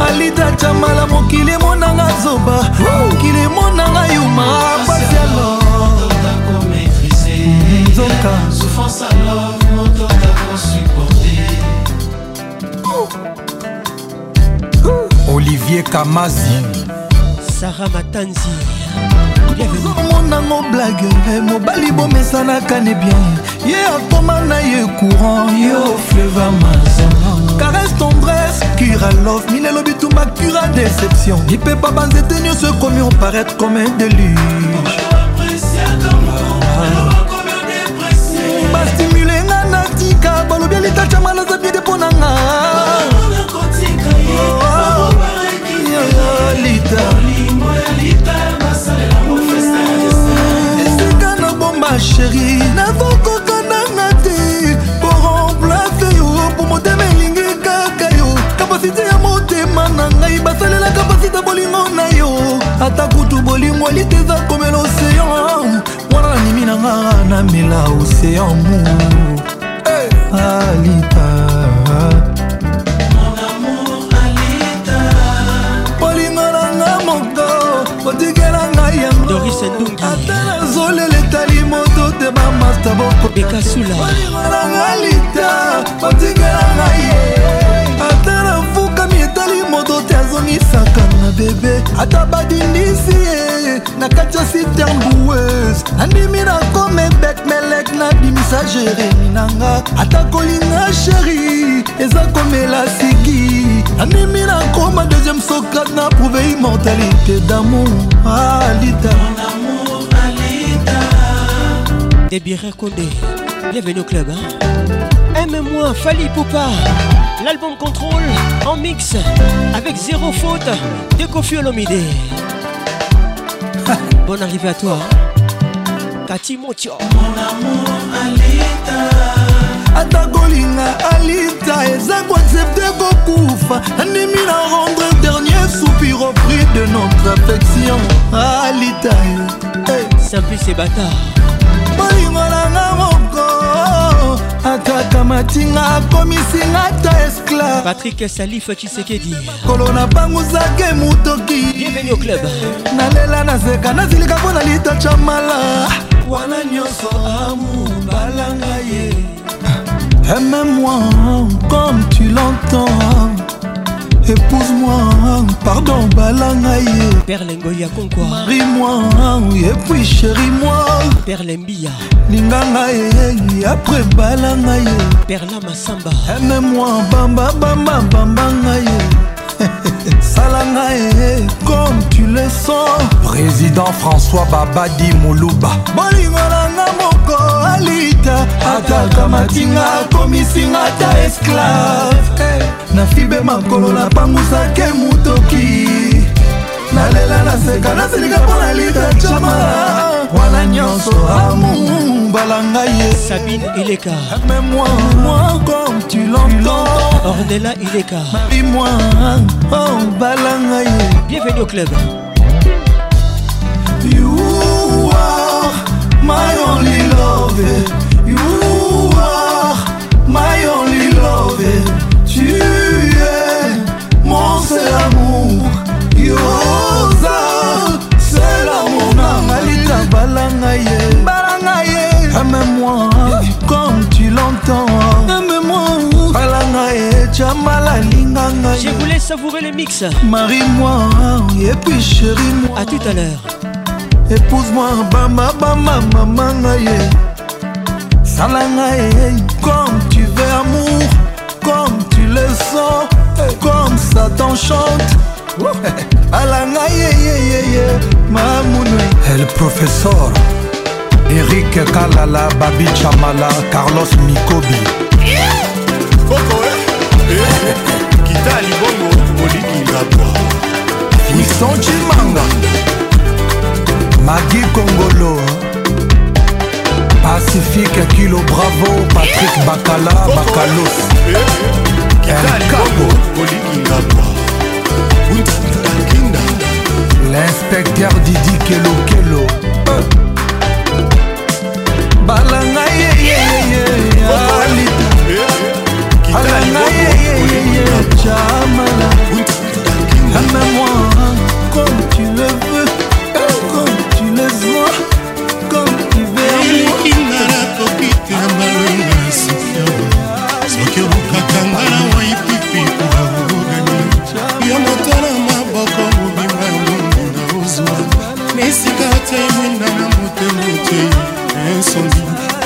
[SPEAKER 53] alida jamala mokili emonanga zoba mokili emonanga yuma pasi alo nzoka souffrance alors
[SPEAKER 54] mon temps t'avons supporté olivier kamazi
[SPEAKER 50] sara matanzi
[SPEAKER 55] ozomonango blage mobali bomesanaka ne bien ye akoma na ye courant yo fleva mazama caresse ton bras cura love mine elobi tumba cura déception lipepa banzete nyonso ekomi oparetre comme un déluge ah. bastimule nga
[SPEAKER 56] na tika
[SPEAKER 55] balobi elitacama naza biede mpo na nga esika na bomba sheri nazokokananga te po remplace yo po motema kapasite ya motema na ngai basalela kapasite bolingo na yo ata kutu bolingo elite eza komela oseyan wana nanimi na nga
[SPEAKER 56] namela oseyan mu alita
[SPEAKER 55] bolingo na nga moko otikela
[SPEAKER 50] ngai yangoata
[SPEAKER 55] nazolela etali moto te bamasta bokobekasula bolingo na nga lita otikela ngai ye ebebisaka na bebe ata badindisi ye na kati ya sitembues nandimi nakome bek melek nabimisa jeremi nanga ata kolinga sheri eza komela siki nandimi nakoma deuxième socrate na prouve immortalité damour alita debire
[SPEAKER 50] konde bienvenu au club hein? moins moi, Fali Poupa. L'album Contrôle en mix avec zéro faute de Kofi Olomide. Bonne arrivée à toi. Kati
[SPEAKER 56] Mon amour, Alita.
[SPEAKER 55] ata Golina alita eza de kokufa andimi na rendre dernier soupir au prix de notre affection alita
[SPEAKER 50] hey. simplice et bâtard bolingo
[SPEAKER 55] akata
[SPEAKER 50] matinga akomisinga ta esclave patrik salif
[SPEAKER 55] chisekedi kolo na banguzake motoki
[SPEAKER 50] bienvenu au club nalela nazeka nazilika
[SPEAKER 55] mpo na litacha mala wana nyonso amu balanga ye aime-moi comme tu l'entends épouse-moi pardon balanga ye
[SPEAKER 50] perlengo ya konkwa
[SPEAKER 55] marie-moi epuis chéri-moi
[SPEAKER 50] perlembia
[SPEAKER 55] linganga ye après balanga ye
[SPEAKER 50] perla masamba
[SPEAKER 55] aime-moi bamba bamba bambanga ye salanga ye comme tu le sens président françois babadi moluba bolingo nanga moko alita ataka matinga akomisinga ta esclave hey. Eh. nafibe makolo napangusake motoki nalela naseka nasilika mpo nalita cama wana nyonso amu balanga ye sabine eleka memoi moi comme tu l'entends
[SPEAKER 50] ordela ileka mabimoi
[SPEAKER 55] oh balanga ye
[SPEAKER 50] bienvenue au club you are my only love
[SPEAKER 55] yoza sela monanga lita balanga ye balanga ye amemoi comme tu l'entends amemoi balanga ye jamala linganga
[SPEAKER 50] je voulais savourer les mix
[SPEAKER 55] marie moi et puis chérie moi
[SPEAKER 50] à tout à l'heure
[SPEAKER 55] épouse-moi bama bama mama ngaye sala ngaye comme tu veux amour comme tu le sens comme ça t'enchante alanga yeyeyeye mamunwe el professeur erik kalala babi chamala carlos mikobi eh.
[SPEAKER 57] Eh, kita libongo olikingabwa
[SPEAKER 55] wilson cimanga magi kongolo pacifique kilo bravo patrik bakala eh. bakalos
[SPEAKER 57] el cabo olikingabwa
[SPEAKER 55] l'inspecteur didi kelokelo balanga yeyeyeyealita alanga yeyeyeye camala ana moi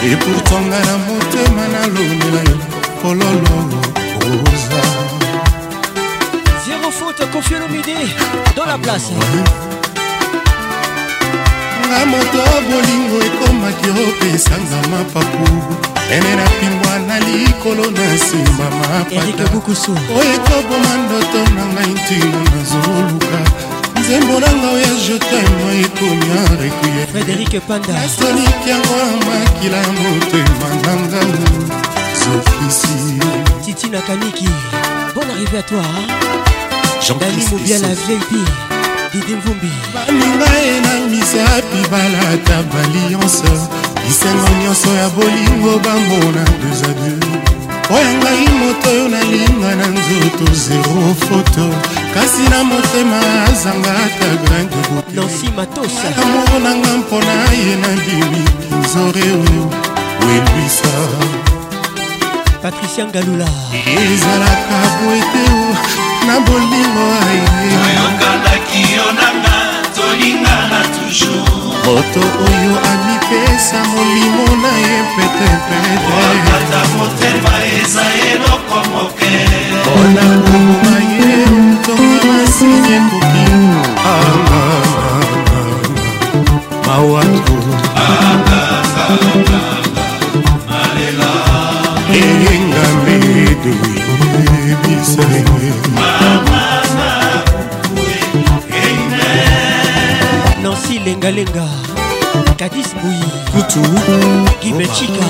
[SPEAKER 55] epourtonga na motema nalonela yo pololo oza
[SPEAKER 50] oh zéro faute confie le midi dans la place
[SPEAKER 55] nga moto bolingo ekomaki opesanga mapapu ene na pingwa na likolo na nsima
[SPEAKER 50] mapata
[SPEAKER 55] oyo ekoboma ndoto na ngai ntina nazoluka nzembolanga oyo jetema ekonya
[SPEAKER 50] rekuye frederik
[SPEAKER 55] pandatoniki yango amakila motema nanga zokisi
[SPEAKER 50] titi na kaniki bonne arrivé à toi dani mobiala vip didi mvumbi baninga ye
[SPEAKER 55] na misapi balata balianse bisengo nyonso ya bolingo bamona deux adieu oyo ngai moto oyo nalinga na nzoto zero foto kasi na motema azanga ata grain de bokeamour nanga mpona ye nabimi nzore welwisa patricia ngalula ezalaka boete na bolingo aye toyokalaki yo nanga tolingana toujours moto oyo amipesa molimo
[SPEAKER 56] na ye petepete motema eza eloko moke mpona kokoma ye ntonga masini ekoki mawatu eyenga medo ebisa
[SPEAKER 50] lengalenga Cadis Bouy
[SPEAKER 55] Koutou
[SPEAKER 50] Gibechika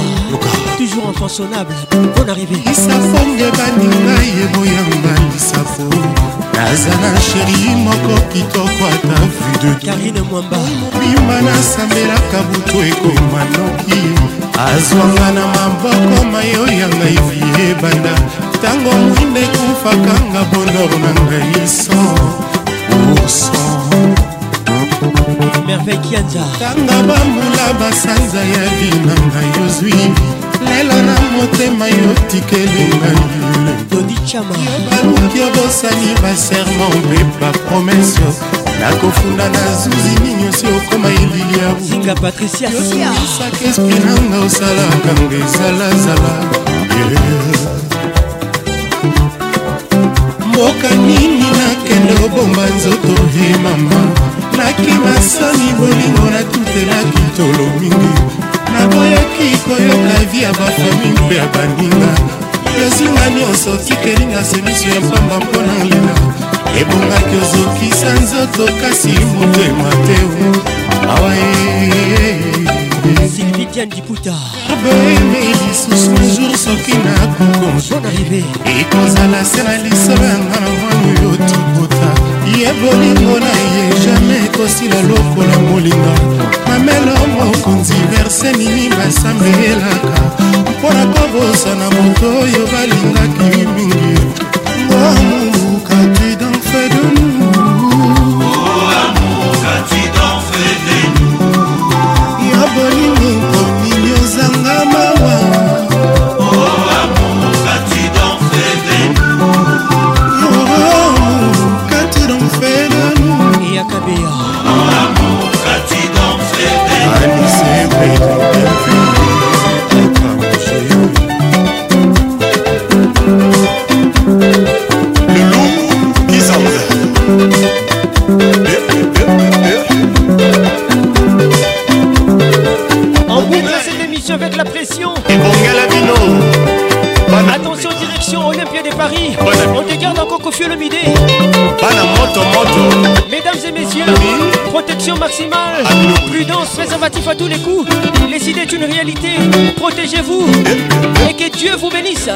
[SPEAKER 50] Toujours infaçonnable Bonne arrivée
[SPEAKER 55] isafonge baninga ye boyanga lisafo nazala sheri moko kitoko ata vu de karine mwamba mobima nasambelaka butu ekoma noki azwanga na maboko mayo ya ngai vie ebanda ntango mwinde ekufakanga bonor na ngai so oso
[SPEAKER 50] merveille kianja
[SPEAKER 55] tanga bambula basanza ya binanga yozwi lelo na motema yotikelinga
[SPEAKER 50] yo
[SPEAKER 55] baluki obosani baserment mpe bapromese nakofunda na zuzi nini osi okoma elili yasinga patriciayomisaka esprit nanga osalaka ngo ezalazala mboka nini nakende obomba nzoto he mama nazalaki na soni bolingo natutelaki tolo mingi naboyaki koyoka vi ya bafami mpe ya bandinga yozinga nyonso tikelinga semiso ya pamba mpona lela ebongaki ozokisa nzoto kasi motema te awa e, e, e, sylvie diane diputa boyeme lisusu jour soki nakokonjo ekozala se na lisolo yanga na mwana oyo tokota ye bolingo na ye jamai ekosila lokola molinga mamelo mokonzi verse nini basambelelaka mpo na kobosa na moto oyo balingaki
[SPEAKER 50] préservatif à tous les coups. Les idées d'une une réalité. Protégez-vous et que Dieu vous bénisse.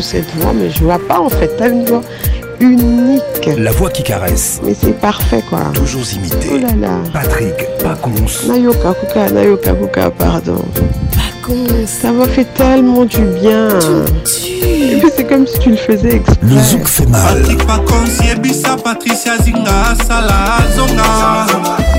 [SPEAKER 58] cette voix, mais je vois pas en fait. T'as une voix unique. La voix qui caresse. Mais c'est parfait quoi. Toujours imité. Oh Patrick Pacons. Nayoka Kuka, Nayoka Kuka, pardon. Ça m'a fait tellement du bien. c'est comme si tu le faisais exprès. Le zouk fait mal. Patrick Pacons, Yebisa, Patricia Zinga, Sala,